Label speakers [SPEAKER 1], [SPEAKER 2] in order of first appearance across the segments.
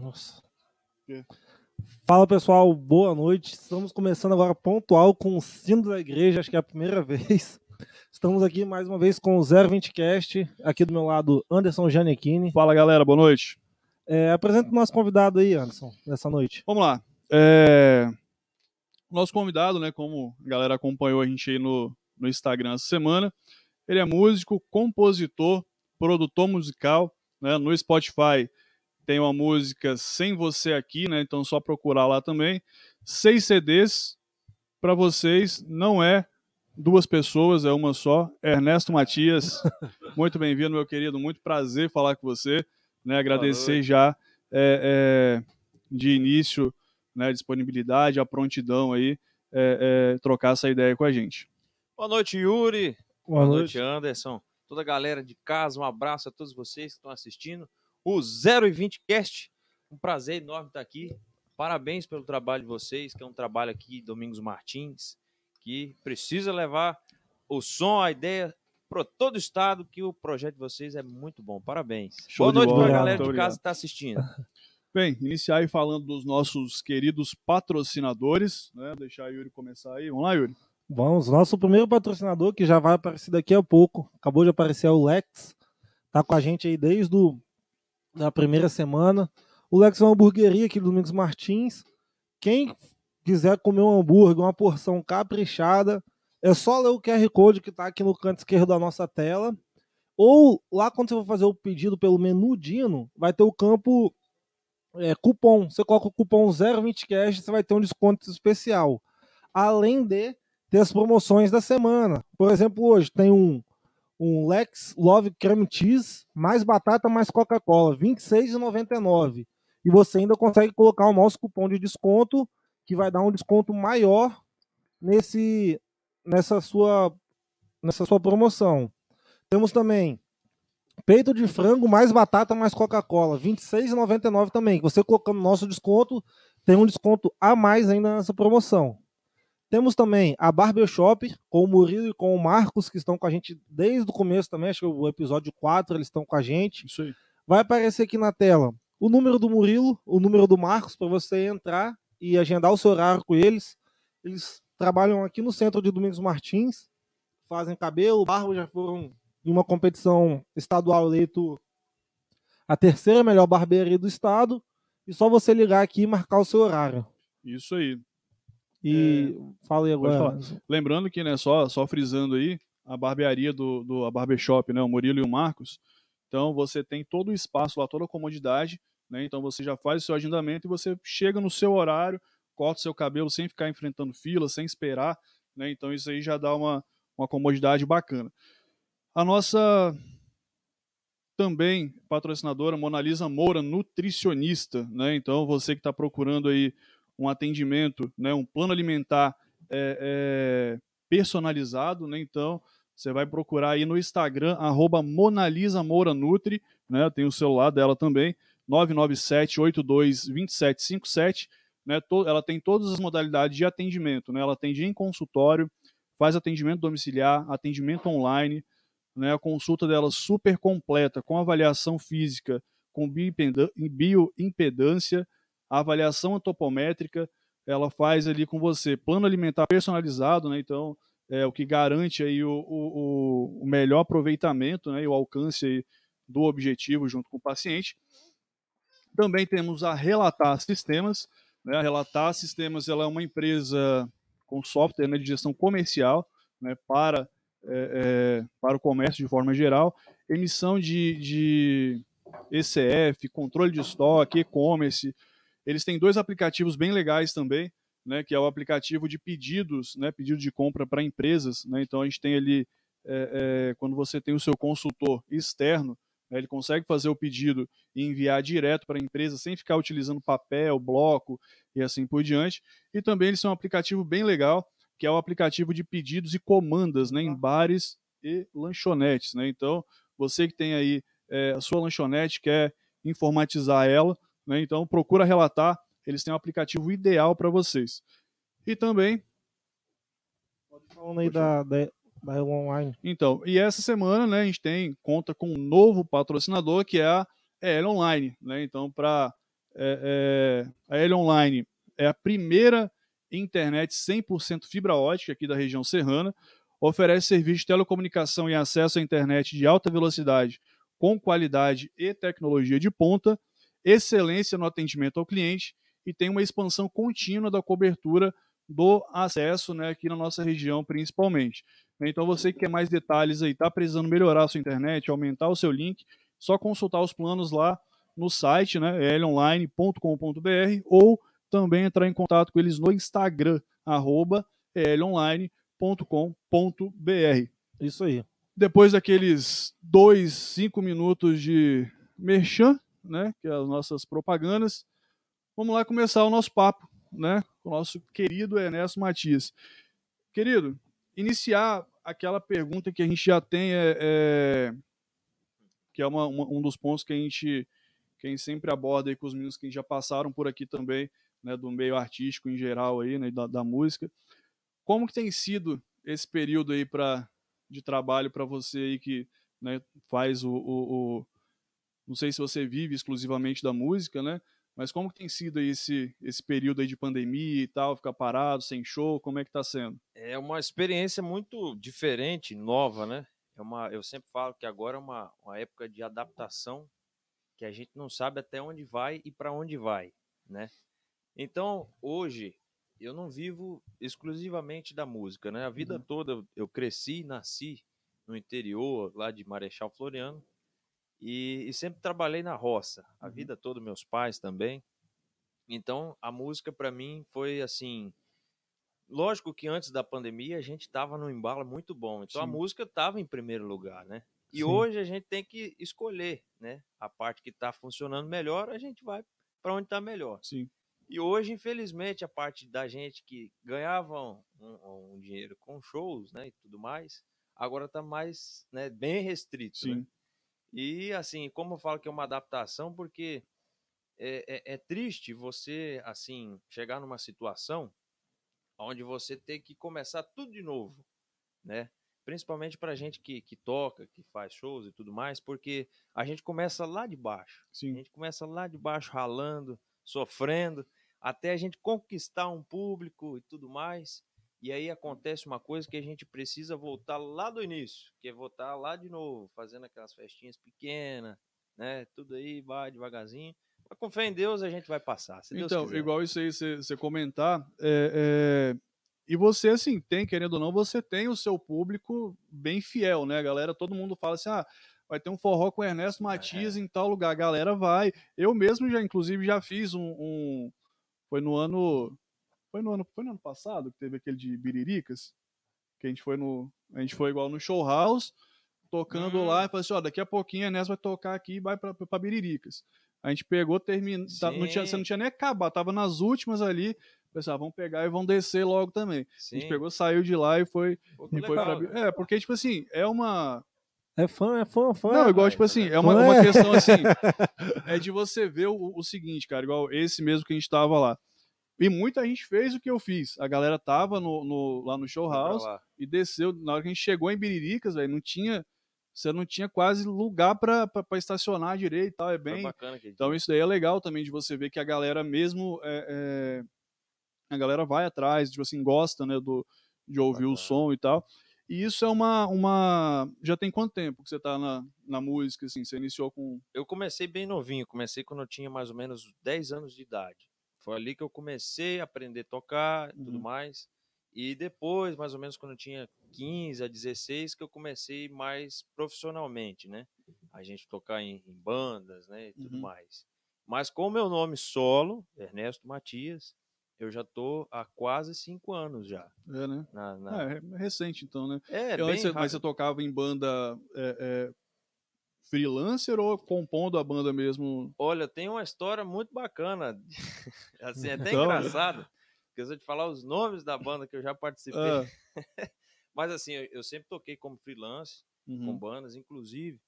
[SPEAKER 1] Nossa. Fala pessoal, boa noite. Estamos começando agora pontual com o sino da igreja, acho que é a primeira vez. Estamos aqui mais uma vez com o 020cast, aqui do meu lado Anderson Giannichini.
[SPEAKER 2] Fala galera, boa noite.
[SPEAKER 1] É, apresenta o nosso convidado aí, Anderson, nessa noite.
[SPEAKER 2] Vamos lá. É... Nosso convidado, né, como a galera acompanhou a gente aí no, no Instagram essa semana, ele é músico, compositor, produtor musical, né, no Spotify tem uma música Sem Você Aqui, né? Então só procurar lá também. Seis CDs para vocês, não é duas pessoas, é uma só. Ernesto Matias, muito bem-vindo, meu querido. Muito prazer falar com você. Né? Agradecer já é, é, de início né, a disponibilidade, a prontidão aí, é, é, trocar essa ideia com a gente.
[SPEAKER 3] Boa noite, Yuri.
[SPEAKER 1] Boa,
[SPEAKER 3] Boa
[SPEAKER 1] noite.
[SPEAKER 3] noite, Anderson. Toda a galera de casa, um abraço a todos vocês que estão assistindo o 020 Cast. Um prazer enorme estar aqui. Parabéns pelo trabalho de vocês, que é um trabalho aqui, Domingos Martins, que precisa levar o som, a ideia para todo o estado, que o projeto de vocês é muito bom. Parabéns.
[SPEAKER 2] Show
[SPEAKER 3] Boa noite para a galera de
[SPEAKER 2] obrigado.
[SPEAKER 3] casa que está assistindo.
[SPEAKER 2] Bem, iniciar aí falando dos nossos queridos patrocinadores, né? Deixar a Yuri começar aí. Vamos lá, Yuri.
[SPEAKER 1] Vamos, nosso primeiro patrocinador, que já vai aparecer daqui a pouco, acabou de aparecer é o Lex, tá com a gente aí desde o, da primeira semana. O Lex é uma hamburgueria aqui do Domingos Martins. Quem quiser comer um hambúrguer, uma porção caprichada, é só ler o QR Code que tá aqui no canto esquerdo da nossa tela. Ou lá quando você for fazer o pedido pelo menu Dino, vai ter o campo é, cupom. Você coloca o cupom 020cash, você vai ter um desconto especial. Além de ter as promoções da semana. Por exemplo, hoje tem um, um Lex Love Cream Cheese, mais batata, mais Coca-Cola, R$ 26,99. E você ainda consegue colocar o nosso cupom de desconto, que vai dar um desconto maior nesse, nessa, sua, nessa sua promoção. Temos também peito de frango, mais batata, mais Coca-Cola, R$ 26,99 também. Você colocando nosso desconto, tem um desconto a mais ainda nessa promoção. Temos também a Barbershop, com o Murilo e com o Marcos, que estão com a gente desde o começo também, acho que o episódio 4 eles estão com a gente.
[SPEAKER 2] Isso aí.
[SPEAKER 1] Vai aparecer aqui na tela o número do Murilo, o número do Marcos, para você entrar e agendar o seu horário com eles. Eles trabalham aqui no centro de Domingos Martins, fazem cabelo, barro, já foram em uma competição estadual eleito a terceira melhor barbearia do estado. E só você ligar aqui e marcar o seu horário.
[SPEAKER 2] Isso aí.
[SPEAKER 1] E fala aí
[SPEAKER 2] Pode
[SPEAKER 1] agora.
[SPEAKER 2] Lembrando que, né, só, só frisando aí, a barbearia do, do a barbershop, né, o Murilo e o Marcos, então você tem todo o espaço lá, toda a comodidade, né, então você já faz o seu agendamento e você chega no seu horário, corta o seu cabelo sem ficar enfrentando fila, sem esperar, né, então isso aí já dá uma, uma comodidade bacana. A nossa também patrocinadora Monalisa Moura, nutricionista, né, então você que está procurando aí um atendimento, né, um plano alimentar é, é, personalizado, né? Então você vai procurar aí no Instagram arroba Monalisa Moura Nutri, né? Tem o celular dela também, 997-82-2757, né? Ela tem todas as modalidades de atendimento, né? Ela atende em consultório, faz atendimento domiciliar, atendimento online, né? A consulta dela super completa, com avaliação física, com bioimpedan- bioimpedância, avaliação antropométrica, ela faz ali com você plano alimentar personalizado, né? Então, é o que garante aí o, o, o melhor aproveitamento, né? E o alcance do objetivo junto com o paciente. Também temos a Relatar Sistemas, né? A Relatar Sistemas ela é uma empresa com software né, de gestão comercial, né? Para é, é, para o comércio de forma geral, emissão de, de ECF, controle de estoque, e-commerce, eles têm dois aplicativos bem legais também, né, que é o aplicativo de pedidos, né, pedido de compra para empresas. Né, então a gente tem ali, é, é, quando você tem o seu consultor externo, né, ele consegue fazer o pedido e enviar direto para a empresa sem ficar utilizando papel, bloco e assim por diante. E também eles são um aplicativo bem legal, que é o aplicativo de pedidos e comandas né, em bares e lanchonetes. Né? Então, você que tem aí é, a sua lanchonete, quer informatizar ela, né? Então procura relatar, eles têm um aplicativo ideal para vocês. E também,
[SPEAKER 1] Falando aí da, da, da Online.
[SPEAKER 2] então, e essa semana, né, a gente tem conta com um novo patrocinador que é a EL Online, né? Então, para É, é, a L Online é a primeira internet 100% fibra ótica aqui da região serrana. Oferece serviço de telecomunicação e acesso à internet de alta velocidade com qualidade e tecnologia de ponta, excelência no atendimento ao cliente e tem uma expansão contínua da cobertura do acesso né, aqui na nossa região, principalmente. Então, você que quer mais detalhes aí, está precisando melhorar a sua internet, aumentar o seu link, só consultar os planos lá no site, né, elonline.com.br, ou também entrar em contato com eles no Instagram, arroba elonline.com.br.
[SPEAKER 1] Isso aí.
[SPEAKER 2] Depois daqueles dois, cinco minutos de merchan, né, que é as nossas propagandas, vamos lá começar o nosso papo, né, com o nosso querido Ernesto Matias. Querido, iniciar aquela pergunta que a gente já tem, é, é que é uma, uma, um dos pontos que a gente, que a gente sempre aborda aí com os meninos que já passaram por aqui também, né, do meio artístico em geral aí, né, da, da música. Como que tem sido esse período aí para de trabalho para você aí que né, faz o, o, o, não sei se você vive exclusivamente da música, né? Mas como tem sido esse, esse período aí de pandemia e tal, ficar parado, sem show, como é que está sendo?
[SPEAKER 3] É uma experiência muito diferente, nova, né? É uma, eu sempre falo que agora é uma, uma época de adaptação que a gente não sabe até onde vai e para onde vai, né? Então, hoje, eu não vivo exclusivamente da música, né? A vida uhum. toda eu cresci, nasci no interior, lá de Marechal Floriano, e, e sempre trabalhei na roça, a uhum. vida toda, meus pais também. Então, a música para mim foi assim. Lógico que antes da pandemia a gente estava num embalo muito bom, então Sim. a música estava em primeiro lugar, né? E Sim. hoje a gente tem que escolher, né? A parte que está funcionando melhor, a gente vai para onde está melhor.
[SPEAKER 2] Sim.
[SPEAKER 3] E hoje, infelizmente, a parte da gente que ganhava um, um dinheiro com shows, né, e tudo mais, agora está mais, né, bem restrito, né? Sim. Né? E assim, como eu falo que é uma adaptação, porque é, é, é, triste você, assim, chegar numa situação onde você tem que começar tudo de novo, né? Principalmente para gente que, que toca, que faz shows e tudo mais, porque a gente começa lá de baixo.
[SPEAKER 2] Sim.
[SPEAKER 3] A gente começa lá de baixo ralando, sofrendo, até a gente conquistar um público e tudo mais. E aí acontece uma coisa que a gente precisa voltar lá do início, que é voltar lá de novo, fazendo aquelas festinhas pequenas, né? Tudo aí, vai devagarzinho. Mas com fé em Deus a gente vai passar.
[SPEAKER 2] então, igual isso aí você comentar, é, é... e você, assim, tem, querendo ou não, você tem o seu público bem fiel, né? A galera, todo mundo fala assim, ah, vai ter um forró com Ernesto Matias é. em tal lugar. A galera vai. Eu mesmo já, inclusive, já fiz um, um, Foi no ano foi no ano, foi no ano passado que teve aquele de Biriricas, que a gente foi no, a gente foi igual no show house, tocando hum. lá e falou assim, ó, daqui a pouquinho a Enes vai tocar aqui e vai pra, pra Biriricas. A gente pegou, terminou, tá, não tinha, você não tinha nem acabado, tava nas últimas ali, pessoal, vamos pegar e vão descer logo também. Sim. A gente pegou, saiu de lá e foi, Pô, e foi legal, pra... É, porque, tipo assim, é uma...
[SPEAKER 1] É fã, é fã, fã.
[SPEAKER 2] Não, igual, tipo assim, é uma, uma questão assim, é de você ver o, o seguinte, cara, igual esse mesmo que a gente tava lá. E muita gente fez o que eu fiz. A galera tava no, no lá no show house e desceu. Na hora que a gente chegou em Biriricas, velho, não tinha. Você não tinha quase lugar para estacionar direito e tal. É bem. Então isso daí é legal também de você ver que a galera mesmo. É, é... A galera vai atrás, tipo assim, gosta, né, do, de ouvir bacana. o som e tal. E isso é uma, uma. Já tem quanto tempo que você está na, na música, assim? Você iniciou com.
[SPEAKER 3] Eu comecei bem novinho, comecei quando eu tinha mais ou menos 10 anos de idade. Foi ali que eu comecei a aprender a tocar e tudo uhum. mais. E depois, mais ou menos quando eu tinha 15 a 16, que eu comecei mais profissionalmente, né? A gente tocar em, em bandas, né? E tudo uhum. mais. Mas com o meu nome solo, Ernesto Matias, eu já tô há quase cinco anos já.
[SPEAKER 2] É, né?
[SPEAKER 3] Na, na...
[SPEAKER 2] É, é recente então, né?
[SPEAKER 3] É,
[SPEAKER 2] eu,
[SPEAKER 3] bem
[SPEAKER 2] você, Mas você tocava em banda é, freelancer ou compondo a banda mesmo?
[SPEAKER 3] Olha, tem uma história muito bacana. assim, é até então... engraçado. Porque eu te falar os nomes da banda que eu já participei. Ah. Mas assim, eu, eu, sempre toquei como freelance, uhum. com bandas, inclusive.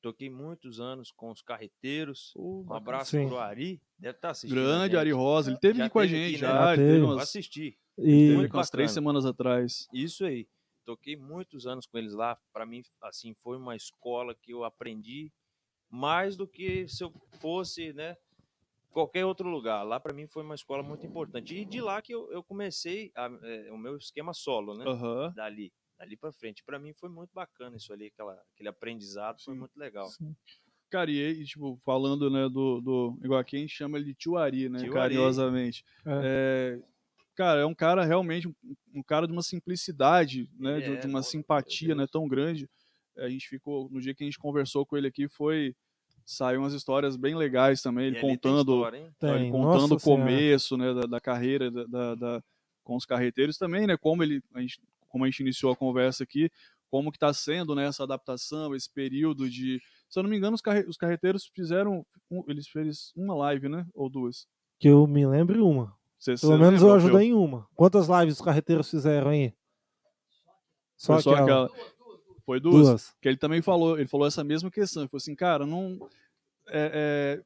[SPEAKER 3] Toquei muitos anos com os carreteiros. Uh, um abraço sim. pro Ari. Deve estar tá assistindo.
[SPEAKER 2] Grande Ari Rosa. Ele teve já aqui com a gente. Aqui, né? já,
[SPEAKER 1] já teve. Umas...
[SPEAKER 3] assisti.
[SPEAKER 2] E... Teve umas três semanas atrás.
[SPEAKER 3] Isso aí. Toquei muitos anos com eles lá. Para mim, assim, foi uma escola que eu aprendi mais do que se eu fosse, né, qualquer outro lugar. Lá para mim foi uma escola muito importante. E de lá que eu, eu comecei a, é, o meu esquema solo, né?
[SPEAKER 2] Aham.
[SPEAKER 3] Dali, dali para frente. Para mim foi muito bacana isso ali, aquela, aquele aprendizado, foi
[SPEAKER 2] Sim.
[SPEAKER 3] muito legal.
[SPEAKER 2] Cara, e aí, tipo, falando, né, do, do. Igual aqui a gente chama ele de Tiuari, né? Carinhosamente. É, cara, é um cara realmente, um, um cara de uma simplicidade, né? De,
[SPEAKER 3] é,
[SPEAKER 2] de uma
[SPEAKER 3] pô,
[SPEAKER 2] simpatia, né? Tão grande. A gente ficou. No dia que a gente conversou com ele aqui, foi. Saiu umas histórias bem legais também, ele
[SPEAKER 3] E
[SPEAKER 2] contando.
[SPEAKER 3] história,
[SPEAKER 2] ele contando
[SPEAKER 1] nossa
[SPEAKER 2] o começo né, da, da carreira da, da- da- com os carreteiros também, né? Como ele, a gente, como a gente iniciou a conversa aqui, como que está sendo né, essa adaptação, esse período de, se eu não me engano, os, carre- os carreteiros fizeram, um- eles fizeram uma live, né? Ou duas.
[SPEAKER 1] Que eu me lembre uma.
[SPEAKER 2] Cê,
[SPEAKER 1] Pelo
[SPEAKER 2] cê
[SPEAKER 1] menos eu ajudei em uma. Quantas lives os carreteiros fizeram aí? Só,
[SPEAKER 2] Foi só
[SPEAKER 1] aquela.
[SPEAKER 2] aquela. Foi duas.
[SPEAKER 1] Duas.
[SPEAKER 2] Que ele também falou, ele falou essa mesma questão. Ele falou assim, cara, não. É,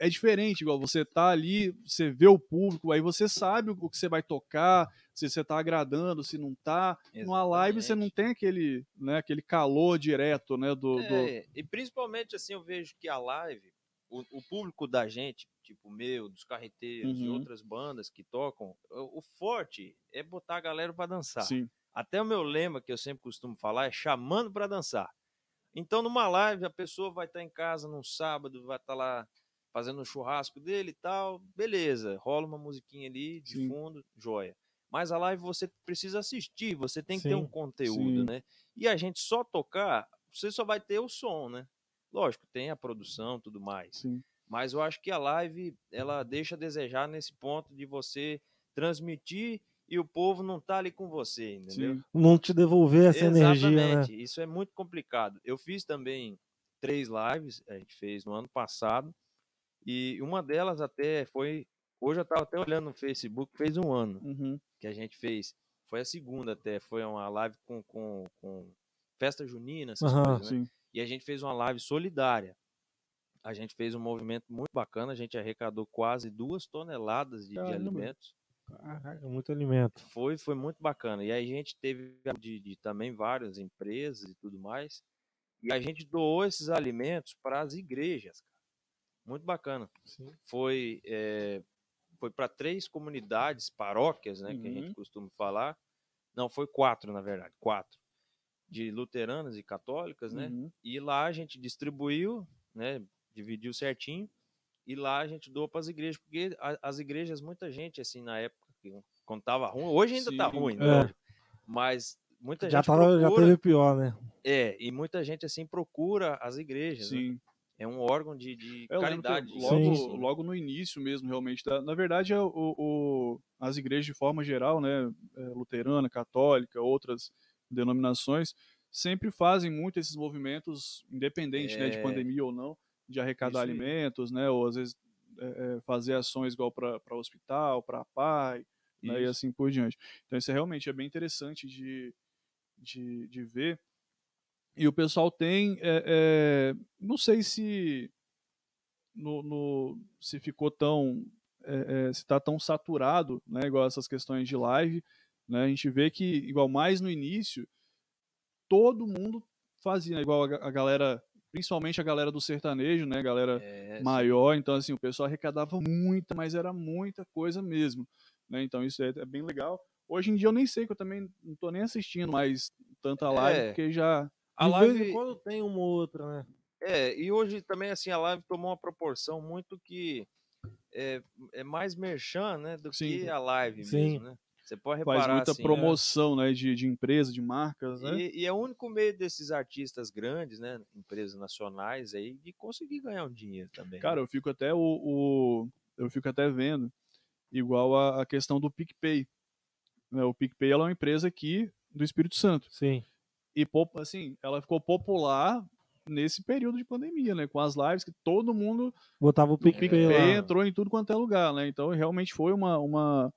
[SPEAKER 2] é, é diferente, igual você tá ali, você vê o público, aí você sabe o que você vai tocar, se você tá agradando, se não tá. Numa live você não
[SPEAKER 3] Exatamente.
[SPEAKER 2] tem aquele, né, aquele calor direto, né, do, do-
[SPEAKER 3] É, e principalmente assim, eu vejo que a live, o, o público da gente, tipo o meu, dos carreteiros e
[SPEAKER 2] Uhum.
[SPEAKER 3] outras bandas que tocam, o, o forte é botar a galera para dançar.
[SPEAKER 2] Sim,
[SPEAKER 3] Até o meu lema, que eu sempre costumo falar, é chamando para dançar. Então, numa live, a pessoa vai estar em casa num sábado, vai estar lá fazendo um churrasco dele e tal, beleza, rola uma musiquinha ali de
[SPEAKER 2] Sim.
[SPEAKER 3] fundo, joia. Mas a live você precisa assistir, você tem que ter um
[SPEAKER 1] Sim,
[SPEAKER 3] conteúdo,
[SPEAKER 2] sim.
[SPEAKER 3] né? E a gente só tocar, você só vai ter o som, né? Lógico, tem a produção, tudo mais.
[SPEAKER 2] sim.
[SPEAKER 3] Mas eu acho que a live, ela deixa a desejar nesse ponto de você transmitir e o povo não tá ali com você, entendeu?
[SPEAKER 2] sim.
[SPEAKER 1] Não te devolver essa energia, né?
[SPEAKER 3] Exatamente, isso é muito complicado. Eu fiz também três lives, a gente fez no ano passado, e uma delas até foi. Hoje eu estava até olhando no Facebook, fez um ano
[SPEAKER 2] Uhum.
[SPEAKER 3] que a gente fez. Foi a segunda até, foi uma live com, com, com festa junina, essas
[SPEAKER 1] Aham,
[SPEAKER 3] coisas, né?
[SPEAKER 2] Sim.
[SPEAKER 3] E a gente fez uma live solidária. A gente fez um movimento muito bacana, a gente arrecadou quase duas toneladas de, de alimentos.
[SPEAKER 1] Caraca, muito alimento.
[SPEAKER 3] Foi, foi muito bacana. E aí a gente teve de, de também várias empresas e tudo mais. E a gente doou esses alimentos para as igrejas. cara. Muito bacana.
[SPEAKER 1] Sim.
[SPEAKER 3] Foi, eh, foi para três comunidades, paróquias, né, que a gente
[SPEAKER 2] Uhum.
[SPEAKER 3] costuma falar. Não, foi quatro, na verdade, quatro. De luteranas e católicas, né?
[SPEAKER 2] Uhum.
[SPEAKER 3] E lá a gente distribuiu, né? Dividiu certinho. E lá a gente doou para as igrejas, porque a- as igrejas, muita gente, assim, na época, que- quando tava ruim, hoje ainda tá
[SPEAKER 2] Sim,
[SPEAKER 3] ruim,
[SPEAKER 1] é.
[SPEAKER 3] né? Mas muita
[SPEAKER 1] Já,
[SPEAKER 3] gente
[SPEAKER 1] tava, já
[SPEAKER 3] procura,
[SPEAKER 1] teve pior, né?
[SPEAKER 3] é, e muita gente, assim, procura as igrejas, né?
[SPEAKER 2] Sim.
[SPEAKER 3] É um órgão de, de
[SPEAKER 2] É, Eu
[SPEAKER 3] caridade.
[SPEAKER 2] logo,
[SPEAKER 3] digamos assim.
[SPEAKER 2] logo no início mesmo, realmente. da- na verdade, é o, o- as igrejas de forma geral, né, é, luterana, católica, outras denominações, sempre fazem muito esses movimentos, independente né, de
[SPEAKER 3] É.
[SPEAKER 2] pandemia ou não, de arrecadar
[SPEAKER 3] Isso
[SPEAKER 2] alimentos, né, ou às vezes é, é, fazer ações igual para hospital, para pai, né, e assim por diante. Então isso é realmente é bem interessante de, de, de ver. E o pessoal tem, é, é, não sei se no, no- se ficou tão, é, é, se está tão saturado, né, igual essas questões de live, né, a gente vê que igual mais no início todo mundo fazia, né, igual a, a galera, principalmente a galera do sertanejo, né, a galera
[SPEAKER 3] É,
[SPEAKER 2] maior, então assim, o pessoal arrecadava muita, mas era muita coisa mesmo, né? Então isso é, é bem legal. Hoje em dia eu nem sei que eu também não tô nem assistindo mais tanta live,
[SPEAKER 3] É.
[SPEAKER 2] porque já
[SPEAKER 3] A
[SPEAKER 1] de
[SPEAKER 3] live,
[SPEAKER 1] quando tem uma ou outra, né?
[SPEAKER 3] É, e hoje também assim a live tomou uma proporção muito que é, é mais merchan, né, do
[SPEAKER 2] Sim.
[SPEAKER 3] que a live
[SPEAKER 1] Sim.
[SPEAKER 3] mesmo, né? Você pode reparar
[SPEAKER 2] faz muita
[SPEAKER 3] assim,
[SPEAKER 2] promoção, né, de, de empresa, de marcas, né?
[SPEAKER 3] E, e é o único meio desses artistas grandes, né, empresas nacionais aí, de conseguir ganhar um dinheiro também. né?
[SPEAKER 2] Cara, eu fico até o, o- eu fico até vendo igual a, a questão do PicPay. Né? O PicPay ela é uma empresa aqui do Espírito Santo.
[SPEAKER 1] Sim.
[SPEAKER 2] E pop- assim, ela ficou popular nesse período de pandemia, né? Com as lives que todo mundo
[SPEAKER 1] Botava o
[SPEAKER 2] o
[SPEAKER 1] PicPay
[SPEAKER 2] PicPay
[SPEAKER 1] lá.
[SPEAKER 2] entrou em tudo quanto é lugar, né? Então realmente foi uma, uma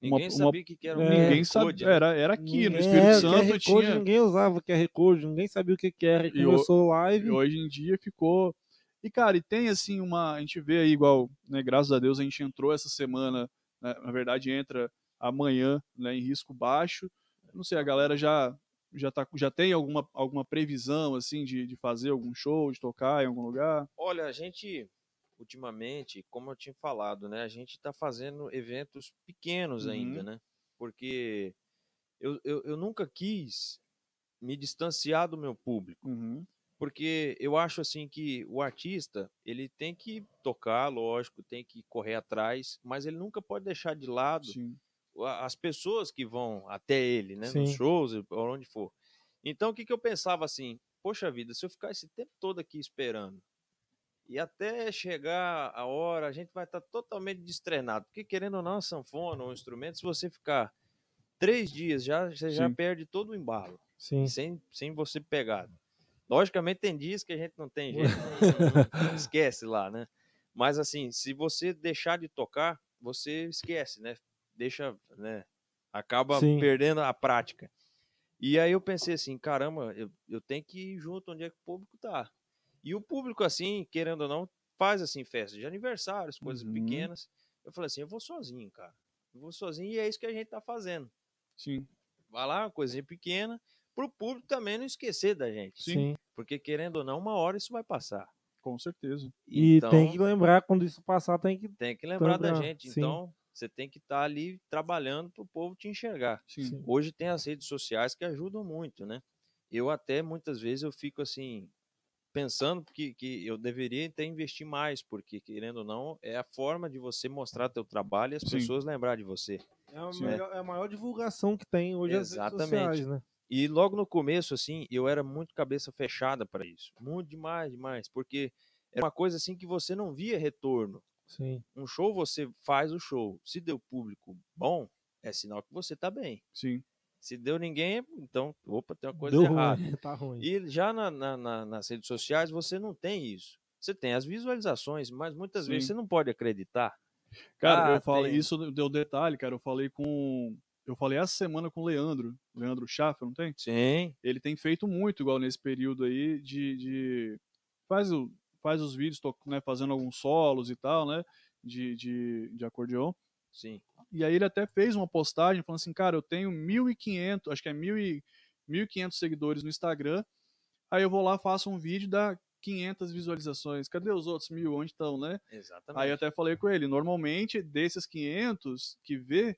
[SPEAKER 3] Ninguém
[SPEAKER 2] uma-
[SPEAKER 3] sabia o que, que era um
[SPEAKER 1] É.
[SPEAKER 2] ninguém
[SPEAKER 3] QR
[SPEAKER 2] sabe,
[SPEAKER 3] Code, né?
[SPEAKER 2] era era aqui no
[SPEAKER 1] Ninguém-
[SPEAKER 2] Espírito
[SPEAKER 1] é, o
[SPEAKER 2] Santo
[SPEAKER 1] QR Code,
[SPEAKER 2] tinha
[SPEAKER 1] Ninguém usava QR Code, ninguém sabia o que, que era. E começou live.
[SPEAKER 2] E hoje em dia ficou. E, cara, e tem assim uma. A gente vê aí igual, né? Graças a Deus a gente entrou essa semana, né, na verdade entra amanhã, né, em risco baixo. Não sei, a galera já já, tá, já tem alguma, alguma previsão assim de, de fazer algum show, de tocar em algum lugar?
[SPEAKER 3] Olha, a gente ultimamente, como eu tinha falado, né? A gente está fazendo eventos pequenos
[SPEAKER 2] Uhum.
[SPEAKER 3] ainda, né? Porque eu, eu, eu nunca quis me distanciar do meu público.
[SPEAKER 2] Uhum.
[SPEAKER 3] Porque eu acho assim que o artista, ele tem que tocar, lógico, tem que correr atrás, mas ele nunca pode deixar de lado
[SPEAKER 2] Sim.
[SPEAKER 3] as pessoas que vão até ele, né,
[SPEAKER 1] Sim.
[SPEAKER 3] nos shows, onde for. Então, o que, que eu pensava assim? Poxa vida, se eu ficar esse tempo todo aqui esperando e até chegar a hora, a gente vai estar totalmente destreinado. Porque, querendo ou não, a sanfona, um instrumento, se você ficar três dias, já, você já
[SPEAKER 2] Sim.
[SPEAKER 3] perde todo o embalo,
[SPEAKER 1] Sim.
[SPEAKER 3] sem, sem você pegar. Logicamente, tem dias que a gente não tem jeito, não- esquece lá, né? Mas, assim, se você deixar de tocar, você esquece, né? Deixa, né? Acaba
[SPEAKER 1] Sim.
[SPEAKER 3] perdendo a prática. E aí eu pensei assim, caramba, eu, eu tenho que ir junto onde é que o público tá. E o público, assim, querendo ou não, faz, assim, festas de aniversários, coisas
[SPEAKER 2] Uhum.
[SPEAKER 3] pequenas. Eu falei assim, eu vou sozinho, cara. Eu vou sozinho e é isso que a gente tá fazendo.
[SPEAKER 2] Sim.
[SPEAKER 3] Vai lá, uma coisinha pequena, pro público também não esquecer da gente.
[SPEAKER 1] Sim.
[SPEAKER 3] Porque, querendo ou não, uma hora isso vai passar.
[SPEAKER 2] Com certeza.
[SPEAKER 1] E
[SPEAKER 3] Então,
[SPEAKER 1] tem que lembrar, quando isso passar, tem que.
[SPEAKER 3] tem que lembrar da
[SPEAKER 1] lembrar,
[SPEAKER 3] gente.
[SPEAKER 1] sim.
[SPEAKER 3] Então, você tem que estar ali trabalhando pro povo te enxergar.
[SPEAKER 2] Sim.
[SPEAKER 1] Sim.
[SPEAKER 3] Hoje tem as redes sociais que ajudam muito, né? Eu até muitas vezes eu fico assim pensando que, que eu deveria até investir mais, porque querendo ou não, é a forma de você mostrar teu trabalho e as
[SPEAKER 2] Sim.
[SPEAKER 3] pessoas lembrar de você.
[SPEAKER 1] É a,
[SPEAKER 2] Sim.
[SPEAKER 1] melhor- é a maior divulgação que tem hoje as redes
[SPEAKER 3] Exatamente.
[SPEAKER 1] sociais, né?
[SPEAKER 3] E logo no começo, assim, eu era muito cabeça fechada para isso. Muito demais, demais. Porque era uma coisa assim que você não via retorno.
[SPEAKER 1] Sim.
[SPEAKER 3] Um show, você faz o show. Se deu público bom, é sinal que você tá bem.
[SPEAKER 2] Sim.
[SPEAKER 3] Se deu ninguém, então, opa, tem uma coisa
[SPEAKER 1] Deu
[SPEAKER 3] errada.
[SPEAKER 1] ruim, tá ruim.
[SPEAKER 3] E já na- na- na- nas redes sociais você não tem isso. Você tem as visualizações, mas muitas vezes
[SPEAKER 2] Sim.
[SPEAKER 3] você não pode acreditar.
[SPEAKER 2] Cara,
[SPEAKER 3] Ah,
[SPEAKER 2] eu falei,
[SPEAKER 3] tem.
[SPEAKER 2] isso deu detalhe, cara. Eu falei com. Eu falei essa semana com o Leandro, Leandro Schaffer, não tem?
[SPEAKER 3] Sim,
[SPEAKER 2] Ele tem feito muito igual nesse período aí de. de- faz, o, faz os vídeos, to- né, fazendo alguns solos e tal, né? De, de, de acordeon.
[SPEAKER 3] sim.
[SPEAKER 2] E aí ele até fez uma postagem falando assim, cara, eu tenho 1.500, acho que é 1.000 e- 1.500 seguidores no Instagram. Aí eu vou lá, faço um vídeo, dá 500 visualizações. Cadê os outros mil? Onde estão, né?
[SPEAKER 3] Exatamente.
[SPEAKER 2] Aí eu até falei com ele, normalmente desses 500 que vê,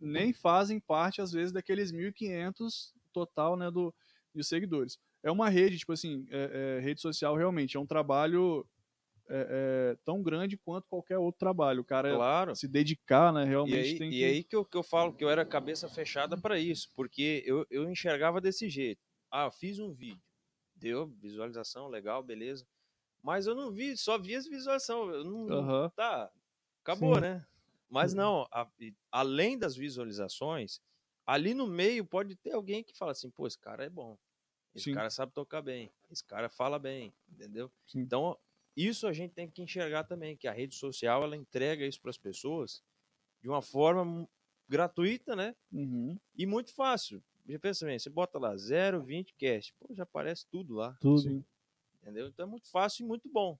[SPEAKER 2] nem fazem parte às vezes daqueles 1.500 total, né, do de seguidores. É uma rede, tipo assim, é- é, rede social realmente é um trabalho é, é, tão grande quanto qualquer outro trabalho. O cara
[SPEAKER 3] Claro.
[SPEAKER 2] se dedicar, né,
[SPEAKER 3] E
[SPEAKER 2] realmente
[SPEAKER 3] aí,
[SPEAKER 2] tem
[SPEAKER 3] e
[SPEAKER 2] que
[SPEAKER 3] aí que, eu, que eu falo que eu era cabeça fechada para isso, porque eu, eu enxergava desse jeito. Ah, eu fiz um vídeo, deu visualização, legal, beleza. Mas eu não vi, só vi as visualizações. Eu não,
[SPEAKER 2] Aham.
[SPEAKER 3] Tá, acabou,
[SPEAKER 1] Sim.
[SPEAKER 3] né? Mas
[SPEAKER 1] Uhum.
[SPEAKER 3] não, a- e- além das visualizações, ali no meio pode ter alguém que fala assim, pô, esse cara é bom. Esse
[SPEAKER 2] Sim.
[SPEAKER 3] cara sabe tocar bem. Esse cara fala bem, entendeu?
[SPEAKER 2] Sim.
[SPEAKER 3] Então, isso a gente tem que enxergar também, que a rede social, ela entrega isso para as pessoas de uma forma gratuita, né?
[SPEAKER 2] Uhum.
[SPEAKER 3] E muito fácil. Já pensa bem, você bota lá 020 cast, pô, já aparece tudo lá,
[SPEAKER 1] Tudo.
[SPEAKER 2] Sim.
[SPEAKER 3] entendeu? Então é muito fácil e muito bom.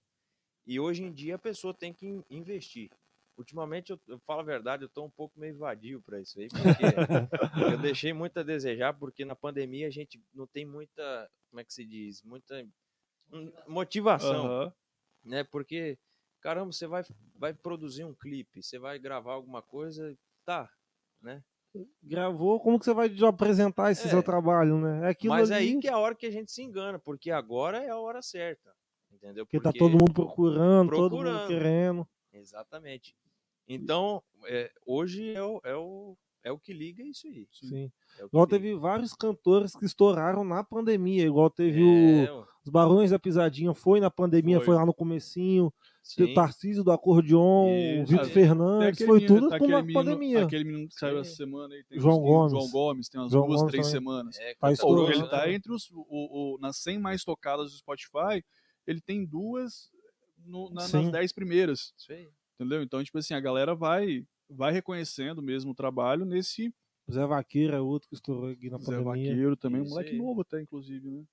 [SPEAKER 3] E hoje em dia a pessoa tem que in- investir. Ultimamente, eu, eu falo a verdade, eu tô um pouco meio vadio para isso aí, porque eu deixei muito a desejar, porque na pandemia a gente não tem muita, como é que se diz, muita hum, motivação
[SPEAKER 2] Aham.
[SPEAKER 3] Né? Porque, caramba, você vai, vai produzir um clipe, você vai gravar alguma coisa, tá, né?
[SPEAKER 1] Gravou, como que você vai apresentar esse
[SPEAKER 3] É.
[SPEAKER 1] seu trabalho, né? É aquilo
[SPEAKER 3] Mas
[SPEAKER 1] ali
[SPEAKER 3] aí que é a hora que a gente se engana, porque agora é a hora certa, entendeu?
[SPEAKER 1] que tá todo mundo procurando, todo mundo
[SPEAKER 3] Procurando.
[SPEAKER 1] querendo.
[SPEAKER 3] Exatamente. Então, é, hoje é o, é, o, é o que liga isso aí.
[SPEAKER 1] Sim.
[SPEAKER 3] É o
[SPEAKER 1] Igual
[SPEAKER 3] liga.
[SPEAKER 1] teve vários cantores que estouraram na pandemia. Igual teve o,
[SPEAKER 3] É,
[SPEAKER 1] os Barões da Pisadinha, foi na pandemia, foi,
[SPEAKER 2] Foi.
[SPEAKER 1] lá no comecinho.
[SPEAKER 3] sim.
[SPEAKER 1] O Tarcísio do Acordeon, o. Vitor
[SPEAKER 2] Tem
[SPEAKER 1] Fernandes, foi
[SPEAKER 2] menino-
[SPEAKER 1] tudo
[SPEAKER 2] tá
[SPEAKER 1] com
[SPEAKER 2] menino-
[SPEAKER 1] pandemia.
[SPEAKER 2] Aquele menino que saiu
[SPEAKER 3] Sim.
[SPEAKER 2] essa semana aí. Tem
[SPEAKER 1] João
[SPEAKER 2] uns-
[SPEAKER 1] Gomes.
[SPEAKER 2] João Gomes, tem umas
[SPEAKER 1] João
[SPEAKER 2] duas,
[SPEAKER 1] Gomes
[SPEAKER 2] três
[SPEAKER 1] também.
[SPEAKER 2] semanas.
[SPEAKER 3] É,
[SPEAKER 1] Tá
[SPEAKER 3] tá
[SPEAKER 1] estourando.
[SPEAKER 2] Ele tá entre os. O, o- nas 100 mais tocadas do Spotify, ele tem duas no- na- nas
[SPEAKER 1] Sim.
[SPEAKER 2] 10 primeiras. Entendeu? Então, tipo assim, a galera vai, vai reconhecendo mesmo o trabalho nesse
[SPEAKER 1] Zé Vaqueiro é outro que estourou aqui na
[SPEAKER 2] Zé
[SPEAKER 1] pandemia.
[SPEAKER 2] Vaqueiro também, um
[SPEAKER 3] Isso
[SPEAKER 2] moleque
[SPEAKER 3] aí.
[SPEAKER 2] novo até, inclusive, né?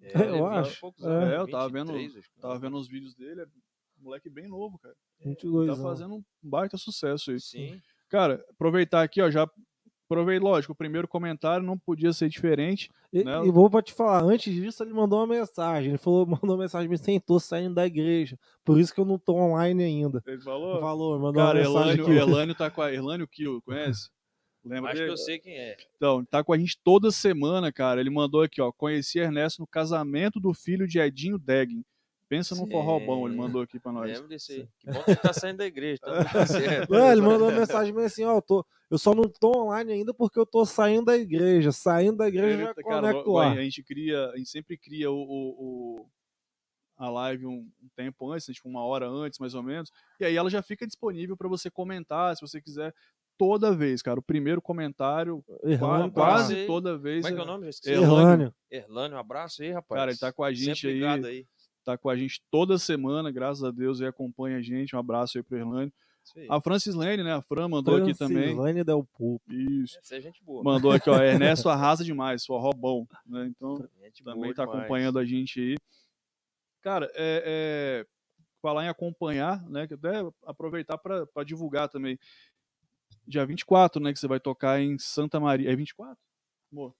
[SPEAKER 3] É,
[SPEAKER 1] Eu acho. É,
[SPEAKER 3] anos,
[SPEAKER 2] eu tava vendo-
[SPEAKER 3] 23, acho que
[SPEAKER 2] Tava
[SPEAKER 3] não.
[SPEAKER 2] vendo os vídeos dele, é um moleque bem novo, cara.
[SPEAKER 1] 22
[SPEAKER 2] Tá fazendo um baita sucesso aí.
[SPEAKER 3] Sim.
[SPEAKER 2] Cara, aproveitar aqui, ó, já Provei, lógico, o primeiro comentário não podia ser diferente.
[SPEAKER 1] E,
[SPEAKER 2] Né?
[SPEAKER 1] e vou pra te falar, antes disso ele mandou uma mensagem. Ele falou, mandou uma mensagem, me sentou saindo da igreja. Por isso que eu não tô online ainda.
[SPEAKER 2] Ele falou.
[SPEAKER 1] Falou, mandou
[SPEAKER 2] Cara,
[SPEAKER 1] uma mensagem
[SPEAKER 2] Elânio,
[SPEAKER 1] aqui.
[SPEAKER 2] Elânio tá com a. Elânio Kill, conhece? Lembra
[SPEAKER 3] Acho que
[SPEAKER 2] dele?
[SPEAKER 3] eu sei quem é.
[SPEAKER 2] Então, tá com a gente toda semana, cara. Ele mandou aqui, ó. Conheci Ernesto no casamento do filho de Edinho Deggen. Pensa num forró bom, ele mandou aqui pra nós.
[SPEAKER 3] Lembro desse aí. Que bom que ele tá saindo da igreja. Tá.
[SPEAKER 1] Não, ele mandou uma mensagem meio assim, ó, eu, tô, eu só não tô online ainda porque eu tô saindo da igreja. Saindo da igreja
[SPEAKER 2] Ele,
[SPEAKER 1] já
[SPEAKER 2] cara,
[SPEAKER 1] conecto
[SPEAKER 2] ó,
[SPEAKER 1] lá.
[SPEAKER 2] a gente cria, a gente sempre cria o, o- o- a live um, um tempo antes, né, tipo uma hora antes, mais ou menos. E aí ela já fica disponível para você comentar, se você quiser, toda vez, cara. O primeiro comentário, quase toda vez.
[SPEAKER 3] Como é que é o
[SPEAKER 2] é-
[SPEAKER 3] nome?
[SPEAKER 2] Erlânio.
[SPEAKER 1] Erlânio.
[SPEAKER 3] Um abraço aí, rapaz.
[SPEAKER 2] Cara, ele tá com a gente
[SPEAKER 3] Sempre
[SPEAKER 2] aí.
[SPEAKER 3] aí.
[SPEAKER 2] Tá com a gente toda semana, graças a Deus, e acompanha a gente. Um abraço aí pro
[SPEAKER 3] aí.
[SPEAKER 2] A Francis Lane, né? A Fran mandou aqui também.
[SPEAKER 1] Francilane Del Pupo.
[SPEAKER 2] Isso.
[SPEAKER 3] Essa é gente boa.
[SPEAKER 2] Mandou aqui, ó. Ernesto arrasa demais, forró bom. Né? Então,
[SPEAKER 3] Gente
[SPEAKER 2] também
[SPEAKER 3] boa
[SPEAKER 2] tá
[SPEAKER 3] demais.
[SPEAKER 2] acompanhando a gente aí. Cara, é, é, falar em acompanhar, né? Que até aproveitar para divulgar também. Dia 24, né? Que você vai tocar em Santa Maria. É 24? Amor,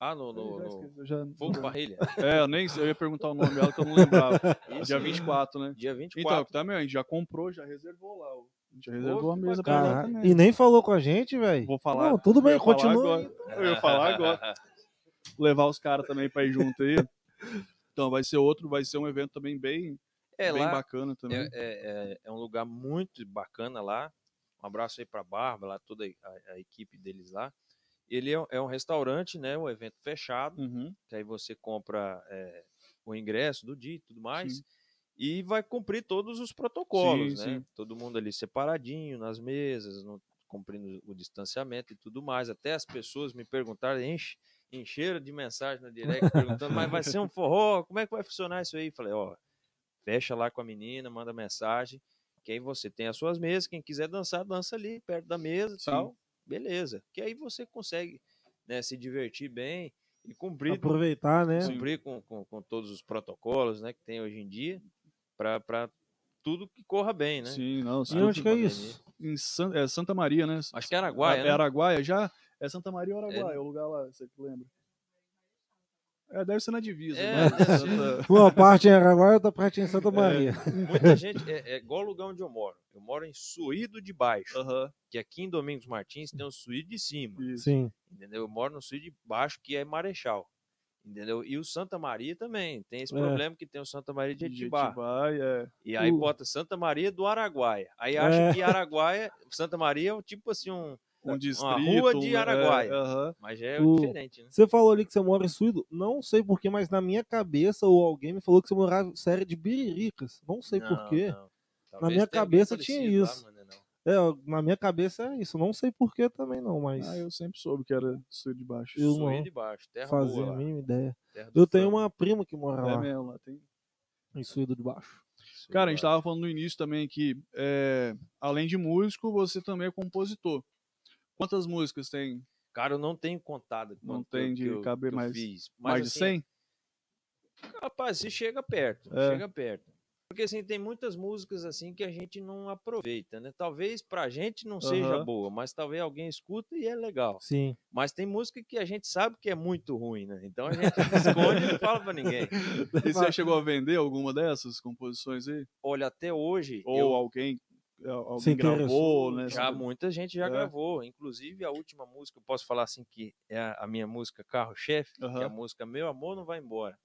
[SPEAKER 3] Ah, no, no, no
[SPEAKER 2] já-
[SPEAKER 3] Fogo Parrilha.
[SPEAKER 2] É, eu nem eu ia perguntar o nome dela que eu não lembrava.
[SPEAKER 3] Isso
[SPEAKER 2] Dia
[SPEAKER 3] aí.
[SPEAKER 2] 24, né?
[SPEAKER 3] Dia
[SPEAKER 2] Então,
[SPEAKER 3] 24.
[SPEAKER 2] também, a gente já comprou, já reservou lá. o- A gente já reservou a mesa pra lá também.
[SPEAKER 1] e nem falou com a gente, velho.
[SPEAKER 2] Vou falar.
[SPEAKER 1] Não, tudo bem, continua.
[SPEAKER 2] Eu ia falar agora. Levar os caras também pra ir junto aí. Então, vai ser outro, vai ser um evento também bem,
[SPEAKER 3] É,
[SPEAKER 2] bem
[SPEAKER 3] lá
[SPEAKER 2] bacana também.
[SPEAKER 3] é, é, é- é um lugar muito bacana lá. Um abraço aí pra Bárbara, lá, toda a, a equipe deles lá. Ele é, um- é um restaurante, né? Um evento fechado.
[SPEAKER 2] Uhum.
[SPEAKER 3] que aí você compra é, o ingresso do dia e tudo mais,
[SPEAKER 2] Sim.
[SPEAKER 3] e vai cumprir todos os protocolos,
[SPEAKER 2] Sim,
[SPEAKER 3] né?
[SPEAKER 2] sim.
[SPEAKER 3] Todo mundo ali separadinho, nas mesas, no- cumprindo o distanciamento e tudo mais. Até as pessoas me perguntaram, enche, encheram de mensagem no direct, perguntando, mas vai ser um forró, como é que vai funcionar isso aí? Falei, ó, fecha lá com a menina, manda mensagem, que aí você tem as suas mesas, quem quiser dançar, dança ali, perto da mesa e tal, beleza. Que aí você consegue né, se divertir bem e cumprir
[SPEAKER 1] Aproveitar, né?
[SPEAKER 3] Cumprir com, com, com todos os protocolos né, que tem hoje em dia para tudo que corra bem, né?
[SPEAKER 2] Sim, não. Sim.
[SPEAKER 1] onde que é isso?
[SPEAKER 2] Em San- é Santa Maria, né?
[SPEAKER 3] Acho que é Araguaia,
[SPEAKER 2] É
[SPEAKER 3] né?
[SPEAKER 2] Araguaia já? É Santa Maria ou Araguaia?
[SPEAKER 3] É.
[SPEAKER 2] É o lugar lá, você que lembra? É, deve ser na divisa.
[SPEAKER 3] É,
[SPEAKER 2] né?
[SPEAKER 1] Uma parte em Araguaia, outra parte em Santa Maria.
[SPEAKER 3] Muita gente, é, é igual o lugar onde eu moro. Eu moro em Suído de Baixo,
[SPEAKER 2] Aham,
[SPEAKER 3] que aqui em Domingos Martins tem o Suído de cima,
[SPEAKER 2] isso.
[SPEAKER 1] Sim.
[SPEAKER 3] entendeu? Eu moro no Suído de Baixo, que é Marechal, entendeu? E o Santa Maria também, tem esse
[SPEAKER 1] É.
[SPEAKER 3] problema que tem o Santa Maria de
[SPEAKER 2] é.
[SPEAKER 3] E aí
[SPEAKER 1] O-
[SPEAKER 3] bota Santa Maria do Araguaia. Aí acha
[SPEAKER 1] É.
[SPEAKER 3] que Araguaia, Santa Maria é tipo assim um...
[SPEAKER 2] Um distrito.
[SPEAKER 3] rua de
[SPEAKER 2] é,
[SPEAKER 3] Araguaia. Mas é
[SPEAKER 1] O-
[SPEAKER 3] diferente, né?
[SPEAKER 1] Você falou ali que você mora em Suído. Não sei porquê, mas na minha cabeça, ou alguém me falou que você morava em série de Biriricas. Não sei porquê.
[SPEAKER 3] Talvez
[SPEAKER 1] minha cabeça tinha
[SPEAKER 3] lá,
[SPEAKER 1] isso.
[SPEAKER 3] mas não é.
[SPEAKER 1] É, na minha cabeça é isso. Não sei porquê também não, mas
[SPEAKER 2] Ah, eu sempre soube que era sul de baixo.
[SPEAKER 1] Eu
[SPEAKER 3] Suído de baixo, terra
[SPEAKER 1] fazia
[SPEAKER 3] boa
[SPEAKER 1] a
[SPEAKER 3] lá,
[SPEAKER 1] mínima ideia. Eu tenho uma prima que mora
[SPEAKER 2] É
[SPEAKER 1] lá,
[SPEAKER 2] mesmo, lá tem.
[SPEAKER 1] em Suído de Baixo.
[SPEAKER 3] Suído
[SPEAKER 2] Cara, a gente
[SPEAKER 3] baixo.
[SPEAKER 2] tava falando no início também que, é, além de músico, você também é compositor. Quantas músicas tem?
[SPEAKER 3] Cara, eu não tenho contado.
[SPEAKER 2] Não
[SPEAKER 3] quanto
[SPEAKER 2] tem
[SPEAKER 3] que
[SPEAKER 2] de
[SPEAKER 3] eu,
[SPEAKER 2] caber mais-
[SPEAKER 3] fiz. Mas,
[SPEAKER 2] Mais de
[SPEAKER 3] assim,
[SPEAKER 2] 100?
[SPEAKER 3] Rapaz, se chega perto,
[SPEAKER 2] É.
[SPEAKER 3] chega perto. Porque assim, tem muitas músicas assim que a gente não aproveita, né? Talvez pra gente não seja boa, mas talvez alguém escuta e é legal.
[SPEAKER 1] Sim.
[SPEAKER 3] Mas tem música que a gente sabe que é muito ruim, né? Então a gente esconde e não fala pra ninguém.
[SPEAKER 2] E você chegou a vender alguma dessas composições aí?
[SPEAKER 3] Olha, até hoje,
[SPEAKER 2] Ou
[SPEAKER 3] eu,
[SPEAKER 2] alguém, alguém
[SPEAKER 1] Se
[SPEAKER 2] gravou, né?
[SPEAKER 3] já muita gente já
[SPEAKER 2] É.
[SPEAKER 3] gravou. Inclusive, a última música, eu posso falar assim, que é a, minha música Carro-Chefe, que é a música Meu Amor Não Vai Embora.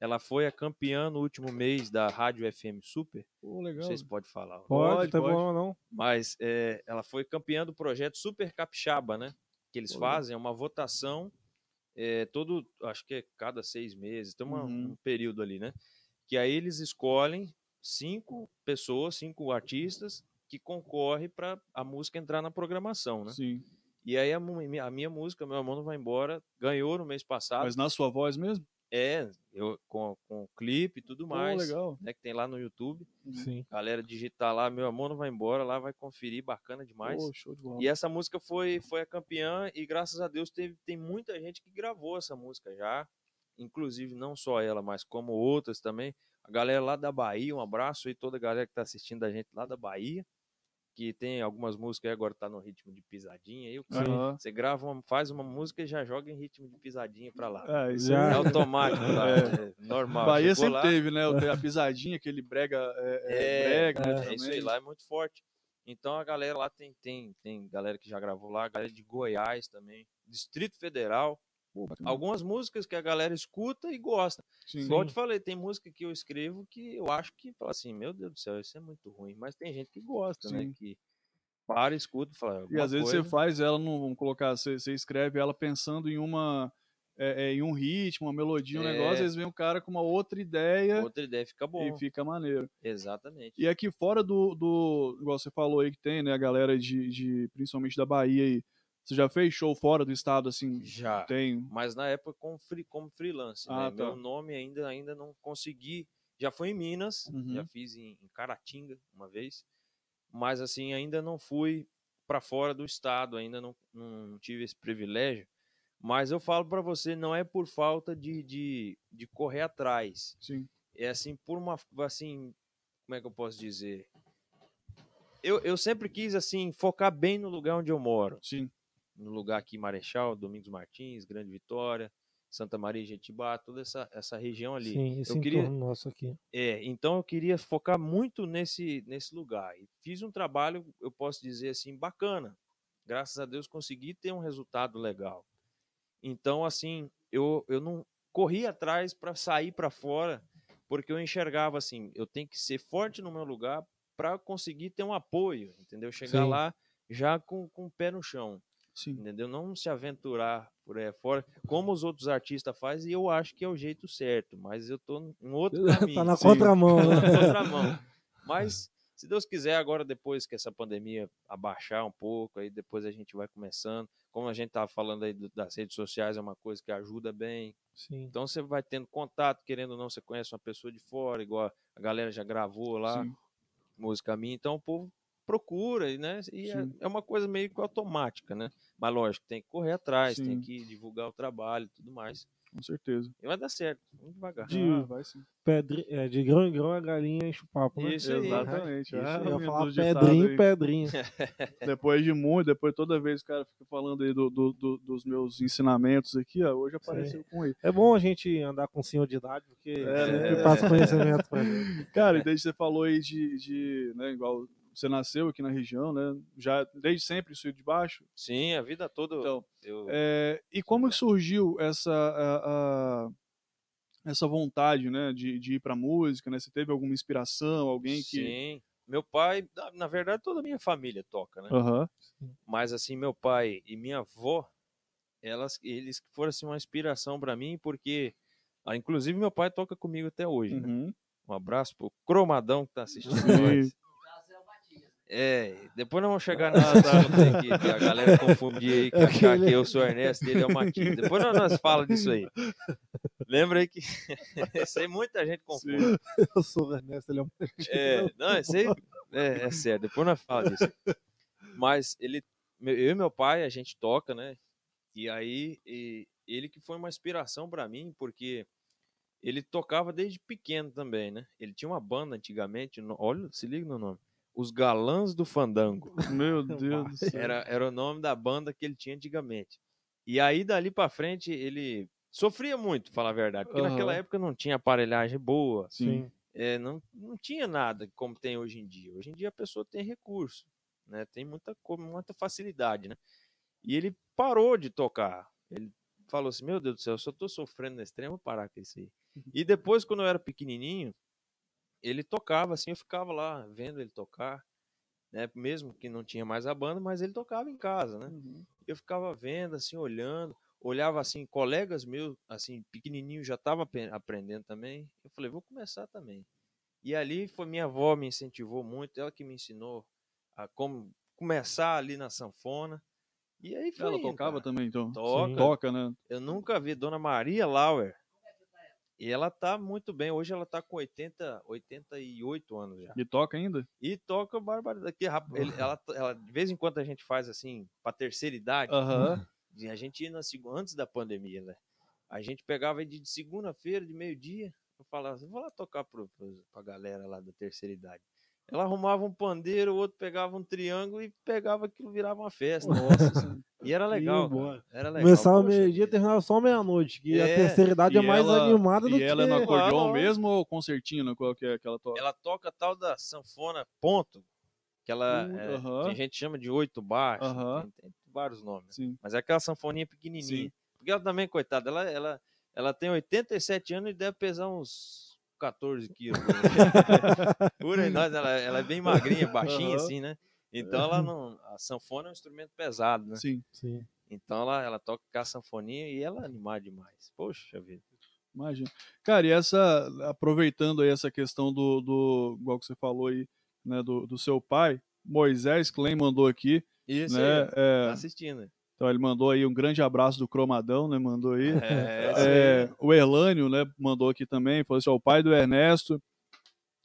[SPEAKER 3] Ela foi a campeã no último mês da Rádio FM Super. Não
[SPEAKER 2] legal.
[SPEAKER 3] sei se pode falar.
[SPEAKER 1] Pode,
[SPEAKER 2] Pode,
[SPEAKER 1] tá
[SPEAKER 2] pode.
[SPEAKER 1] bom não.
[SPEAKER 3] Mas é, ela foi campeã do projeto Super Capixaba, né? Que eles
[SPEAKER 2] Pô.
[SPEAKER 3] fazem uma votação é, todo, acho que é cada seis meses, tem uma-
[SPEAKER 2] Uhum.
[SPEAKER 3] um período ali, né? Que aí eles escolhem cinco pessoas, cinco artistas que concorrem para a música entrar na programação, né?
[SPEAKER 2] Sim.
[SPEAKER 3] E aí a, a minha música, Meu Amor Não Vai Embora, ganhou no mês passado.
[SPEAKER 2] Mas na sua voz mesmo?
[SPEAKER 3] É, eu, com, com o clipe e tudo
[SPEAKER 2] Pô,
[SPEAKER 3] mais,
[SPEAKER 2] legal.
[SPEAKER 3] né? Que tem lá no YouTube.
[SPEAKER 1] Sim.
[SPEAKER 3] Galera digitar lá, Meu Amor Não Vai Embora, lá vai conferir, bacana demais.
[SPEAKER 2] Pô, show de bola.
[SPEAKER 3] E essa música foi, foi a campeã e graças a Deus teve, tem muita gente que gravou essa música já. Inclusive não só ela, mas como outras também. A galera lá da Bahia, um abraço aí toda a galera que tá assistindo a gente lá da Bahia, que tem algumas músicas aí agora tá no ritmo de pisadinha. Aí o cara,
[SPEAKER 2] Aham.
[SPEAKER 3] você grava, uma, faz uma música e já joga em ritmo de pisadinha pra lá.
[SPEAKER 2] É, isso
[SPEAKER 1] Já.
[SPEAKER 3] É
[SPEAKER 2] aí.
[SPEAKER 3] automático, lá,
[SPEAKER 2] É.
[SPEAKER 3] é normal.
[SPEAKER 2] Bahia
[SPEAKER 3] Chegou
[SPEAKER 2] sempre
[SPEAKER 3] lá,
[SPEAKER 2] teve, né? o- A pisadinha, aquele brega, é, é, brega, né?
[SPEAKER 3] é isso aí, lá é muito forte. Então a galera lá tem, tem, tem galera que já gravou lá, galera de Goiás também, Distrito Federal.
[SPEAKER 2] Pô.
[SPEAKER 3] Algumas músicas que a galera escuta e gosta.
[SPEAKER 2] Sim.
[SPEAKER 3] Igual eu te falei, tem música que eu escrevo que eu acho que fala assim, meu Deus do céu, isso é muito ruim. Mas tem gente que gosta, né?
[SPEAKER 2] Sim.
[SPEAKER 3] Que para, escuta e fala.
[SPEAKER 2] E
[SPEAKER 3] alguma
[SPEAKER 2] às vezes
[SPEAKER 3] coisa.
[SPEAKER 2] você faz ela, não, vamos colocar, você, você escreve ela pensando em uma. é, é, em um ritmo, uma melodia, um
[SPEAKER 3] É.
[SPEAKER 2] negócio, às vezes vem um cara com uma outra ideia
[SPEAKER 3] Outra ideia fica bom.
[SPEAKER 2] e fica maneiro.
[SPEAKER 3] Exatamente.
[SPEAKER 2] E aqui fora do, do. Igual você falou aí que tem, né? A galera de, de principalmente da Bahia aí. Você já fez show fora do estado, assim?
[SPEAKER 3] Já.
[SPEAKER 2] Tem.
[SPEAKER 3] Mas na época como, free, como freelance.
[SPEAKER 2] Ah,
[SPEAKER 3] né?
[SPEAKER 2] tá.
[SPEAKER 3] Meu nome ainda, ainda não consegui. Já foi em Minas,
[SPEAKER 2] Uhum.
[SPEAKER 3] já fiz em, em Caratinga uma vez. Mas assim, ainda não fui para fora do estado, ainda não, não tive esse privilégio. Mas eu falo para você, não é por falta de, de, de correr atrás.
[SPEAKER 2] Sim.
[SPEAKER 3] É assim, por uma. Assim, como é que eu posso dizer? Eu, eu sempre quis, assim, focar bem no lugar onde eu moro
[SPEAKER 2] Sim.
[SPEAKER 3] No lugar aqui, Marechal, Domingos Martins, Grande Vitória, Santa Maria Jetibá, toda essa, essa região ali.
[SPEAKER 1] Sim, esse
[SPEAKER 3] Eu queria-
[SPEAKER 1] nosso aqui.
[SPEAKER 3] É, então eu queria focar muito nesse, nesse lugar. E fiz um trabalho, eu posso dizer assim, bacana. Graças a Deus consegui ter um resultado legal. Então, assim, eu, eu não corri atrás para sair para fora, porque eu enxergava assim, eu tenho que ser forte no meu lugar para conseguir ter um apoio, entendeu? Chegar
[SPEAKER 1] Sim.
[SPEAKER 3] lá já com, com o pé no chão
[SPEAKER 2] Sim.
[SPEAKER 3] entendeu? Não se aventurar por aí fora, como os outros artistas fazem, e eu acho que é o jeito certo, mas eu tô em outro caminho.
[SPEAKER 1] tá na
[SPEAKER 2] sim.
[SPEAKER 1] contramão, né?
[SPEAKER 3] na contramão. Mas, se Deus quiser, agora depois que essa pandemia abaixar um pouco, aí depois a gente vai começando. Como a gente tava falando aí das redes sociais, é uma coisa que ajuda bem.
[SPEAKER 1] Sim.
[SPEAKER 3] Então você vai tendo contato, querendo ou não, você conhece uma pessoa de fora, igual a galera já gravou lá
[SPEAKER 2] Sim.
[SPEAKER 3] música minha, então o povo procura, e, né? E é,
[SPEAKER 2] Sim.
[SPEAKER 3] é uma coisa meio que automática, né? Mas lógico, tem que correr atrás, tem
[SPEAKER 2] Sim.
[SPEAKER 3] que divulgar o trabalho e tudo mais.
[SPEAKER 2] Com certeza.
[SPEAKER 3] E vai dar certo, muito devagar.
[SPEAKER 1] De-
[SPEAKER 2] Ah, vai sim.
[SPEAKER 1] Pedri... É, de grão em grão a galinha enche o papo, né?
[SPEAKER 3] Isso aí.
[SPEAKER 2] Exatamente.
[SPEAKER 3] Isso
[SPEAKER 2] Ah,
[SPEAKER 3] aí.
[SPEAKER 1] Eu ia falar pedrinho, pedrinho.
[SPEAKER 2] Depois de muito, depois toda vez que o cara fica falando aí do, do- do- dos meus ensinamentos aqui, ó, hoje apareceu com ele.
[SPEAKER 1] É bom a gente andar com senhor de idade, porque
[SPEAKER 2] É,
[SPEAKER 1] sempre
[SPEAKER 3] né?
[SPEAKER 1] passa conhecimento pra.
[SPEAKER 2] Cara, e desde que você falou aí de, de né, igual você nasceu aqui na região, né? Já desde sempre isso de baixo.
[SPEAKER 3] Sim, a vida toda
[SPEAKER 2] Então,
[SPEAKER 3] eu.
[SPEAKER 2] é, e como que surgiu essa a- a- essa vontade, né, de, de ir para música, né? Você teve alguma inspiração, alguém que
[SPEAKER 3] Sim. Meu pai, na, verdade, toda a minha família toca, né?
[SPEAKER 2] Aham.
[SPEAKER 3] Mas assim, meu pai e minha avó, elas, eles foram assim, uma inspiração para mim, porque, ah, inclusive, meu pai toca comigo até hoje. né?
[SPEAKER 2] Uhum.
[SPEAKER 3] Um abraço pro Cromadão que tá assistindo. É, depois nós vamos chegar aí que, a galera confundir aí, que achar que eu sou Ernesto e ele é o Matias. Depois nós, nós fala disso aí. Lembra aí que isso aí muita gente confunde.
[SPEAKER 1] Eu sou o Ernesto, ele é um
[SPEAKER 3] É, não, isso aí é, é sério, depois nós fala disso. Mas ele, eu e meu pai, a gente toca, né? E aí, e- ele que foi uma inspiração para mim, porque ele tocava desde pequeno também, né? Ele tinha uma banda antigamente, olha, se liga no nome. Os Galãs do Fandango.
[SPEAKER 2] Meu Deus do céu.
[SPEAKER 3] Era, era o nome da banda que ele tinha antigamente. E aí, dali pra frente, ele sofria muito, falar a verdade. Porque naquela
[SPEAKER 2] Aham.
[SPEAKER 3] época não tinha aparelhagem boa,
[SPEAKER 2] Sim.
[SPEAKER 3] é, não, não tinha nada como tem hoje em dia. Hoje em dia a pessoa tem recurso, né? Tem muita, muita facilidade, né? E ele parou de tocar. Ele falou assim, meu Deus do céu, eu só tô sofrendo no extremo, vou parar com isso aí. E depois, quando eu era pequenininho, ele tocava assim, eu ficava lá vendo ele tocar, né? Mesmo que não tinha mais a banda, mas ele tocava em casa, né?
[SPEAKER 2] Uhum.
[SPEAKER 3] eu ficava vendo, assim, olhando, olhava assim, colegas meus, assim, pequenininho, já estava aprendendo também. Eu falei, vou começar também. E ali foi minha avó me incentivou muito, ela que me ensinou a como começar ali na sanfona. E aí foi.
[SPEAKER 2] Ela
[SPEAKER 3] indo,
[SPEAKER 2] tocava
[SPEAKER 3] cara.
[SPEAKER 2] também, então.
[SPEAKER 3] Toca.
[SPEAKER 2] Toca, né?
[SPEAKER 3] Eu nunca vi Dona Maria Lauer. E ela tá muito bem. Hoje ela tá com 80, 88 anos já.
[SPEAKER 2] E toca ainda?
[SPEAKER 3] E toca barbaridade. Que rap- ele- ela, ela, de vez em quando a gente faz assim, pra terceira idade. E a gente ia na antes da pandemia, né? A gente pegava de segunda-feira, de meio-dia, eu falava assim, vou lá tocar pro, pro, pra galera lá da terceira idade. Ela arrumava um pandeiro, o outro pegava um triângulo e pegava aquilo, virava uma festa.
[SPEAKER 2] Nossa,
[SPEAKER 3] E era legal. Era legal.
[SPEAKER 1] Começava meio-dia e terminava só meia-noite. Que a
[SPEAKER 3] É,
[SPEAKER 1] terceira idade é
[SPEAKER 2] E
[SPEAKER 1] mais
[SPEAKER 2] ela-
[SPEAKER 1] animada do
[SPEAKER 2] E
[SPEAKER 1] que.
[SPEAKER 2] ela é no acordeon mesmo ou concertina? Qual que é que ela toca?
[SPEAKER 3] Ela toca tal da sanfona ponto, que ela
[SPEAKER 2] Uh,
[SPEAKER 3] é,
[SPEAKER 2] aham.
[SPEAKER 3] que a gente chama de oito baixos,
[SPEAKER 2] Aham.
[SPEAKER 3] tem, tem vários nomes.
[SPEAKER 2] Sim.
[SPEAKER 3] Mas é aquela sanfoninha pequenininha.
[SPEAKER 2] Sim.
[SPEAKER 3] Porque ela também, coitada, ela, ela, ela tem 87 anos e deve pesar uns 14 quilos. Por aí, nós, ela, ela é bem magrinha, baixinha
[SPEAKER 2] Aham.
[SPEAKER 3] assim, né? Então ela não. A sanfona é um instrumento pesado, né?
[SPEAKER 2] Sim,
[SPEAKER 1] Sim.
[SPEAKER 3] Então ela, ela toca com a sanfoninha e ela é animada demais. Poxa vida.
[SPEAKER 2] imagina. Cara, e essa, aproveitando aí essa questão do, do igual que você falou aí, né, do, do seu pai, Moisés Klein mandou aqui,
[SPEAKER 3] Isso
[SPEAKER 2] né,
[SPEAKER 3] aí,
[SPEAKER 2] é,
[SPEAKER 3] tá assistindo.
[SPEAKER 2] Então ele mandou aí um grande abraço do Cromadão, né, mandou aí.
[SPEAKER 3] É,
[SPEAKER 2] É, o Erlânio, né, mandou aqui também, falou assim, ó, o pai do Ernesto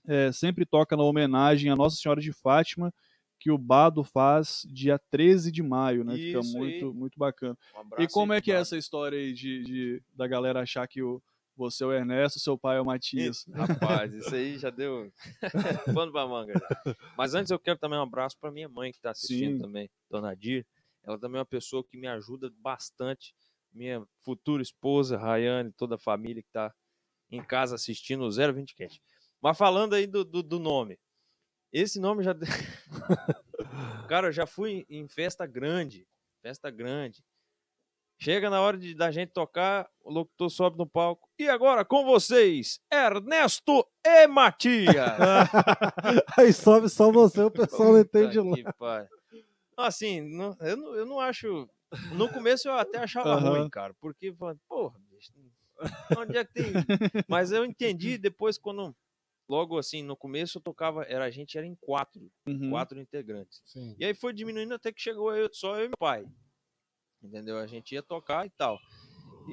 [SPEAKER 2] é, sempre toca na homenagem à Nossa Senhora de Fátima, que o Bado faz dia 13 de maio, né? Fica
[SPEAKER 3] Isso aí.
[SPEAKER 2] muito, muito bacana.
[SPEAKER 3] Um abraço
[SPEAKER 2] E como
[SPEAKER 3] aí
[SPEAKER 2] é que é essa história aí de, de- da galera achar que o, você é o Ernesto, seu pai é o Matias?
[SPEAKER 3] Rapaz, isso aí já deu pano pra manga. já. Mas antes eu quero também um abraço para minha mãe que está assistindo
[SPEAKER 2] Sim.
[SPEAKER 3] também, Dona Dir. Ela também é uma pessoa que me ajuda bastante. Minha futura esposa, Rayane, toda a família que está em casa assistindo o 020 Cast. Mas falando aí do, do, do nome. Esse nome já. Cara, eu já fui em festa grande. Festa grande. Chega na hora de, da gente tocar, o locutor sobe no palco. E agora com vocês, Ernesto e Matias.
[SPEAKER 1] Aí sobe só você, o pessoal não entende lá.
[SPEAKER 3] pariu. Assim, não- eu, não, eu não acho. No começo eu até achava
[SPEAKER 2] Aham.
[SPEAKER 3] ruim, cara, porque, falando, porra, bicho, onde é que tem. Mas eu entendi depois quando. Logo assim, no começo eu tocava, era, a gente era em quatro,
[SPEAKER 2] Uhum.
[SPEAKER 3] quatro integrantes.
[SPEAKER 1] Sim.
[SPEAKER 3] E aí foi diminuindo até que chegou eu, só eu e meu pai. Entendeu? A gente ia tocar e tal.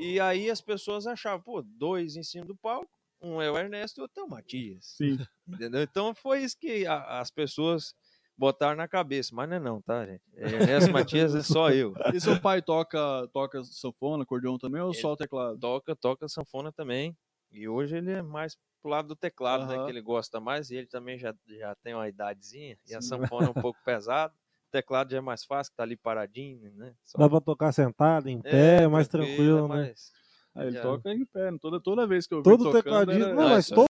[SPEAKER 3] E aí as pessoas achavam, pô, dois em cima do palco, um é o Ernesto e outro é o Matias.
[SPEAKER 2] Sim.
[SPEAKER 3] Entendeu? Então foi isso que a- as pessoas botaram na cabeça. Mas não é não, tá, gente? É Ernesto Matias é só eu.
[SPEAKER 2] E seu pai toca, toca sanfona, acordeon também ou
[SPEAKER 3] Ele-
[SPEAKER 2] só o teclado?
[SPEAKER 3] Toca, toca sanfona também. E hoje ele é mais pro lado do teclado, né?
[SPEAKER 2] Aham.
[SPEAKER 3] Que ele gosta mais. E ele também já, já tem uma idadezinha. E a
[SPEAKER 2] Sim.
[SPEAKER 3] sanfona é um pouco pesada. O teclado já é mais fácil, que tá ali paradinho, né? Só-
[SPEAKER 1] Dá pra tocar sentado, em pé, mais
[SPEAKER 3] é
[SPEAKER 1] tranquilo, né?
[SPEAKER 3] mais-
[SPEAKER 2] Ah, ele
[SPEAKER 3] Já.
[SPEAKER 2] toca em pé, né? toda, toda vez que eu vi
[SPEAKER 1] Todo
[SPEAKER 2] tocando
[SPEAKER 1] tecladista.
[SPEAKER 2] era-
[SPEAKER 1] Não, mas todo.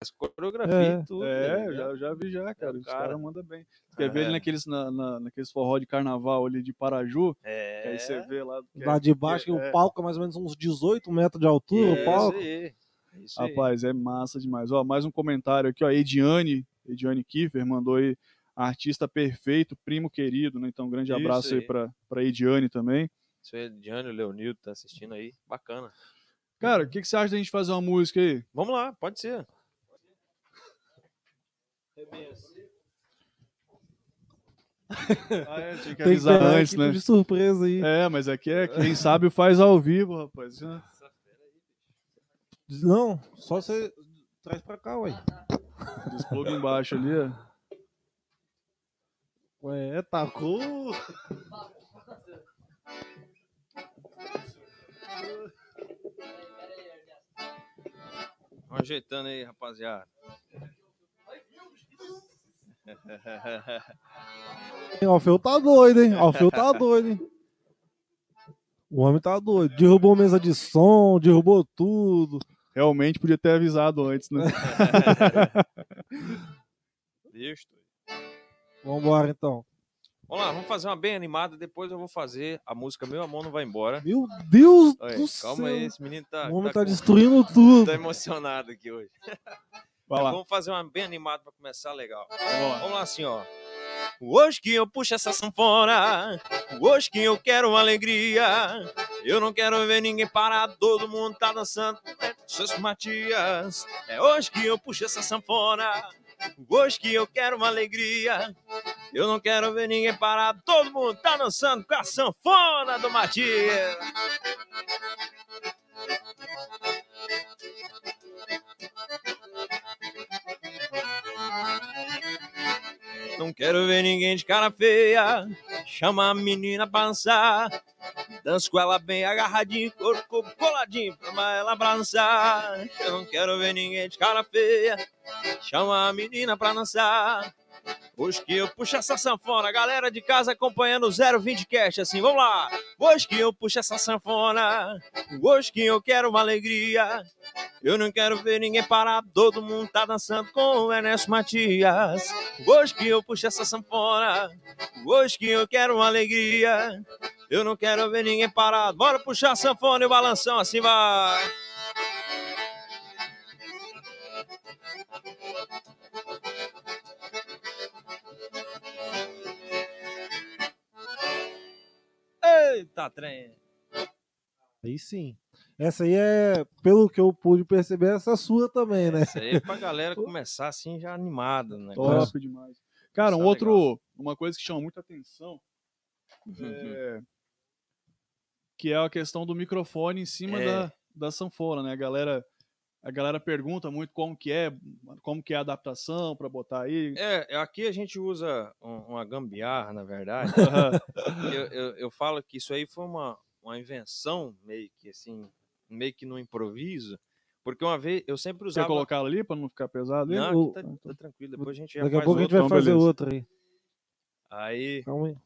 [SPEAKER 3] Mais coreografia
[SPEAKER 1] É.
[SPEAKER 3] e tudo.
[SPEAKER 2] É,
[SPEAKER 3] né?
[SPEAKER 2] eu já, eu já vi já, cara.
[SPEAKER 3] o
[SPEAKER 2] Os
[SPEAKER 3] cara.
[SPEAKER 2] caras mandam bem. Quer ver ele
[SPEAKER 3] É.
[SPEAKER 2] naqueles, na, na- naqueles forró de carnaval ali de Paraju, que
[SPEAKER 3] É,
[SPEAKER 2] aí você vê lá. que é-
[SPEAKER 1] Lá de baixo, que
[SPEAKER 2] é.
[SPEAKER 1] o palco é mais ou menos uns 18 metros de altura,
[SPEAKER 3] é
[SPEAKER 1] o palco.
[SPEAKER 3] Isso aí. é Isso aí.
[SPEAKER 2] Rapaz, é massa demais. Ó, mais um comentário aqui, ó. Ediane, Ediane Kiefer mandou aí artista perfeito, primo querido, né? Então, um grande
[SPEAKER 3] Isso
[SPEAKER 2] abraço aí
[SPEAKER 3] aí.
[SPEAKER 2] pra, pra Ediane também.
[SPEAKER 3] Isso aí, Diane, o Leonildo tá assistindo aí. Bacana.
[SPEAKER 2] Cara, o que, que você acha da gente fazer uma música aí?
[SPEAKER 3] Vamos lá, pode ser.
[SPEAKER 2] Ah, é, tinha que avisar antes, né?
[SPEAKER 1] de surpresa aí.
[SPEAKER 2] É, mas aqui é quem sabe faz ao vivo, rapaz.
[SPEAKER 1] Não, só você traz pra cá, ué.
[SPEAKER 2] Despluga embaixo ali, ó.
[SPEAKER 1] Ué, tacou.
[SPEAKER 3] Vamos ajeitando aí, rapaziada.
[SPEAKER 1] O Alfeu tá doido, hein? O Alfeu tá doido, hein? O homem tá doido. Derrubou mesa de som, derrubou tudo.
[SPEAKER 2] Realmente podia ter avisado antes, né?
[SPEAKER 3] Deixa.
[SPEAKER 1] Vambora, então.
[SPEAKER 3] Vamos lá, vamos fazer uma bem animada. Depois eu vou fazer a música Meu Amor Não Vai Embora.
[SPEAKER 1] Meu Deus
[SPEAKER 3] Olha,
[SPEAKER 1] do
[SPEAKER 3] calma
[SPEAKER 1] céu.
[SPEAKER 3] aí, esse menino tá,
[SPEAKER 1] o homem tá,
[SPEAKER 3] com-
[SPEAKER 1] destruindo tudo.
[SPEAKER 3] tá emocionado aqui hoje.
[SPEAKER 2] Lá.
[SPEAKER 3] Vamos fazer uma bem animada pra começar legal.
[SPEAKER 2] Vamos lá.
[SPEAKER 3] Vamos lá assim, ó. Hoje que eu puxo essa sanfona, hoje que eu quero alegria. Eu não quero ver ninguém parado, todo mundo tá dançando. Seus Matias, é hoje que eu puxo essa sanfona, hoje que eu quero uma alegria. Eu não quero ver ninguém parado, todo mundo tá dançando com a sanfona do Matias. Não quero ver ninguém de cara feia. Chama a menina pra dançar. Danço com ela bem agarradinho, corpo coladinho, pra ela balançar. Eu não quero ver ninguém de cara feia. Chama a menina pra dançar. Eu puxo essa sanfona, galera de casa acompanhando o 020 Cast, assim, vamos lá! Eu puxo essa sanfona, que eu quero uma alegria, eu não quero ver ninguém parar, todo mundo tá dançando com o Ernesto Matias. Eu puxo essa sanfona, que eu quero uma alegria, eu não quero ver ninguém parado, bora puxar a sanfona e o assim vai! Eita, trem.
[SPEAKER 1] Aí sim. Essa aí é, pelo que eu pude perceber, essa sua também, né?
[SPEAKER 3] Isso aí é pra galera começar assim já animada, né?
[SPEAKER 2] Top demais. Cara, um
[SPEAKER 3] é
[SPEAKER 2] outro, uma coisa que chama muita atenção
[SPEAKER 3] Uhum.
[SPEAKER 2] é, que é a questão do microfone em cima
[SPEAKER 3] É.
[SPEAKER 2] da, da sanfona, né? A galera, a galera pergunta muito como que é, como que é a adaptação para botar aí.
[SPEAKER 3] É, aqui a gente usa um- uma gambiarra, na verdade. Eu, eu, eu falo que isso aí foi uma, uma invenção, meio que assim, meio que no improviso, porque uma vez eu sempre
[SPEAKER 2] Quer
[SPEAKER 3] usava.
[SPEAKER 2] colocar ali para não ficar pesado? aí?
[SPEAKER 3] Não,
[SPEAKER 1] O-
[SPEAKER 3] aqui tá, tá tranquilo, depois a gente já
[SPEAKER 1] Daqui a pouco a gente
[SPEAKER 3] outro.
[SPEAKER 1] vai
[SPEAKER 2] então,
[SPEAKER 1] fazer
[SPEAKER 2] beleza.
[SPEAKER 1] outra aí.
[SPEAKER 3] Aí,
[SPEAKER 1] Calma aí.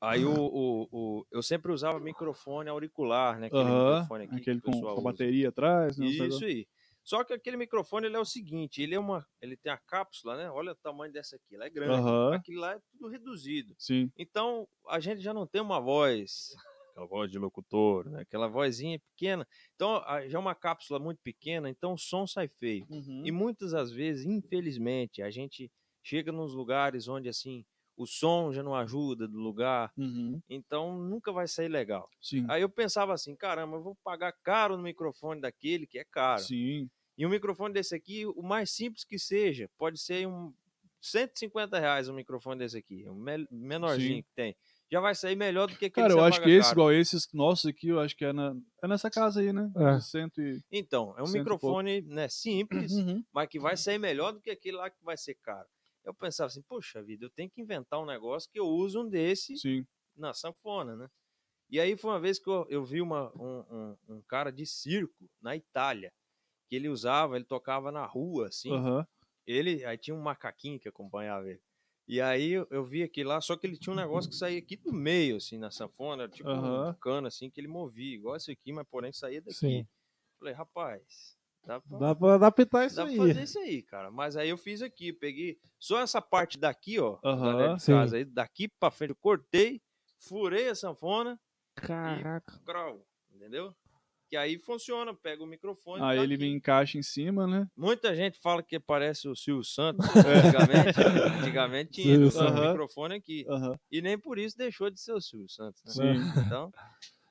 [SPEAKER 3] aí o, o, o- eu sempre usava microfone auricular, né? Aquele
[SPEAKER 2] Aham,
[SPEAKER 3] microfone aqui
[SPEAKER 2] Aquele
[SPEAKER 3] que o
[SPEAKER 2] com,
[SPEAKER 3] pessoal
[SPEAKER 2] com a bateria atrás. né,
[SPEAKER 3] Isso aí. Só que aquele microfone ele é o seguinte, ele é uma, ele tem a cápsula, né? Olha o tamanho dessa aqui, ela é grande.
[SPEAKER 2] Aham.
[SPEAKER 3] Aquilo lá é tudo reduzido.
[SPEAKER 2] Sim.
[SPEAKER 3] Então, a gente já não tem uma voz, aquela voz de locutor, né? aquela vozinha pequena. Então, já é uma cápsula muito pequena, então o som sai feio.
[SPEAKER 2] Uhum.
[SPEAKER 3] E muitas das vezes, infelizmente, a gente chega nos lugares onde assim o som já não ajuda do lugar,
[SPEAKER 2] Uhum.
[SPEAKER 3] então nunca vai sair legal.
[SPEAKER 2] Sim.
[SPEAKER 3] Aí eu pensava assim, caramba, eu vou pagar caro no microfone daquele que é caro.
[SPEAKER 2] Sim.
[SPEAKER 3] E um microfone desse aqui, o mais simples que seja, pode ser um 150 reais um microfone desse aqui, um me- menorzinho
[SPEAKER 2] Sim.
[SPEAKER 3] que tem. Já vai sair melhor do que aquele
[SPEAKER 2] Cara,
[SPEAKER 3] que
[SPEAKER 2] eu acho que esse,
[SPEAKER 3] caro.
[SPEAKER 2] igual esses nossos aqui, eu acho que é, na, é nessa casa aí, né?
[SPEAKER 1] É.
[SPEAKER 2] De Cento e...
[SPEAKER 3] Então, é um microfone né, simples,
[SPEAKER 2] Uhum.
[SPEAKER 3] mas que vai sair melhor do que aquele lá que vai ser caro. Eu pensava assim, poxa vida, eu tenho que inventar um negócio que eu use um desse
[SPEAKER 2] Sim.
[SPEAKER 3] na sanfona, né? E aí foi uma vez que eu, eu vi uma, um, um- um cara de circo na Itália, que ele usava, ele tocava na rua, assim,
[SPEAKER 2] Aham.
[SPEAKER 3] ele, aí tinha um macaquinho que acompanhava ele. E aí eu, vi aquilo lá, só que ele tinha um negócio que saía aqui do meio, assim, na sanfona, tipo um
[SPEAKER 2] Aham.
[SPEAKER 3] cano, assim, que ele movia, igual esse aqui, mas porém saía daqui.
[SPEAKER 1] Sim.
[SPEAKER 3] Falei, rapaz, dá pra,
[SPEAKER 1] Dá pra adaptar isso
[SPEAKER 3] dá pra
[SPEAKER 1] aí.
[SPEAKER 3] fazer isso aí, cara. Mas aí eu fiz aqui, peguei só essa parte daqui, ó, de
[SPEAKER 1] Sim.
[SPEAKER 3] casa aí, daqui pra frente, eu cortei, furei a sanfona,
[SPEAKER 1] Caraca.
[SPEAKER 3] grau, entendeu? Que aí funciona, pega o microfone.
[SPEAKER 2] Aí
[SPEAKER 3] tá
[SPEAKER 2] ele
[SPEAKER 3] aqui.
[SPEAKER 2] me encaixa em cima, né?
[SPEAKER 3] Muita gente fala que parece o Silvio Santos. Antigamente, antigamente tinha o microfone aqui. E nem por isso deixou de ser o Silvio Santos. Né?
[SPEAKER 2] Sim.
[SPEAKER 3] Então,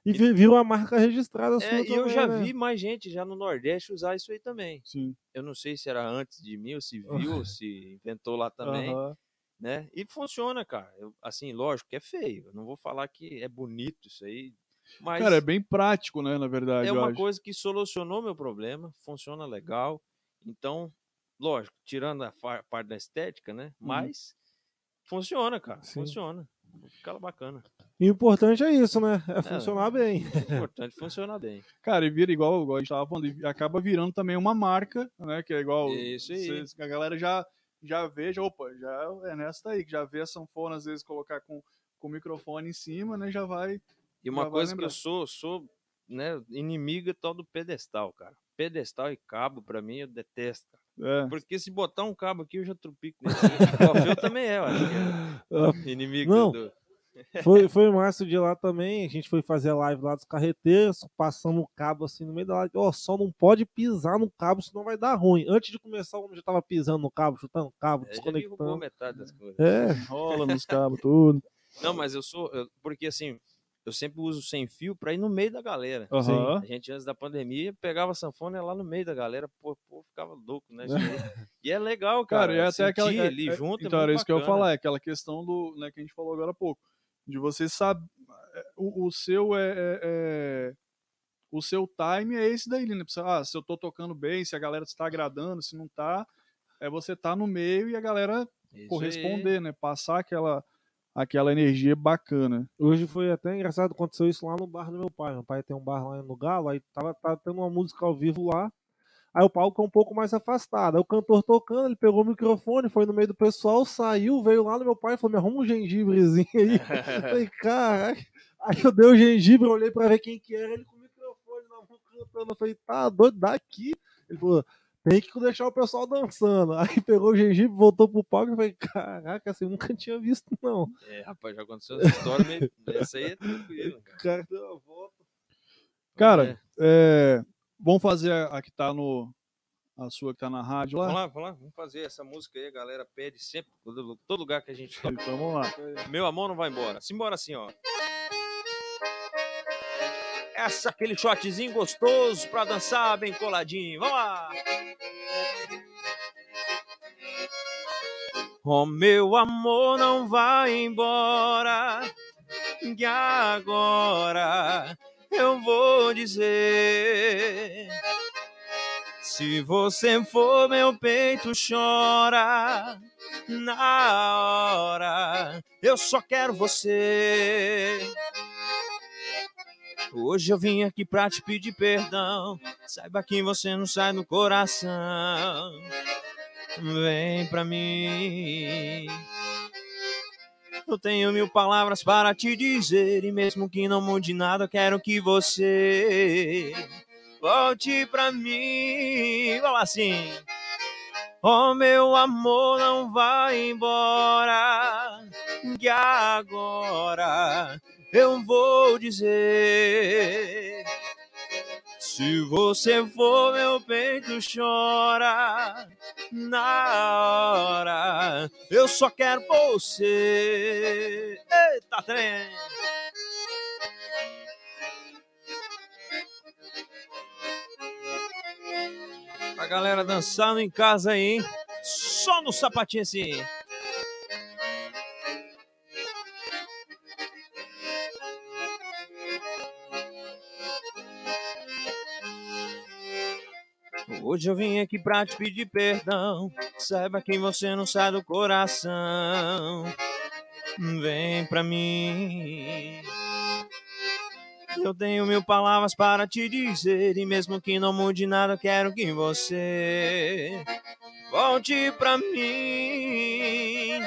[SPEAKER 1] E vi- virou uma marca registrada sua
[SPEAKER 3] é, e eu
[SPEAKER 1] também,
[SPEAKER 3] já
[SPEAKER 1] né?
[SPEAKER 3] vi mais gente já no Nordeste usar isso aí também.
[SPEAKER 2] Sim.
[SPEAKER 3] Eu não sei se era antes de mim, ou se viu, ou se inventou lá também, né? E funciona, cara. Eu, assim, lógico que é feio. Eu não vou falar que é bonito isso aí, mas
[SPEAKER 2] Cara, é bem prático, né? Na verdade,
[SPEAKER 3] é uma coisa que solucionou meu problema, funciona legal. Então, lógico, tirando a parte da estética, né? Mas funciona, cara.
[SPEAKER 1] Sim.
[SPEAKER 3] Funciona. Fica bacana.
[SPEAKER 1] E o importante é isso, né? É funcionar bem.
[SPEAKER 3] O importante é funcionar bem.
[SPEAKER 2] Cara, e vira igual, igual a gente tava falando, e acaba virando também uma marca, né? Que é igual.
[SPEAKER 3] Isso aí.
[SPEAKER 2] a galera já, já vê, já, opa, já é nessa daí, que já vê a sanfona, às vezes, colocar com, com o microfone em cima, né? Já vai.
[SPEAKER 3] E uma coisa que
[SPEAKER 2] lembrar.
[SPEAKER 3] eu sou, sou né, inimiga tal do pedestal, cara. Pedestal e cabo, pra mim, eu detesto. cara.
[SPEAKER 2] É.
[SPEAKER 3] Porque se botar um cabo aqui, eu já trupico o Alfeu também é, eu acho que é inimigo
[SPEAKER 1] Não.
[SPEAKER 3] do...
[SPEAKER 1] Foi, foi massa de lá também. A gente foi fazer a live lá dos carreteiros, passamos o cabo assim no meio da live. Ó, só não pode pisar no cabo, senão vai dar ruim. Antes de começar, o homem já tava pisando no cabo, chutando o cabo,
[SPEAKER 3] É,
[SPEAKER 1] desconectando.
[SPEAKER 3] metade das coisas.
[SPEAKER 1] É,
[SPEAKER 2] Rola nos cabos, tudo.
[SPEAKER 3] Não, mas eu sou. eu- porque assim, eu sempre uso sem fio pra ir no meio da galera.
[SPEAKER 2] Aham.
[SPEAKER 3] A gente, antes da pandemia, pegava a sanfona e ia lá no meio da galera, pô, pô ficava louco, né? aí. e é legal, cara.
[SPEAKER 2] Cara, e é até aquela. é-
[SPEAKER 3] ali
[SPEAKER 2] é-
[SPEAKER 3] junto.
[SPEAKER 2] então,
[SPEAKER 3] é
[SPEAKER 2] era isso que eu ia falar, é aquela questão do. Né, que a gente falou agora há pouco. De você saber. O, o seu é, é- é- O seu time é esse daí, né? Ah, se eu tô tocando bem, se a galera está agradando, se não tá. É você tá no meio e a galera
[SPEAKER 3] Isso aí.
[SPEAKER 2] corresponder, né? Passar aquela aquela energia bacana.
[SPEAKER 1] Hoje foi até engraçado, aconteceu isso lá no bar do meu pai. Meu pai tem um bar lá no Galo, aí tava, tava tendo uma música ao vivo lá. Aí o palco é um pouco mais afastado. Aí o cantor tocando, ele pegou o microfone, foi no meio do pessoal, saiu, veio lá no meu pai e falou: Me arruma um gengibrezinho aí. Eu falei, caralho. Aí eu dei o gengibre, olhei pra ver quem que era, ele com o microfone na mão cantando. Eu falei, tá doido, daqui. Ele falou, tem que deixar o pessoal dançando. Aí pegou o gengibre, voltou pro palco e falei, caraca, assim, nunca tinha visto, não.
[SPEAKER 3] É, rapaz, já aconteceu essa história, meio... essa aí é tranquilo, cara.
[SPEAKER 1] cara deu uma volta.
[SPEAKER 2] Cara, é, vamos fazer a, a que tá no. A sua que tá na rádio lá?
[SPEAKER 3] Vamos lá, vamos lá, vamos fazer essa música aí, a galera pede sempre, todo, todo lugar que a gente toca.
[SPEAKER 2] Então vamos lá.
[SPEAKER 3] Meu amor não vai embora. Simbora assim, ó. Essa aquele shotzinho gostoso pra dançar bem coladinho. Vamos lá. Oh, meu amor não vai embora. Que agora eu vou dizer. Se você for, meu peito chora na hora. Eu só quero você. Hoje eu vim aqui pra te pedir perdão. Saiba que você não sai do coração. Vem pra mim. Eu tenho mil palavras para te dizer. E mesmo que não mude nada, eu quero que você volte pra mim. Lá assim. Oh, meu amor, não vai embora. Que agora eu vou dizer. Se você for, meu peito chora. Na hora, eu só quero você. Eita, trem! Pra galera dançando em casa aí, hein? Só no sapatinho assim. Hoje eu vim aqui pra te pedir perdão. Saiba que você não sai do coração. Vem pra mim. Eu tenho mil palavras para te dizer. E mesmo que não mude nada, quero que você volte pra mim.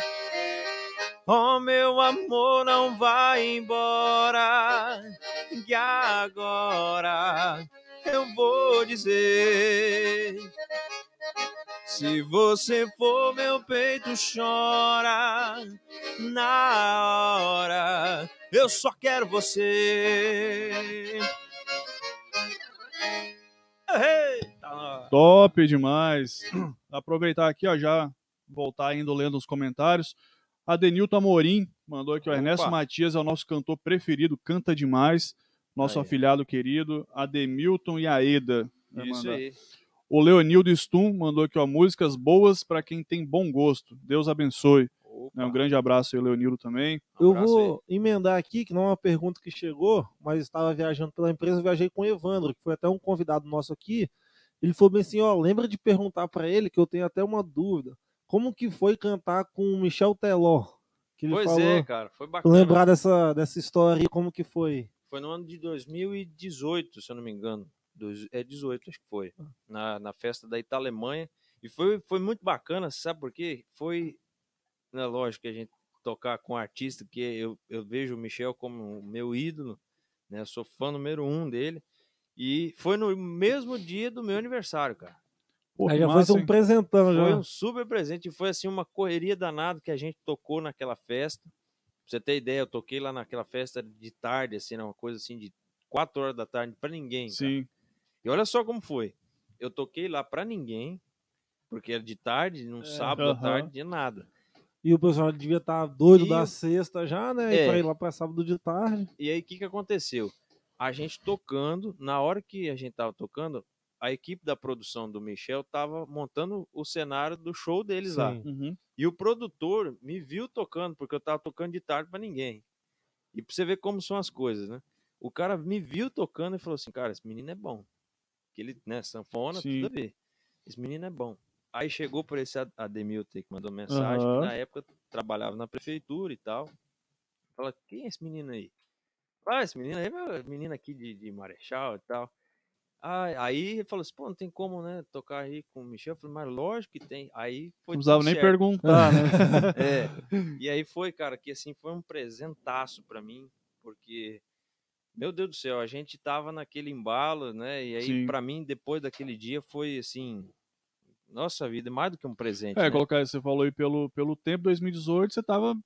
[SPEAKER 3] Oh, meu amor, não vai embora. Que agora vou dizer. Se você for, meu peito chora. Na hora, eu só quero você. Eita!
[SPEAKER 2] Top demais. Aproveitar aqui, ó, já voltar indo lendo os comentários. Adenilton Amorim mandou aqui, o. Ernesto Matias é o nosso cantor preferido, canta demais. Nosso
[SPEAKER 3] Aí.
[SPEAKER 2] afilhado querido, Ademilton e Aeda.
[SPEAKER 3] Isso
[SPEAKER 2] mandar.
[SPEAKER 3] aí.
[SPEAKER 2] O Leonildo Stum mandou aqui, ó, músicas boas para quem tem bom gosto. Deus abençoe.
[SPEAKER 3] Opa,
[SPEAKER 2] Né, Um grande abraço aí, Leonildo também.
[SPEAKER 3] um
[SPEAKER 1] Eu vou emendar aqui, que não é uma pergunta que chegou, mas estava viajando pela empresa, viajei com o Evandro, que foi até um convidado nosso aqui. Ele falou bem assim, ó, lembra de perguntar para ele que eu tenho até uma dúvida. Como que foi cantar com o Michel Teló? Que ele
[SPEAKER 3] Pois
[SPEAKER 1] falou,
[SPEAKER 3] é, cara, foi bacana.
[SPEAKER 1] lembrar dessa, dessa história aí, como que foi?
[SPEAKER 3] Foi no ano de 2018, se eu não me engano. É 18, acho que foi. Na, na festa da Italemanha. E foi, foi muito bacana, sabe por quê? Foi, né, lógico, que a gente tocar com um artista que eu, eu vejo o Michel como o meu ídolo, né? Sou fã número um dele. E foi no mesmo dia do meu aniversário, cara.
[SPEAKER 2] Pô,
[SPEAKER 1] Aí já
[SPEAKER 2] massa,
[SPEAKER 1] foi um
[SPEAKER 2] hein?
[SPEAKER 1] presentão
[SPEAKER 3] Foi
[SPEAKER 1] já.
[SPEAKER 3] um super presente e foi assim uma correria danada que a gente tocou naquela festa. Pra você ter ideia, eu toquei lá naquela festa de tarde, assim, uma coisa assim de 4 horas da tarde pra ninguém. cara.
[SPEAKER 2] Sim.
[SPEAKER 3] E olha só como foi. Eu toquei lá pra ninguém, porque era de tarde, num sábado à
[SPEAKER 2] aham.
[SPEAKER 3] tarde, de nada.
[SPEAKER 1] E o pessoal devia estar doido
[SPEAKER 3] E
[SPEAKER 1] da sexta já, né?
[SPEAKER 3] É.
[SPEAKER 1] E pra ir lá pra sábado de tarde.
[SPEAKER 3] E aí, o que, que aconteceu? A gente tocando, na hora que a gente tava tocando, a equipe da produção do Michel tava montando o cenário do show deles lá.
[SPEAKER 1] Sim.
[SPEAKER 2] Uhum.
[SPEAKER 3] E o produtor me viu tocando, porque eu tava tocando de tarde pra ninguém. E pra você ver como são as coisas, né? O cara me viu tocando e falou assim, cara, esse menino é bom. Que ele, né, sanfona,
[SPEAKER 2] Sim.
[SPEAKER 3] tudo a ver. Esse menino é bom. Aí chegou por esse Ad- Ademilton que mandou mensagem,
[SPEAKER 2] Aham.
[SPEAKER 3] que na época trabalhava na prefeitura e tal. Fala, quem é esse menino aí? Ah, esse menino aí é meu menino aqui de, de Marechal e tal. Ah, aí ele falou assim, pô, não tem como, né, tocar aí com o Michel. Eu falei, mas lógico que tem. Aí foi
[SPEAKER 2] Não precisava nem
[SPEAKER 3] certo.
[SPEAKER 2] perguntar, né?
[SPEAKER 3] É. E aí foi, cara, que assim, foi um presentaço pra mim, porque, meu Deus do céu, a gente tava naquele embalo, né? E aí, pra mim, depois daquele dia, foi assim, nossa vida, mais do que um presente.
[SPEAKER 2] É,
[SPEAKER 3] né?
[SPEAKER 2] colocar, você falou aí pelo, pelo tempo 2018, você tava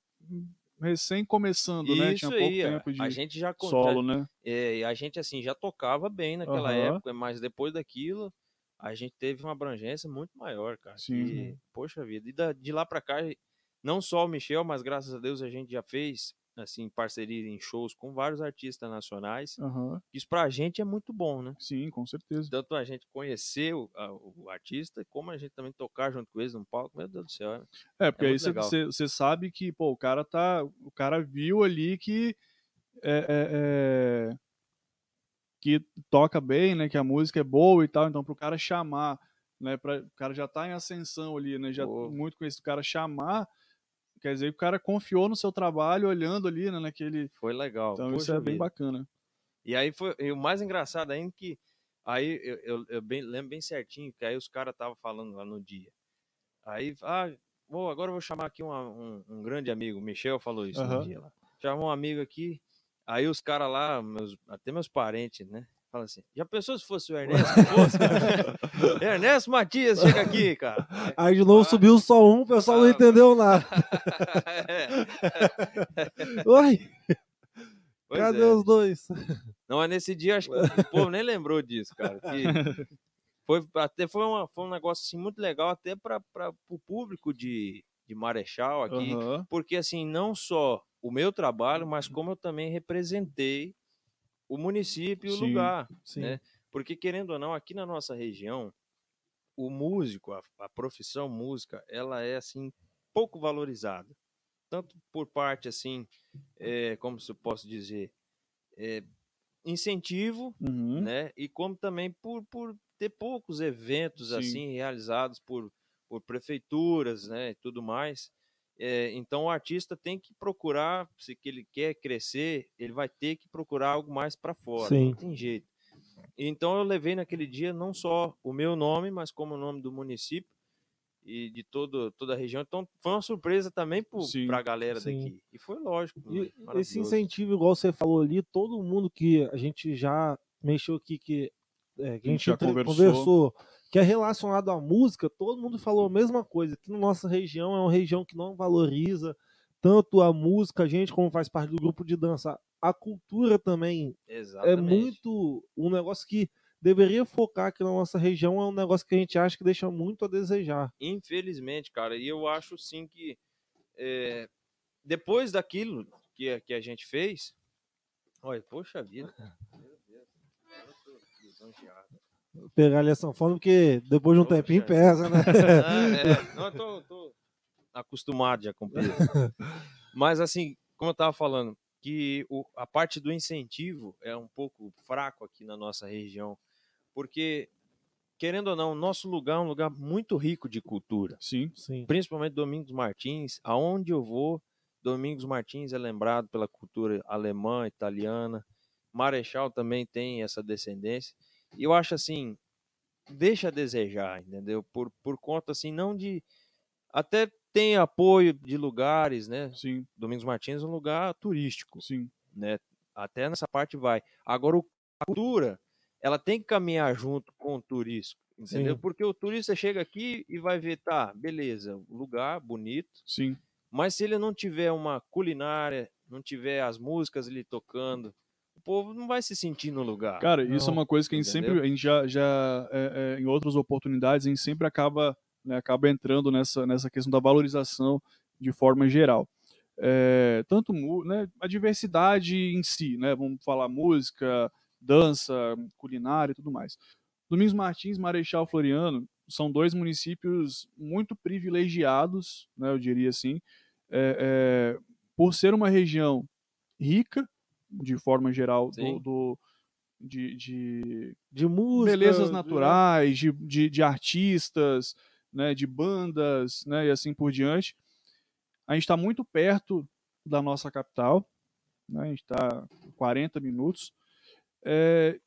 [SPEAKER 2] recém começando, né?
[SPEAKER 3] Isso
[SPEAKER 2] Tinha pouco
[SPEAKER 3] aí,
[SPEAKER 2] tempo de
[SPEAKER 3] a gente já
[SPEAKER 2] solo, né?
[SPEAKER 3] é, e a gente assim já tocava bem naquela
[SPEAKER 2] Aham.
[SPEAKER 3] época, mas depois daquilo a gente teve uma abrangência muito maior, cara.
[SPEAKER 2] Sim.
[SPEAKER 3] que, poxa vida, e da- de lá pra cá, não só o Michel, mas graças a Deus a gente já fez assim parceria em shows com vários artistas nacionais.
[SPEAKER 2] Aham.
[SPEAKER 3] Isso pra gente é muito bom, né?
[SPEAKER 2] Sim, com certeza.
[SPEAKER 3] Tanto a gente conhecer o, a- o artista, como a gente também tocar junto com eles no palco. Meu Deus do céu. é-
[SPEAKER 2] É, porque
[SPEAKER 3] É
[SPEAKER 2] aí você, sabe que, pô, o cara tá. O cara viu ali que. É, é, é, que toca bem, né? Que a música é boa e tal. Então, pro cara chamar, né? Pra, o cara já tá em ascensão ali, né? Já
[SPEAKER 3] Pô.
[SPEAKER 2] muito conhecido. O cara chamar, quer dizer que o cara confiou no seu trabalho, olhando ali, né? Naquele.
[SPEAKER 3] Foi legal.
[SPEAKER 2] Então, isso
[SPEAKER 3] poxa
[SPEAKER 2] é bem
[SPEAKER 3] vida.
[SPEAKER 2] bacana.
[SPEAKER 3] E aí foi e o mais engraçado ainda que aí eu, eu, eu bem, lembro bem certinho que aí os caras estavam falando lá no dia. Aí, ah, vou, agora eu vou chamar aqui uma- um, um grande amigo, o Michel falou isso
[SPEAKER 2] Aham.
[SPEAKER 3] no dia lá. Chamou um amigo aqui, aí os caras lá, meus, até meus parentes, né? Falam assim, já pensou se fosse o Ernesto? Ernesto Matias, chega aqui, cara.
[SPEAKER 1] Aí de novo
[SPEAKER 3] Ah.
[SPEAKER 1] subiu só um, o pessoal não
[SPEAKER 3] Ah.
[SPEAKER 1] entendeu nada.
[SPEAKER 3] É,
[SPEAKER 1] Oi,
[SPEAKER 3] pois
[SPEAKER 1] cadê
[SPEAKER 3] é.
[SPEAKER 1] os dois?
[SPEAKER 3] Não, mas nesse dia acho que o povo nem lembrou disso, cara. que foi até foi, uma, foi um negócio assim muito legal até para o público de, de Marechal aqui,
[SPEAKER 2] Aham.
[SPEAKER 3] porque assim não só o meu trabalho, mas como eu também representei o município e o lugar,
[SPEAKER 1] Sim.
[SPEAKER 3] né? Porque querendo ou não, aqui na nossa região, o músico, a, a profissão música, ela é assim pouco valorizada, tanto por parte assim, é, como se eu posso dizer, é, incentivo
[SPEAKER 2] Uhum.
[SPEAKER 3] né? E como também por, por ter poucos eventos
[SPEAKER 2] Sim.
[SPEAKER 3] assim realizados por, por prefeituras, né? E tudo mais. É, então o artista tem que procurar, se que ele quer crescer, ele vai ter que procurar algo mais para fora.
[SPEAKER 1] Sim.
[SPEAKER 3] Não tem jeito. Então eu levei naquele dia não só o meu nome, mas como o nome do município e de todo, toda a região. Então foi uma surpresa também para a galera
[SPEAKER 1] Sim.
[SPEAKER 3] daqui. E foi lógico.
[SPEAKER 1] E esse
[SPEAKER 3] maravilhoso.
[SPEAKER 1] incentivo, igual você falou ali, todo mundo que a gente já mexeu aqui, que, é, que a gente
[SPEAKER 2] já
[SPEAKER 1] entre-
[SPEAKER 2] conversou.
[SPEAKER 1] conversou, que é relacionado à música, todo mundo falou a mesma coisa. Aqui na nossa região é uma região que não valoriza tanto a música, a gente, como faz parte do grupo de dança, a cultura também é
[SPEAKER 3] Exatamente.
[SPEAKER 1] muito um negócio que deveria focar aqui na nossa região, é um negócio que a gente acha que deixa muito a desejar.
[SPEAKER 3] Infelizmente, cara, e eu acho sim que é, depois daquilo que, a- que a gente fez, olha, poxa vida. Meu Deus, eu tô.
[SPEAKER 1] Pegar ali a sanfona, porque depois de um
[SPEAKER 3] Poxa.
[SPEAKER 1] tempinho pesa, né?
[SPEAKER 3] É, não, eu tô, tô acostumado já com peso. Mas assim, como eu tava falando, que o- a parte do incentivo é um pouco fraco aqui na nossa região, porque querendo ou não, o nosso lugar é um lugar muito rico de cultura
[SPEAKER 2] Sim.
[SPEAKER 1] Sim.
[SPEAKER 3] principalmente Domingos Martins, aonde eu vou, Domingos Martins é lembrado pela cultura alemã, italiana, Marechal também tem essa descendência, e eu acho assim, deixa a desejar, entendeu? Por, por conta assim, não de, até tem apoio de lugares, né?
[SPEAKER 2] Sim.
[SPEAKER 3] Domingos Martins é um lugar turístico,
[SPEAKER 2] Sim.
[SPEAKER 3] né? Até nessa parte vai. Agora, a cultura, ela tem que caminhar junto com o turístico, entendeu?
[SPEAKER 1] Sim.
[SPEAKER 3] Porque o turista chega aqui e vai ver, tá, beleza, lugar bonito,
[SPEAKER 2] Sim.
[SPEAKER 3] mas se ele não tiver uma culinária, não tiver as músicas ali tocando, povo não vai se sentir no lugar.
[SPEAKER 2] Cara, isso é
[SPEAKER 1] Não,
[SPEAKER 2] uma coisa que a gente
[SPEAKER 3] entendeu?
[SPEAKER 2] sempre, a gente já, já é, é, em outras oportunidades, a gente sempre acaba, né, acaba entrando nessa, nessa questão da valorização de forma geral. É, tanto mu- né, a diversidade em si, né, vamos falar música, dança, culinária e tudo mais. Domingos Martins, Marechal Floriano são dois municípios muito privilegiados, né, eu diria assim, é, é, por ser uma região rica, de forma geral, do, do- de, de
[SPEAKER 1] De música.
[SPEAKER 2] belezas
[SPEAKER 1] de-
[SPEAKER 2] naturais, de, de, de artistas, né, de bandas, né, e assim por diante. A gente está muito perto da nossa capital, né? a gente está 40 minutos. É,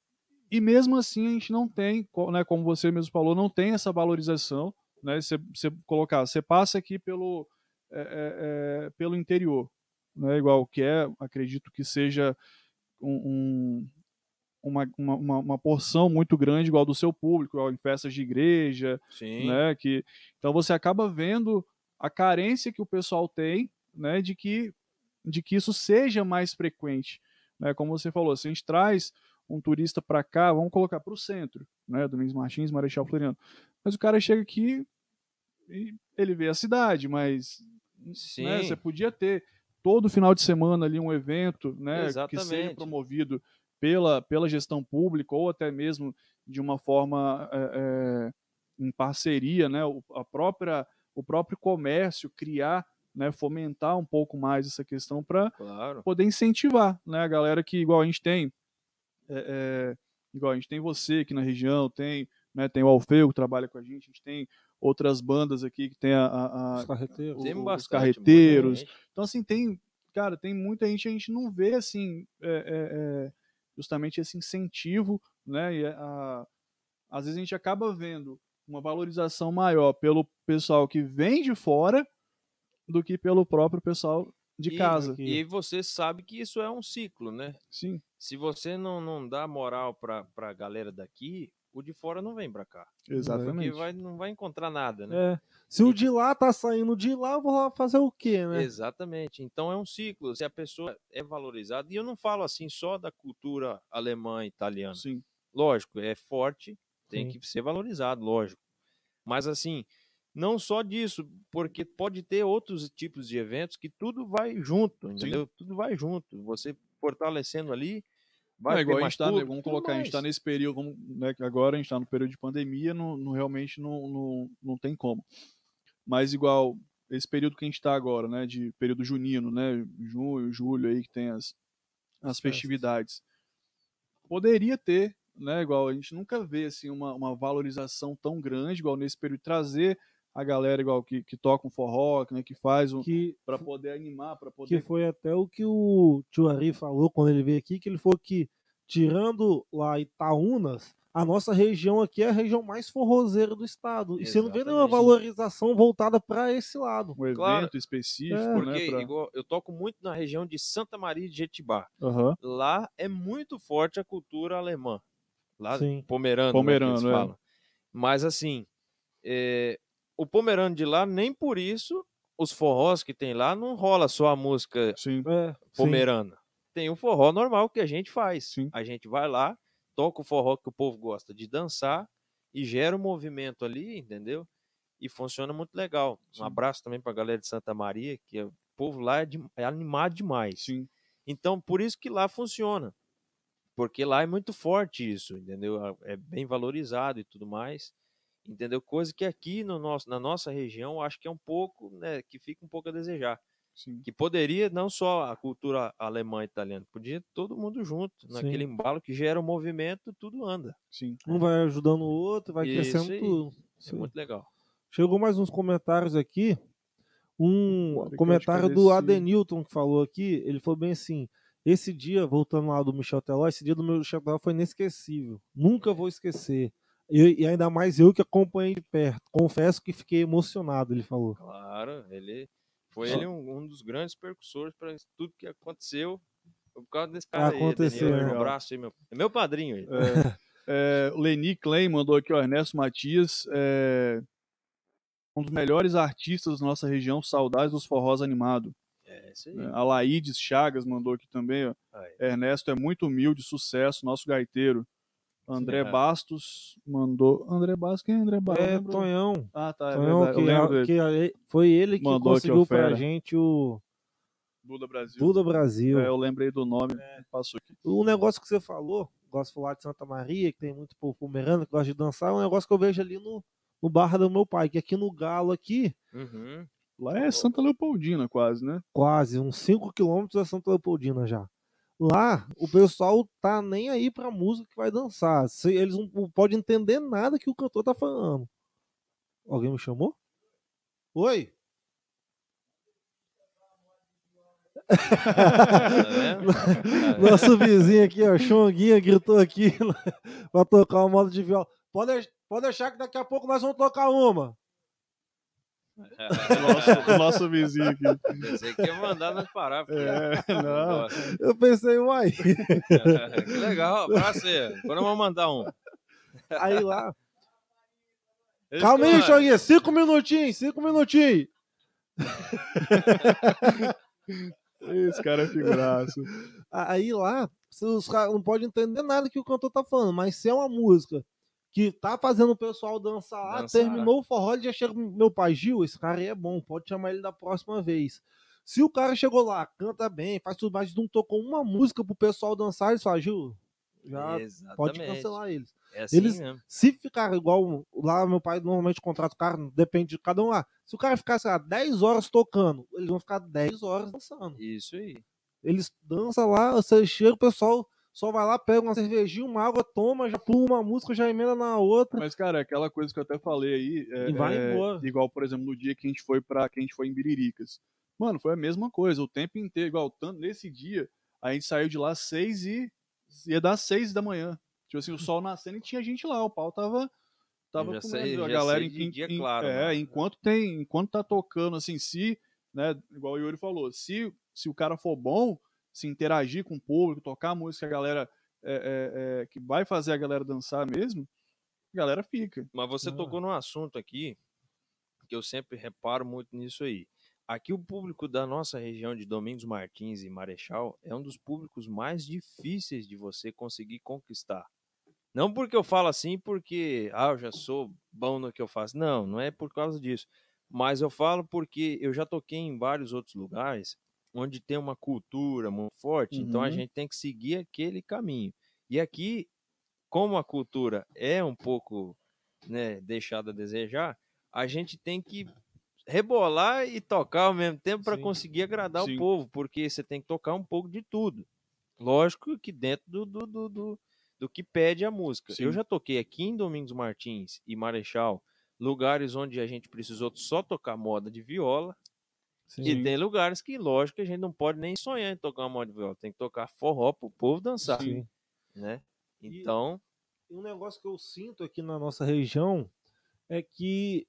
[SPEAKER 2] e mesmo assim a gente não tem, né, como você mesmo falou, não tem essa valorização. Né? Você, você colocar, você passa aqui pelo, é, é, é pelo interior, né? igual que é, acredito que seja um, um uma, uma, uma, porção muito grande igual do seu público, igual em festas de igreja,
[SPEAKER 3] Sim.
[SPEAKER 2] né? Que então você acaba vendo a carência que o pessoal tem, né? De que de que isso seja mais frequente, né? Como você falou, se a gente traz um turista para cá, vamos colocar para o centro, né? Domingos Martins, Marechal Floriano, mas o cara chega aqui e ele vê a cidade, mas né, você podia ter todo final de semana ali um evento, né?
[SPEAKER 3] Exatamente.
[SPEAKER 2] Que seja promovido pela, pela gestão pública ou até mesmo de uma forma é, é, em parceria, né, a própria, o próprio comércio criar, né, fomentar um pouco mais essa questão para
[SPEAKER 3] claro.
[SPEAKER 2] poder incentivar né, a galera que, igual a gente tem, é, igual a gente tem você aqui na região, tem, né, tem o Alfeu que trabalha com a gente, a gente tem outras bandas aqui que tem a, a, a
[SPEAKER 1] os carreteiros,
[SPEAKER 2] o, os carreteiros. Então, assim, tem, cara, tem muita gente, a gente não vê, assim, é, justamente esse incentivo, né? E a, às vezes a gente acaba vendo uma valorização maior pelo pessoal que vem de fora do que pelo próprio pessoal de
[SPEAKER 3] e,
[SPEAKER 2] casa.
[SPEAKER 3] E você sabe que isso é um ciclo, né?
[SPEAKER 2] Sim.
[SPEAKER 3] Se você não, não dá moral para a galera daqui, o de fora não vem para cá.
[SPEAKER 2] Exatamente.
[SPEAKER 3] Porque vai, não vai encontrar nada, né?
[SPEAKER 1] É. Se o de lá tá saindo de lá, eu vou lá fazer o quê, né?
[SPEAKER 3] Exatamente. Então é um ciclo. Se a pessoa é valorizada, e eu não falo assim só da cultura alemã e italiana.
[SPEAKER 2] Sim.
[SPEAKER 3] Lógico, é forte, tem Sim. que ser valorizado, lógico. Mas assim, não só disso, porque pode ter outros tipos de eventos que tudo vai junto, entendeu? Sim. Tudo vai junto. Você fortalecendo ali,
[SPEAKER 2] Vai é, igual a gente tá, vamos colocar, mais. a gente está nesse período, vamos, né, agora a gente está no período de pandemia, não, não realmente não, não, não tem como. Mas igual esse período que a gente está agora, né, de período junino, né, junho, julho aí que tem as, as festividades, poderia ter, né, igual a gente nunca vê assim uma, uma valorização tão grande igual nesse período trazer a galera igual que, que toca um forró, né, que faz um
[SPEAKER 1] que
[SPEAKER 2] para poder animar, para poder
[SPEAKER 1] que foi até o que o tio Ari falou quando ele veio aqui, que ele falou que tirando lá Itaúnas, a nossa região aqui é a região mais forrozeira do estado. E você não vê nenhuma valorização voltada para esse lado.
[SPEAKER 2] Um evento claro, específico, é.
[SPEAKER 3] né, Porque pra... igual, eu toco muito na região de Santa Maria de Jetibá.
[SPEAKER 2] Uhum.
[SPEAKER 3] Lá é muito forte a cultura alemã. Lá,
[SPEAKER 1] Sim.
[SPEAKER 3] pomerano,
[SPEAKER 2] pomerano
[SPEAKER 3] né, é. Mas assim, é, o pomerano de lá, nem por isso, os forrós que tem lá, não rola só a música
[SPEAKER 2] sim.
[SPEAKER 1] É,
[SPEAKER 3] pomerana. Sim. Tem o forró normal que a gente faz.
[SPEAKER 2] Sim.
[SPEAKER 3] A gente vai lá, toca o forró que o povo gosta de dançar e gera um movimento ali, entendeu? E funciona muito legal. Sim. Um abraço também para a galera de Santa Maria, que é, o povo lá é, de, é animado demais.
[SPEAKER 2] Sim.
[SPEAKER 3] Então, por isso que lá funciona. Porque lá é muito forte isso, entendeu? É bem valorizado e tudo mais. Entendeu? Coisa que aqui no nosso, na nossa região, acho que é um pouco, né, que fica um pouco a desejar.
[SPEAKER 2] Sim.
[SPEAKER 3] Que poderia, não só a cultura alemã e italiana, podia todo mundo junto, naquele Sim. embalo que gera um movimento, tudo anda.
[SPEAKER 2] Sim.
[SPEAKER 1] Um vai ajudando o outro, vai Isso crescendo aí. tudo.
[SPEAKER 3] É muito legal.
[SPEAKER 1] Chegou mais uns comentários aqui. Um comentário do Adenilton que falou aqui, ele falou bem assim: esse dia, voltando lá do Michel Teló, esse dia do meu Michel Teló foi inesquecível. Nunca vou esquecer. Eu, e ainda mais eu que acompanhei de perto. Confesso que fiquei emocionado, ele falou.
[SPEAKER 3] Claro, ele foi ele um, um dos grandes percussores para tudo que aconteceu por causa desse cara
[SPEAKER 1] Aconteceu,
[SPEAKER 3] aí. Um abraço aí, meu, é meu padrinho. Aí.
[SPEAKER 2] É, é, o Leni Klein mandou aqui, o Ernesto Matias. É, um dos melhores artistas da nossa região, saudades dos forrós animados.
[SPEAKER 3] É, isso aí.
[SPEAKER 2] É, a Laídes Chagas mandou aqui também. Ó. Ernesto é muito humilde, sucesso, nosso gaiteiro. André Sim, é. Bastos mandou. André Bastos, quem é André Bastos?
[SPEAKER 1] É, Tonhão.
[SPEAKER 2] Ah, tá. É
[SPEAKER 1] Tonhão, que, que, foi ele que mandou conseguiu pra gente o.
[SPEAKER 2] Duda Brasil.
[SPEAKER 1] Duda Brasil.
[SPEAKER 2] É, eu lembrei do nome, é. passou aqui.
[SPEAKER 1] O negócio que você falou, gosto de falar de Santa Maria, que tem muito povo pomerano, que gosta de dançar, é um negócio que eu vejo ali no, no Barra do meu pai, que aqui no Galo, aqui.
[SPEAKER 3] Uhum.
[SPEAKER 2] Lá é Santa Leopoldina, quase, né?
[SPEAKER 1] Quase, uns 5 quilômetros é Santa Leopoldina já. Lá, o pessoal tá nem aí pra música que vai dançar. Eles não podem entender nada que o cantor tá falando. Alguém me chamou? Oi?
[SPEAKER 3] Tá?
[SPEAKER 1] Nosso vizinho aqui, ó, Xonguinha, gritou aqui pra tocar uma moda de viola. Pode, pode deixar que daqui a pouco nós vamos tocar uma.
[SPEAKER 2] O nosso, o nosso vizinho aqui.
[SPEAKER 3] Pensei que ia mandar nós parar. Porque
[SPEAKER 2] É, não.
[SPEAKER 1] Eu pensei, uai.
[SPEAKER 3] que legal, abraço aí. Agora vamos mandar um.
[SPEAKER 1] Aí lá.
[SPEAKER 3] Esse
[SPEAKER 1] Calma aí, Xonguinha, cinco minutinhos, cinco minutinhos.
[SPEAKER 2] Esse cara é figuraço.
[SPEAKER 1] Aí lá, se os caras não podem entender nada que o cantor tá falando, mas se é uma música que tá fazendo o pessoal dançar lá,
[SPEAKER 3] Dançar.
[SPEAKER 1] terminou o forró, ele já chega, meu pai Gil, esse cara aí é bom, pode chamar ele da próxima vez. Se o cara chegou lá, canta bem, faz tudo, mas não tocou uma música pro pessoal dançar, ele fala, Gil, já pode
[SPEAKER 3] Exatamente.
[SPEAKER 1] cancelar eles.
[SPEAKER 3] É assim
[SPEAKER 1] Eles-
[SPEAKER 3] mesmo.
[SPEAKER 1] Se ficar igual lá, meu pai normalmente contrata o cara, depende de cada um lá. Se o cara ficar, sei lá, 10 horas tocando, eles vão ficar 10 horas dançando.
[SPEAKER 3] Isso aí.
[SPEAKER 1] Eles dançam lá, você chega, o pessoal só vai lá, pega uma cervejinha, uma água, toma, já pula uma música, já emenda na outra.
[SPEAKER 2] Mas, cara, é aquela coisa que eu até falei aí. é-
[SPEAKER 1] E vai
[SPEAKER 2] é
[SPEAKER 1] embora.
[SPEAKER 2] Igual, por exemplo, no dia que a gente foi para que a gente foi em Biriricas. Mano, foi a mesma coisa, o tempo inteiro, igual, tanto nesse dia, a gente saiu de lá às seis e. ia dar seis da manhã. Tipo assim, o sol nascendo e tinha gente lá, o pau tava. Tava
[SPEAKER 3] já
[SPEAKER 2] a galera
[SPEAKER 3] sei
[SPEAKER 2] em,
[SPEAKER 3] de
[SPEAKER 2] em-
[SPEAKER 3] dia
[SPEAKER 2] em-
[SPEAKER 3] claro,
[SPEAKER 2] É,
[SPEAKER 3] né?
[SPEAKER 2] enquanto tem. Enquanto tá tocando, assim, se. Né, igual o Yuri falou, se, se o cara for bom, se interagir com o público, tocar a música que a galera. é, é, é, que vai fazer a galera dançar mesmo, a galera fica.
[SPEAKER 3] Mas você
[SPEAKER 1] Ah.
[SPEAKER 3] tocou num assunto aqui que eu sempre reparo muito nisso aí. Aqui o público da nossa região de Domingos Martins e Marechal é um dos públicos mais difíceis de você conseguir conquistar. Não porque eu falo assim, porque ah, eu já sou bom no que eu faço. Não, não é por causa disso. Mas eu falo porque eu já toquei em vários outros lugares onde tem uma cultura muito forte, então a
[SPEAKER 2] Uhum.
[SPEAKER 3] gente tem que seguir aquele caminho. E aqui, como a cultura é um pouco né, deixada a desejar, a gente tem que rebolar e tocar ao mesmo tempo para conseguir agradar
[SPEAKER 2] Sim.
[SPEAKER 3] o povo, porque você tem que tocar um pouco de tudo. Lógico que dentro do, do, do, do, do que pede a música. Eu
[SPEAKER 2] Sim.
[SPEAKER 3] já toquei aqui em Domingos Martins e Marechal, lugares onde a gente precisou só tocar moda de viola, e
[SPEAKER 2] Sim.
[SPEAKER 3] tem lugares que, lógico, a gente não pode nem sonhar em tocar uma moda de viola, tem que tocar forró pro povo dançar,
[SPEAKER 1] Sim.
[SPEAKER 3] né?
[SPEAKER 1] E-
[SPEAKER 3] Então,
[SPEAKER 1] E um negócio que eu sinto aqui na nossa região é que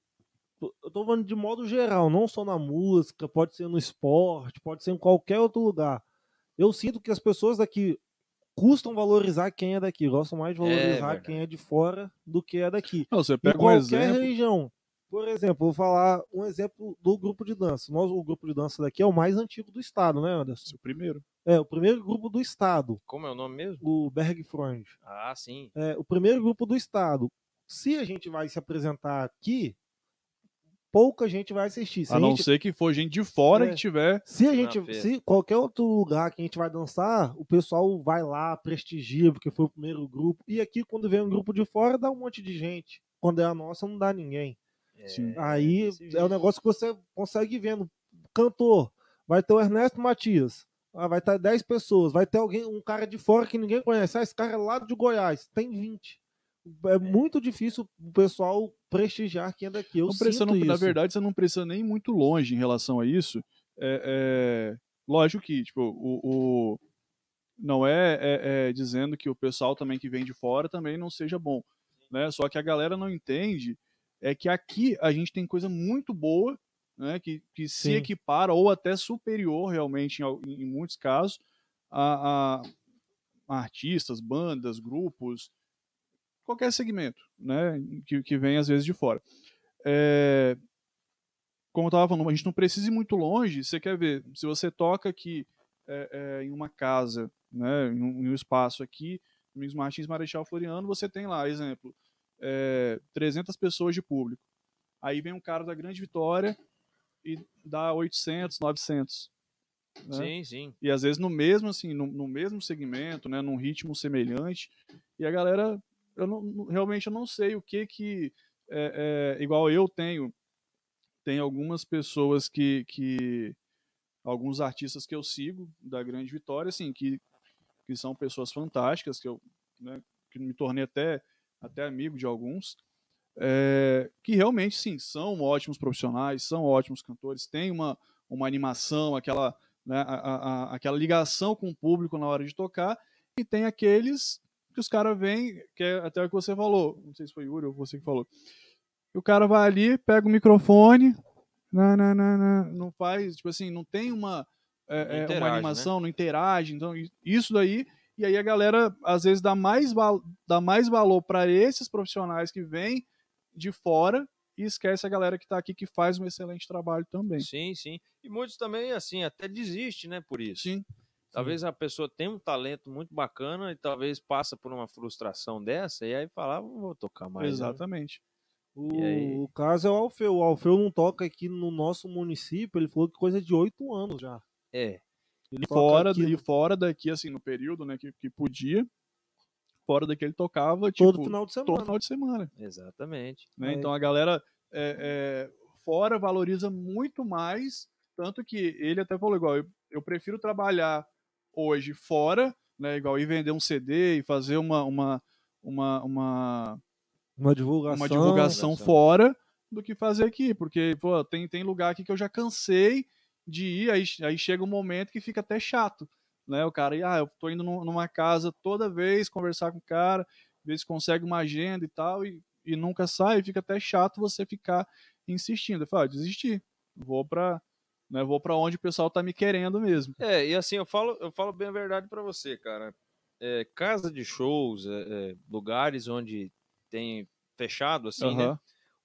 [SPEAKER 1] eu tô falando de modo geral, não só na música, pode ser no esporte, pode ser em qualquer outro lugar. Eu sinto que as pessoas daqui custam valorizar quem é daqui, gostam mais de valorizar
[SPEAKER 3] verdade.
[SPEAKER 1] quem é de fora do que é daqui.
[SPEAKER 2] Não, você
[SPEAKER 1] Em
[SPEAKER 2] pega um
[SPEAKER 1] qualquer
[SPEAKER 2] exemplo.
[SPEAKER 1] região. Por exemplo, vou falar um exemplo do grupo de dança. Nós, o grupo de dança daqui é o mais antigo do estado, né, Anderson?
[SPEAKER 2] O primeiro.
[SPEAKER 1] É, o primeiro grupo do estado,
[SPEAKER 3] como é o nome mesmo?
[SPEAKER 1] o Berg Freund.
[SPEAKER 3] Ah, sim.
[SPEAKER 1] É, o primeiro grupo do estado. Se a gente vai se apresentar aqui, pouca gente vai assistir. Se
[SPEAKER 2] A
[SPEAKER 1] a
[SPEAKER 2] não
[SPEAKER 1] gente,
[SPEAKER 2] ser que for gente de fora
[SPEAKER 1] É.
[SPEAKER 2] que tiver.
[SPEAKER 1] se a gente, se qualquer outro lugar que a gente vai dançar, o pessoal vai lá, prestigia, porque foi o primeiro grupo. E aqui, quando vem um grupo de fora, dá um monte de gente. Quando é a nossa, não dá ninguém.
[SPEAKER 2] Sim.
[SPEAKER 1] Aí é um negócio que você consegue vendo. Cantor, vai ter o Ernesto Matias. Ah, vai estar 10 pessoas. Vai ter alguém, um cara de fora que ninguém conhece. Ah, esse cara é lá de Goiás. Tem 20. É muito difícil o pessoal prestigiar quem é daqui. Eu
[SPEAKER 2] Não precisa,
[SPEAKER 1] sinto
[SPEAKER 2] não- na verdade, você não precisa nem muito longe em relação a isso. É, é, lógico que, tipo, o, o- não é, é- é dizendo que o pessoal também que vem de fora também não seja bom, né? Só que a galera não entende é que aqui a gente tem coisa muito boa, né? Que, que se equipara ou até superior realmente em, em muitos casos a, a- a artistas, bandas, grupos, qualquer segmento, né? Que, que vem às vezes de fora. É, como eu estava falando, a gente não precisa ir muito longe. Você quer ver, se você toca aqui é, é, em uma casa, né, em, um, em um espaço aqui, Domingos Martins Marechal Floriano, você tem lá, exemplo, é, 300 pessoas de público. Aí vem um cara da Grande Vitória e dá 800, 900. né?
[SPEAKER 3] Sim, sim.
[SPEAKER 2] e às vezes no mesmo assim no, no mesmo segmento né num ritmo semelhante e a galera eu não, realmente eu não sei o que que é, é, igual eu tenho tem algumas pessoas que que alguns artistas que eu sigo da grande vitória assim que que são pessoas fantásticas que eu né, que me tornei até até amigo de alguns é, que realmente sim são ótimos profissionais são ótimos cantores têm uma uma animação aquela né, a, a, aquela ligação com o público na hora de tocar, e tem aqueles que os caras vêm, que é até o que você falou, não sei se foi Yuri ou você que falou, o cara vai ali, pega o microfone, não, não, não, não, não faz, tipo assim, não tem uma, é,
[SPEAKER 3] Não
[SPEAKER 2] é,
[SPEAKER 3] interage,
[SPEAKER 2] uma
[SPEAKER 3] né?
[SPEAKER 2] animação, não interage, então isso daí, e aí a galera às vezes dá mais, val- dá mais valor para esses profissionais que vêm de fora e esquece a galera que está aqui que faz um excelente trabalho também.
[SPEAKER 3] Sim, sim. E muitos também, assim, até desistem, né, por isso.
[SPEAKER 2] Sim.
[SPEAKER 3] Talvez a pessoa tenha um talento muito bacana e talvez passa por uma frustração dessa e aí fala, ah, vou tocar mais. né?"
[SPEAKER 2] Exatamente.
[SPEAKER 1] O,
[SPEAKER 3] E aí?
[SPEAKER 1] o caso é o Alfeu. O Alfeu não toca aqui no nosso município, ele falou que coisa de oito anos já.
[SPEAKER 3] É,
[SPEAKER 2] E
[SPEAKER 1] toca
[SPEAKER 2] fora, e fora daqui, assim, no período né, que, que podia, fora daqui ele tocava, tipo,
[SPEAKER 1] todo final de
[SPEAKER 2] todo
[SPEAKER 1] semana.
[SPEAKER 2] final de semana.
[SPEAKER 3] exatamente.
[SPEAKER 2] né?
[SPEAKER 1] É.
[SPEAKER 2] Então a galera é, é, fora valoriza muito mais, tanto que ele até falou igual, eu, eu prefiro trabalhar hoje fora, né, igual ir vender um CD e fazer uma uma uma, uma,
[SPEAKER 1] Uma divulgação.
[SPEAKER 2] uma divulgação
[SPEAKER 3] divulgação.
[SPEAKER 2] fora do que fazer aqui, porque pô, tem, tem lugar aqui que eu já cansei de ir, aí, aí chega um momento que fica até chato, né? O cara, ah, eu tô indo num- numa casa toda vez conversar com o cara, ver se consegue uma agenda e tal, e, e nunca sai, fica até chato você ficar insistindo. Eu falo, ah, desisti, vou pra, né, vou pra onde o pessoal tá me querendo mesmo.
[SPEAKER 3] É, e assim, eu falo, eu falo bem a verdade pra você, cara. É, casa de shows, é, é, lugares onde tem fechado, assim, né?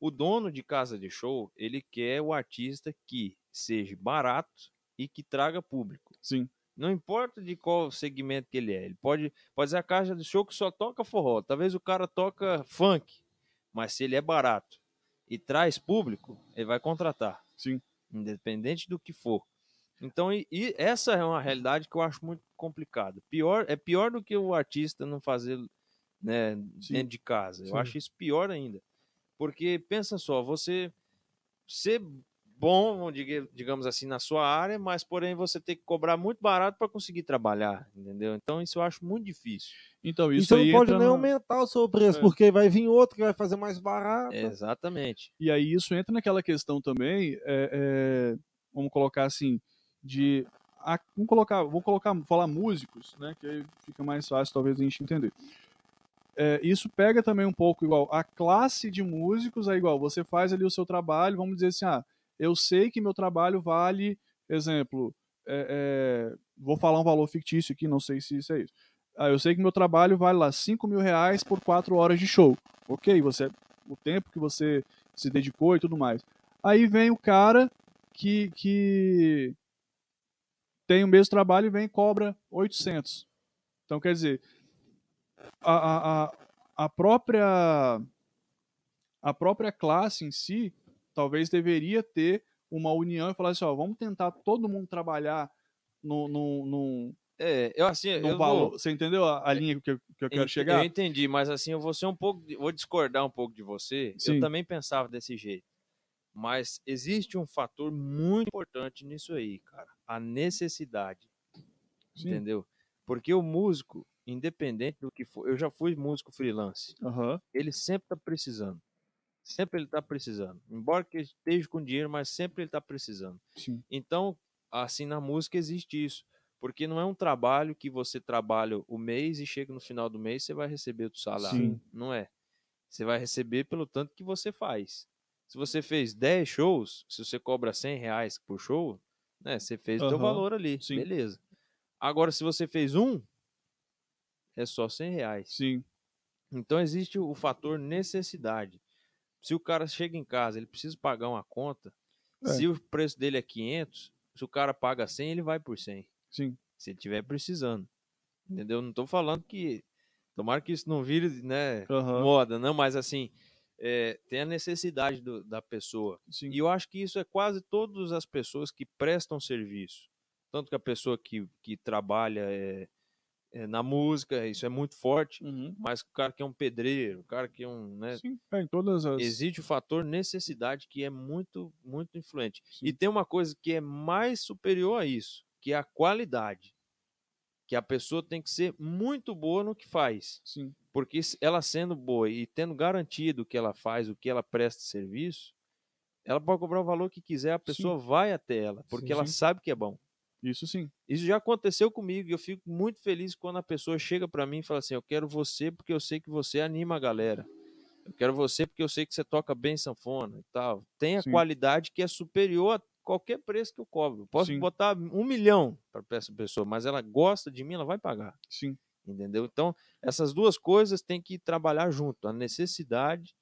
[SPEAKER 3] O dono de casa de show, ele quer o artista que seja barato e que traga público.
[SPEAKER 2] Sim,
[SPEAKER 3] Não importa de qual segmento que ele é. Ele pode, pode ser a caixa de show que só toca forró. Talvez o cara toca funk, mas se ele é barato e traz público, ele vai contratar,
[SPEAKER 2] sim,
[SPEAKER 3] independente do que for. Então, e, e essa é uma realidade que eu acho muito complicada. Pior, é pior do que o artista não fazer né,
[SPEAKER 2] Sim.
[SPEAKER 3] dentro de casa. Eu
[SPEAKER 2] Sim.
[SPEAKER 3] acho isso pior ainda. Porque pensa só, você ser bom, diga- digamos assim, na sua área, mas porém você tem que cobrar muito barato para conseguir trabalhar, entendeu? Então isso eu acho muito difícil.
[SPEAKER 2] Então
[SPEAKER 1] E
[SPEAKER 2] isso
[SPEAKER 1] você
[SPEAKER 2] aí
[SPEAKER 1] não pode nem
[SPEAKER 2] na-
[SPEAKER 1] aumentar o seu preço,
[SPEAKER 2] É.
[SPEAKER 1] porque vai vir outro que vai fazer mais barato.
[SPEAKER 3] Exatamente.
[SPEAKER 2] E aí isso entra naquela questão também, é, é, vamos colocar assim, de a- vamos colocar, vou colocar, falar músicos, né, que aí fica mais fácil talvez a gente entender. É, isso pega também um pouco igual a classe de músicos é igual. Você faz ali o seu trabalho, vamos dizer assim, ah, eu sei que meu trabalho vale, exemplo, é, é, vou falar um valor fictício aqui, não sei se isso é isso. Ah, eu sei que meu trabalho vale lá 5 mil reais por 4 horas de show. Ok, você o tempo que você se dedicou e tudo mais. Aí vem o cara que, que tem o mesmo trabalho e vem e cobra 800. Então, quer dizer, a, a, a- própria a própria classe em si talvez deveria ter uma união e falar assim, ó, vamos tentar todo mundo trabalhar no, no, no,
[SPEAKER 3] É, eu assim, eu
[SPEAKER 2] valor.
[SPEAKER 3] vou,
[SPEAKER 2] Você entendeu a, a linha que eu, que eu quero chegar?
[SPEAKER 3] Eu entendi, mas assim, eu vou ser um pouco, vou discordar um pouco de você.
[SPEAKER 2] Sim.
[SPEAKER 3] Eu também pensava desse jeito. Mas existe um fator muito importante nisso aí, cara. A necessidade.
[SPEAKER 2] Sim.
[SPEAKER 3] Entendeu? Porque o músico, independente do que for, eu já fui músico freelance.
[SPEAKER 2] Aham,
[SPEAKER 3] Ele sempre tá precisando. Sempre ele tá precisando. Embora que esteja com dinheiro, mas sempre ele tá precisando.
[SPEAKER 2] sim.
[SPEAKER 3] Então, assim, na música existe isso. Porque não é um trabalho que você trabalha o mês e chega no final do mês você vai receber o salário.
[SPEAKER 2] Sim.
[SPEAKER 3] Não é. Você vai receber pelo tanto que você faz. Se você fez 10 shows, se você cobra 100 reais por show, né, você fez o
[SPEAKER 2] Aham,
[SPEAKER 3] valor ali.
[SPEAKER 2] sim.
[SPEAKER 3] Beleza. Agora, se você fez um, é só 100 reais.
[SPEAKER 2] Sim,
[SPEAKER 3] Então existe o fator necessidade. Se o cara chega em casa, ele precisa pagar uma conta,
[SPEAKER 2] É.
[SPEAKER 3] se o preço dele é 500, se o cara paga 100, ele vai por 100,
[SPEAKER 2] sim.
[SPEAKER 3] se ele estiver precisando. Entendeu? Não estou falando que tomara que isso não vire, né,
[SPEAKER 2] Aham,
[SPEAKER 3] moda, não, mas assim, é, tem a necessidade do- da pessoa.
[SPEAKER 2] sim.
[SPEAKER 3] E eu acho que isso é quase todas as pessoas que prestam serviço. Tanto que a pessoa que, que trabalha é, na música, isso é muito forte,
[SPEAKER 2] Uhum.
[SPEAKER 3] mas o cara que é um pedreiro, o cara que é um. Né,
[SPEAKER 2] Sim, é, em todas as.
[SPEAKER 3] existe o fator necessidade que é muito, muito influente.
[SPEAKER 2] Sim.
[SPEAKER 3] E tem uma coisa que é mais superior a isso, que é a qualidade. Que a pessoa tem que ser muito boa no que faz.
[SPEAKER 2] Sim,
[SPEAKER 3] Porque ela sendo boa e tendo garantido o que ela faz, o que ela presta serviço, ela pode cobrar o valor que quiser, a pessoa vai até ela, porque
[SPEAKER 2] Sim,
[SPEAKER 3] ela
[SPEAKER 2] sim.
[SPEAKER 3] sabe que é bom.
[SPEAKER 2] Isso sim.
[SPEAKER 3] Isso já aconteceu comigo e eu fico muito feliz quando a pessoa chega para mim e fala assim: Eu quero você porque eu sei que você anima a galera. Eu quero você porque eu sei que você toca bem sanfona e tal. Tem a
[SPEAKER 2] Sim.
[SPEAKER 3] qualidade que é superior a qualquer preço que eu cobro. Posso
[SPEAKER 2] Sim.
[SPEAKER 3] botar um milhão para essa pessoa, mas ela gosta de mim, ela vai pagar.
[SPEAKER 2] Sim.
[SPEAKER 3] Entendeu? Então, essas duas coisas têm que trabalhar junto: a necessidade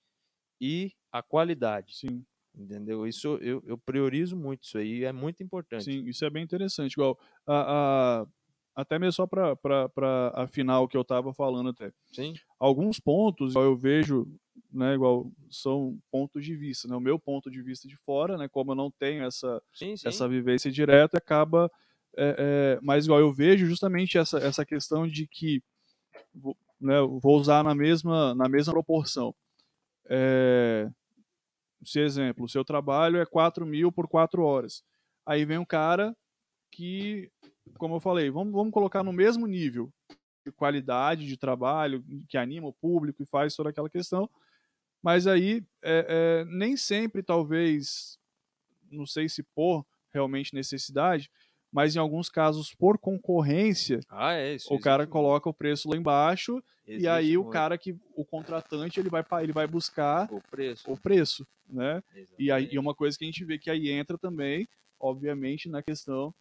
[SPEAKER 3] e a qualidade.
[SPEAKER 2] Sim.
[SPEAKER 3] Entendeu? Isso eu, eu priorizo muito isso aí, é muito importante.
[SPEAKER 2] Sim, isso é bem interessante. Igual, a, a- até mesmo só para afinar o que eu estava falando até.
[SPEAKER 3] Sim.
[SPEAKER 2] Alguns pontos eu vejo, né, igual são pontos de vista, né? O meu ponto de vista de fora, né, como eu não tenho essa
[SPEAKER 3] Sim, sim.
[SPEAKER 2] essa vivência direta, acaba é, é, mas igual eu vejo justamente essa, essa questão de que vou, né, vou usar na mesma na mesma proporção. É, se exemplo, o seu trabalho é 4 mil por 4 horas. Aí vem um cara que, como eu falei, vamos, vamos colocar no mesmo nível de qualidade de trabalho, que anima o público e faz toda aquela questão, mas aí é, é, nem sempre, talvez, não sei se por realmente necessidade, mas em alguns casos por concorrência,
[SPEAKER 3] Ah, é isso.
[SPEAKER 2] o cara
[SPEAKER 3] existe
[SPEAKER 2] coloca o preço lá embaixo
[SPEAKER 3] muito,
[SPEAKER 2] e
[SPEAKER 3] existe
[SPEAKER 2] aí o cara que o contratante ele vai ele vai buscar
[SPEAKER 3] o preço.
[SPEAKER 2] o preço, né? E aí e uma coisa que a gente vê que aí entra também, obviamente, na questão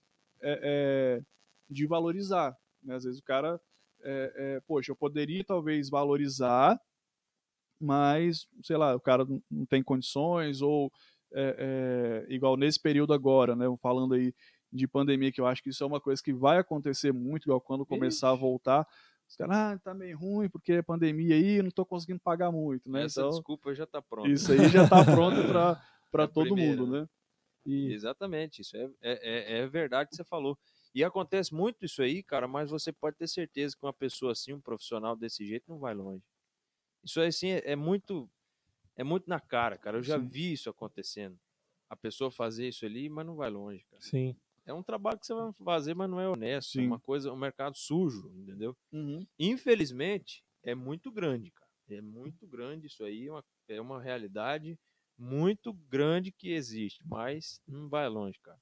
[SPEAKER 2] é, é, de valorizar. Né? Às vezes o cara, é, é, poxa, eu poderia talvez valorizar, mas, sei lá, o cara não- tem condições, ou é, é, igual nesse período agora, né? Falando aí de pandemia, que eu acho que isso é uma coisa que vai acontecer muito, igual quando começar a voltar. Os caras, ah, tá meio ruim porque é pandemia aí, não tô conseguindo pagar muito, né?
[SPEAKER 3] Essa
[SPEAKER 2] Então,
[SPEAKER 3] desculpa já está pronta.
[SPEAKER 2] isso aí já está pronto para
[SPEAKER 3] É
[SPEAKER 2] todo
[SPEAKER 3] primeira,
[SPEAKER 2] mundo, né? E,
[SPEAKER 3] Exatamente, isso é, é, é- é verdade que você falou. E acontece muito isso aí, cara, mas você pode ter certeza que uma pessoa assim, um profissional desse jeito, não vai longe. Isso aí, assim, é, é muito é muito na cara, cara. Eu já
[SPEAKER 2] Sim.
[SPEAKER 3] vi isso acontecendo. A pessoa fazer isso ali, mas não vai longe, cara.
[SPEAKER 1] Sim.
[SPEAKER 3] É um trabalho que você vai fazer, mas não é honesto. É
[SPEAKER 2] Sim.
[SPEAKER 3] uma coisa, um mercado sujo, entendeu?
[SPEAKER 2] Uhum.
[SPEAKER 3] Infelizmente, é muito grande, cara. É muito grande isso aí, é uma, é uma realidade muito grande que existe, mas não vai longe, cara.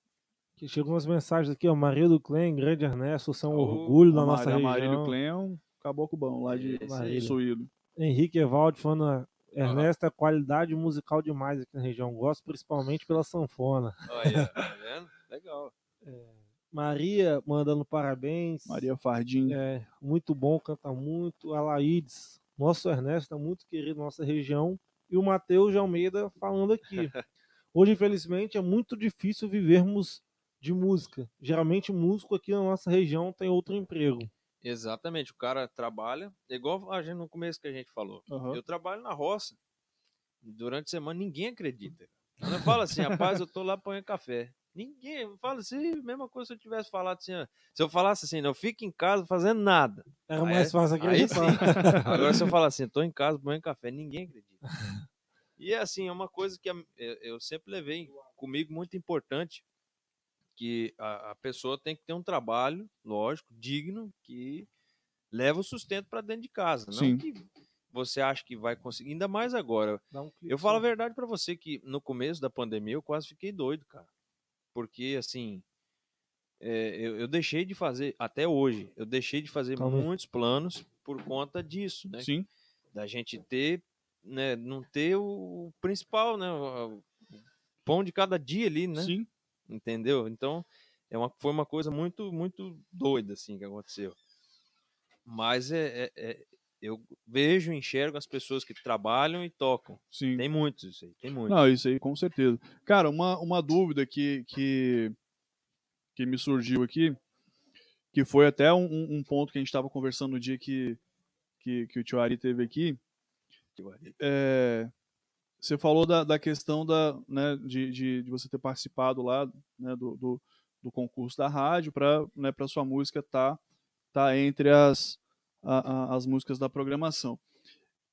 [SPEAKER 1] Que chegam umas mensagens aqui, ó. Maria do Clem, grande Ernesto, são
[SPEAKER 3] Ô,
[SPEAKER 1] orgulho da nossa região.
[SPEAKER 2] Clem é um caboclo bom lá de. Suído.
[SPEAKER 1] Henrique Evaldi falando, Ernesto é qualidade musical demais aqui na região. Gosto principalmente pela sanfona.
[SPEAKER 3] Olha, tá vendo? Legal.
[SPEAKER 1] Maria mandando parabéns.
[SPEAKER 2] Maria Fardim.
[SPEAKER 1] É, muito bom, canta muito. Alaides, nosso Ernesto é muito querido na nossa região. E o Matheus de Almeida falando aqui. Hoje, infelizmente, é muito difícil vivermos de música. Geralmente, músico aqui na nossa região tem outro emprego.
[SPEAKER 3] Exatamente, o cara trabalha, é igual a gente no começo que a gente falou.
[SPEAKER 2] Aham.
[SPEAKER 3] Eu trabalho na roça. Durante a semana ninguém acredita. Eu falo assim, rapaz, eu tô lá apanhando café. Ninguém, eu falo assim, mesma coisa se eu tivesse falado assim, se eu falasse assim, não fico em casa fazendo nada.
[SPEAKER 1] Era
[SPEAKER 3] Aí
[SPEAKER 1] mais
[SPEAKER 3] é-
[SPEAKER 1] fácil
[SPEAKER 3] aí
[SPEAKER 1] acreditar.
[SPEAKER 3] Agora se eu falar assim, tô em casa apanhando café, ninguém acredita. E é assim, é uma coisa que eu sempre levei comigo muito importante, que a, a pessoa tem que ter um trabalho, lógico, digno, que leva o sustento para dentro de casa, não
[SPEAKER 2] Sim.
[SPEAKER 3] que você acha que vai conseguir, ainda mais agora.
[SPEAKER 1] Um clique
[SPEAKER 3] Eu falo a verdade para você que no começo da pandemia eu quase fiquei doido, cara. Porque assim, é, eu, eu deixei de fazer, até hoje, eu deixei de fazer
[SPEAKER 1] Calma
[SPEAKER 3] muitos planos por conta disso, né?
[SPEAKER 2] Sim,
[SPEAKER 3] Da gente ter, né, não ter o principal, né? O, o pão de cada dia ali, né?
[SPEAKER 2] sim.
[SPEAKER 3] Entendeu? Então, é uma, foi uma coisa muito, muito doida, assim, que aconteceu. Mas é, é- é- eu vejo, enxergo as pessoas que trabalham e tocam.
[SPEAKER 2] Sim.
[SPEAKER 3] Tem muitos isso aí, tem muitos.
[SPEAKER 2] Não, isso aí com certeza. Cara, uma, uma dúvida que, que, que me surgiu aqui, que foi até um, um- ponto que a gente estava conversando no dia que, que, que o tio Ari teve aqui. É, você falou da, da questão da, né, de, de, de você ter participado lá né, do, do, do concurso da rádio para né, pra sua música estar tá, entre as, a- a- as músicas da programação.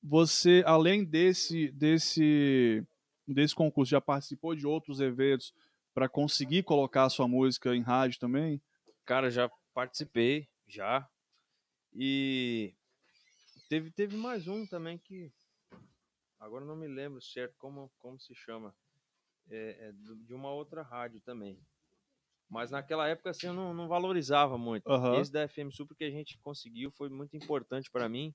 [SPEAKER 2] Você, além desse, desse, desse concurso, já participou de outros eventos para conseguir colocar a sua música em rádio também?
[SPEAKER 3] Cara, já participei, já. E teve, teve mais um também que. Agora não me lembro certo como, como se chama. É, é de uma outra rádio também. Mas naquela época, assim, eu não, não valorizava muito.
[SPEAKER 2] Aham.
[SPEAKER 3] Esse da FM Super que a gente conseguiu foi muito importante para mim,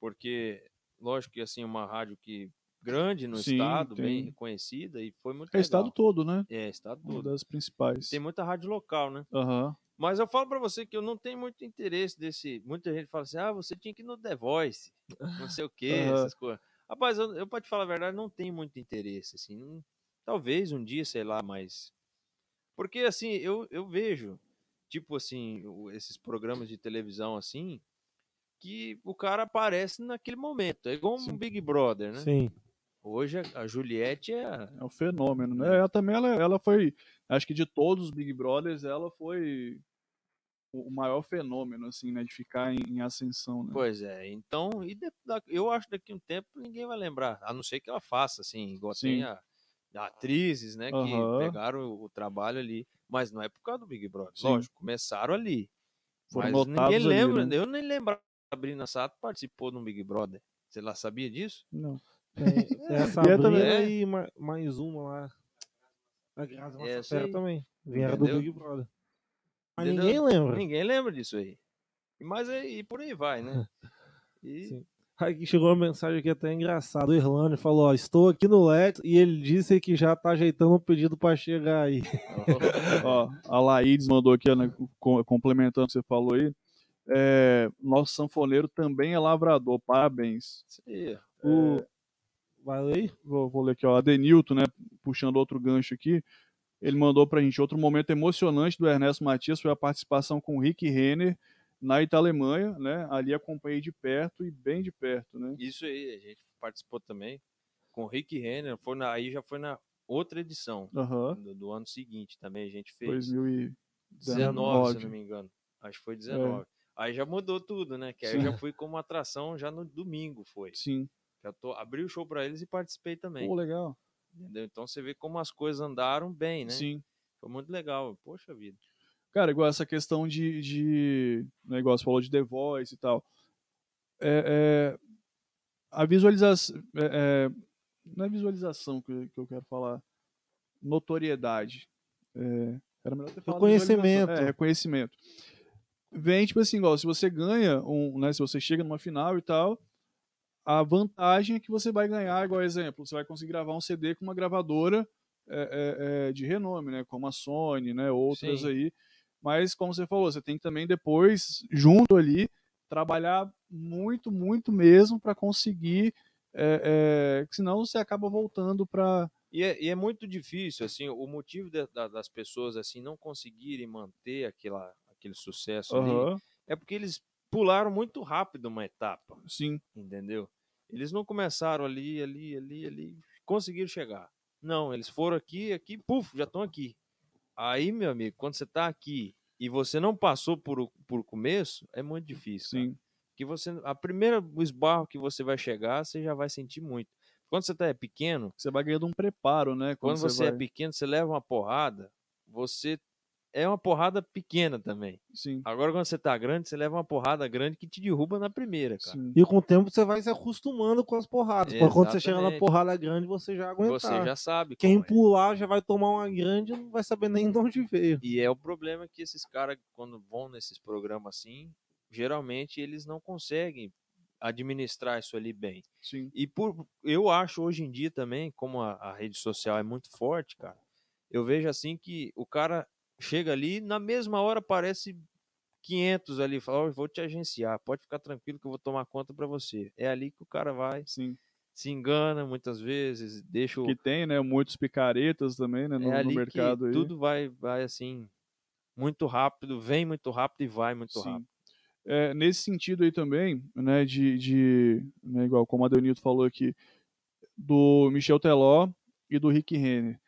[SPEAKER 3] porque, lógico que, assim, uma rádio que grande no
[SPEAKER 2] Sim,
[SPEAKER 3] estado, bem
[SPEAKER 2] tem.
[SPEAKER 3] reconhecida, e foi muito
[SPEAKER 2] É
[SPEAKER 3] legal.
[SPEAKER 2] estado todo, né?
[SPEAKER 3] É, estado
[SPEAKER 2] Uma
[SPEAKER 3] todo.
[SPEAKER 2] das principais.
[SPEAKER 3] Tem muita rádio local, né?
[SPEAKER 2] Aham.
[SPEAKER 3] Mas eu falo pra você que eu não tenho muito interesse desse. Muita gente fala assim: ah, você tinha que ir no The Voice, não sei o quê,
[SPEAKER 2] Aham.
[SPEAKER 3] essas coisas. Rapaz, eu, eu, pra te falar a verdade, não tenho muito interesse, assim. não- talvez um dia, sei lá, mas. Porque, assim, eu, eu vejo, tipo assim, esses programas de televisão, assim, que o cara aparece naquele momento. É igual um
[SPEAKER 2] Sim.
[SPEAKER 3] Big Brother, né?
[SPEAKER 1] Sim.
[SPEAKER 3] Hoje a, Juliette é.
[SPEAKER 2] É um fenômeno, né? Ela também ela, ela foi, acho que de todos os Big Brothers, ela foi o maior fenômeno, assim, né? De ficar em, em ascensão, né?
[SPEAKER 3] Pois é, então, e de- da- eu acho que daqui a um tempo ninguém vai lembrar, a não ser que ela faça, assim, igual tem
[SPEAKER 2] Sim.
[SPEAKER 3] a, atrizes, né, que
[SPEAKER 2] Aham.
[SPEAKER 3] pegaram o, o trabalho ali, mas não é por causa do Big Brother,
[SPEAKER 2] Sim.
[SPEAKER 3] lógico, começram ali,
[SPEAKER 2] Foram
[SPEAKER 3] mas ninguém
[SPEAKER 2] ali,
[SPEAKER 3] lembra,
[SPEAKER 2] né?
[SPEAKER 3] eu nem lembrava que a Sabrina Sato participou de um Big Brother, você lá sabia disso?
[SPEAKER 2] Não.
[SPEAKER 1] Tem, tem a
[SPEAKER 2] E é
[SPEAKER 1] Sabrina
[SPEAKER 2] também-
[SPEAKER 1] e ma- mais uma lá. A Grazi
[SPEAKER 3] Essa
[SPEAKER 1] Massafera também. Vieram do? Big Brother. Mas
[SPEAKER 3] Entendeu?
[SPEAKER 1] ninguém lembra.
[SPEAKER 3] Ninguém lembra disso aí, E mas aí, e por aí vai, né? E,
[SPEAKER 1] Sim. Aí chegou uma mensagem aqui até engraçada. O Irlane falou: ó, estou aqui no Lex e ele disse que já tá ajeitando um pedido pra chegar aí.
[SPEAKER 2] Ó, a Laídes mandou aqui, né, co- complementando o que você falou aí. É, nosso sanfoneiro também é lavrador, parabéns.
[SPEAKER 3] isso aí,
[SPEAKER 2] O,
[SPEAKER 1] Valeu aí?
[SPEAKER 2] vou, vou ler aqui, ó, Adenilton, né, puxando outro gancho aqui, ele mandou pra gente, outro momento emocionante do Ernesto Matias foi a participação com o Rick Renner na Alemanha, né, ali acompanhei de perto e bem de perto, né.
[SPEAKER 3] Isso aí, a gente participou também com o Rick Renner, foi na, aí já foi na outra edição
[SPEAKER 2] Aham,
[SPEAKER 3] do, do ano seguinte também, a gente fez
[SPEAKER 2] 2019.
[SPEAKER 3] 19, se não me engano. Acho que foi 19.
[SPEAKER 2] É.
[SPEAKER 3] Aí já mudou tudo, né? Que aí eu já fui como atração já no domingo, foi.
[SPEAKER 2] Sim,
[SPEAKER 3] Já tô, abri o show pra eles e participei também.
[SPEAKER 2] pô, legal.
[SPEAKER 3] Entendeu? Então você vê como as coisas andaram bem, né?
[SPEAKER 2] Sim.
[SPEAKER 3] Foi muito legal. Poxa vida.
[SPEAKER 2] Cara, igual essa questão de. de negócio, falou de The Voice e tal. É, é, a visualização. É, é, não é visualização que, que eu quero falar. Notoriedade. É, era melhor ter falado
[SPEAKER 1] Reconhecimento.
[SPEAKER 2] É, reconhecimento. Vem, tipo assim, igual, se você ganha, um, né, se você chega numa final e tal, a vantagem é que você vai ganhar, igual exemplo, você vai conseguir gravar um CD com uma gravadora é, de renome, né, como a Sony, né, outras
[SPEAKER 3] Sim.
[SPEAKER 2] aí. Mas, como você falou, você tem que também depois, junto ali, trabalhar muito, muito mesmo para conseguir, é, é, senão você acaba voltando para
[SPEAKER 3] E é, e é muito difícil, assim, o motivo da- da- das pessoas, assim, não conseguirem manter aquela, aquele sucesso ali, é porque eles pularam muito rápido uma etapa.
[SPEAKER 2] sim,
[SPEAKER 3] entendeu? Eles não começaram ali, ali, ali, ali, conseguiram chegar. Não, eles foram aqui, aqui, puf, já estão aqui. Aí, meu amigo, quando você está aqui e você não passou por por começo, é muito difícil. cara.
[SPEAKER 2] sim,
[SPEAKER 3] Que você, a primeira esbarro que você vai chegar, você já vai sentir muito. Quando você tá pequeno,
[SPEAKER 2] você vai ganhando um preparo, né?
[SPEAKER 3] quando você é
[SPEAKER 2] vai-
[SPEAKER 3] pequeno, você leva uma porrada, você é uma porrada pequena também.
[SPEAKER 2] Sim,
[SPEAKER 3] Agora, quando você tá grande, você leva uma porrada grande que te derruba na primeira, cara.
[SPEAKER 2] sim.
[SPEAKER 1] E com o tempo você vai se acostumando com as porradas. Pra quando você chegar na
[SPEAKER 3] Exatamente.
[SPEAKER 1] porrada grande, você já aguentar.
[SPEAKER 3] Você já sabe.
[SPEAKER 1] Quem
[SPEAKER 3] é.
[SPEAKER 1] pular já vai tomar uma grande e não vai saber nem de onde veio.
[SPEAKER 3] E é o problema que esses caras, quando vão nesses programas assim, geralmente eles não conseguem administrar isso ali bem.
[SPEAKER 2] sim.
[SPEAKER 3] E por, eu acho hoje em dia também, como a, a rede social é muito forte, cara, eu vejo assim que o cara chega ali, na mesma hora aparece 500 ali, fala, "Ó, eu vou te agenciar, pode ficar tranquilo que eu vou tomar conta pra você. É ali que o cara vai,
[SPEAKER 2] Sim.
[SPEAKER 3] se engana muitas vezes, deixa o,
[SPEAKER 2] Que tem, né? Muitos picaretas também, né? No,
[SPEAKER 3] é
[SPEAKER 2] no
[SPEAKER 3] ali
[SPEAKER 2] mercado
[SPEAKER 3] que
[SPEAKER 2] aí.
[SPEAKER 3] tudo vai, vai assim, muito rápido, vem muito rápido e vai muito
[SPEAKER 2] Sim.
[SPEAKER 3] rápido.
[SPEAKER 2] É, nesse sentido aí também, né, de, de né, igual como a Deonito falou aqui, do Michel Teló e do Rick Renner.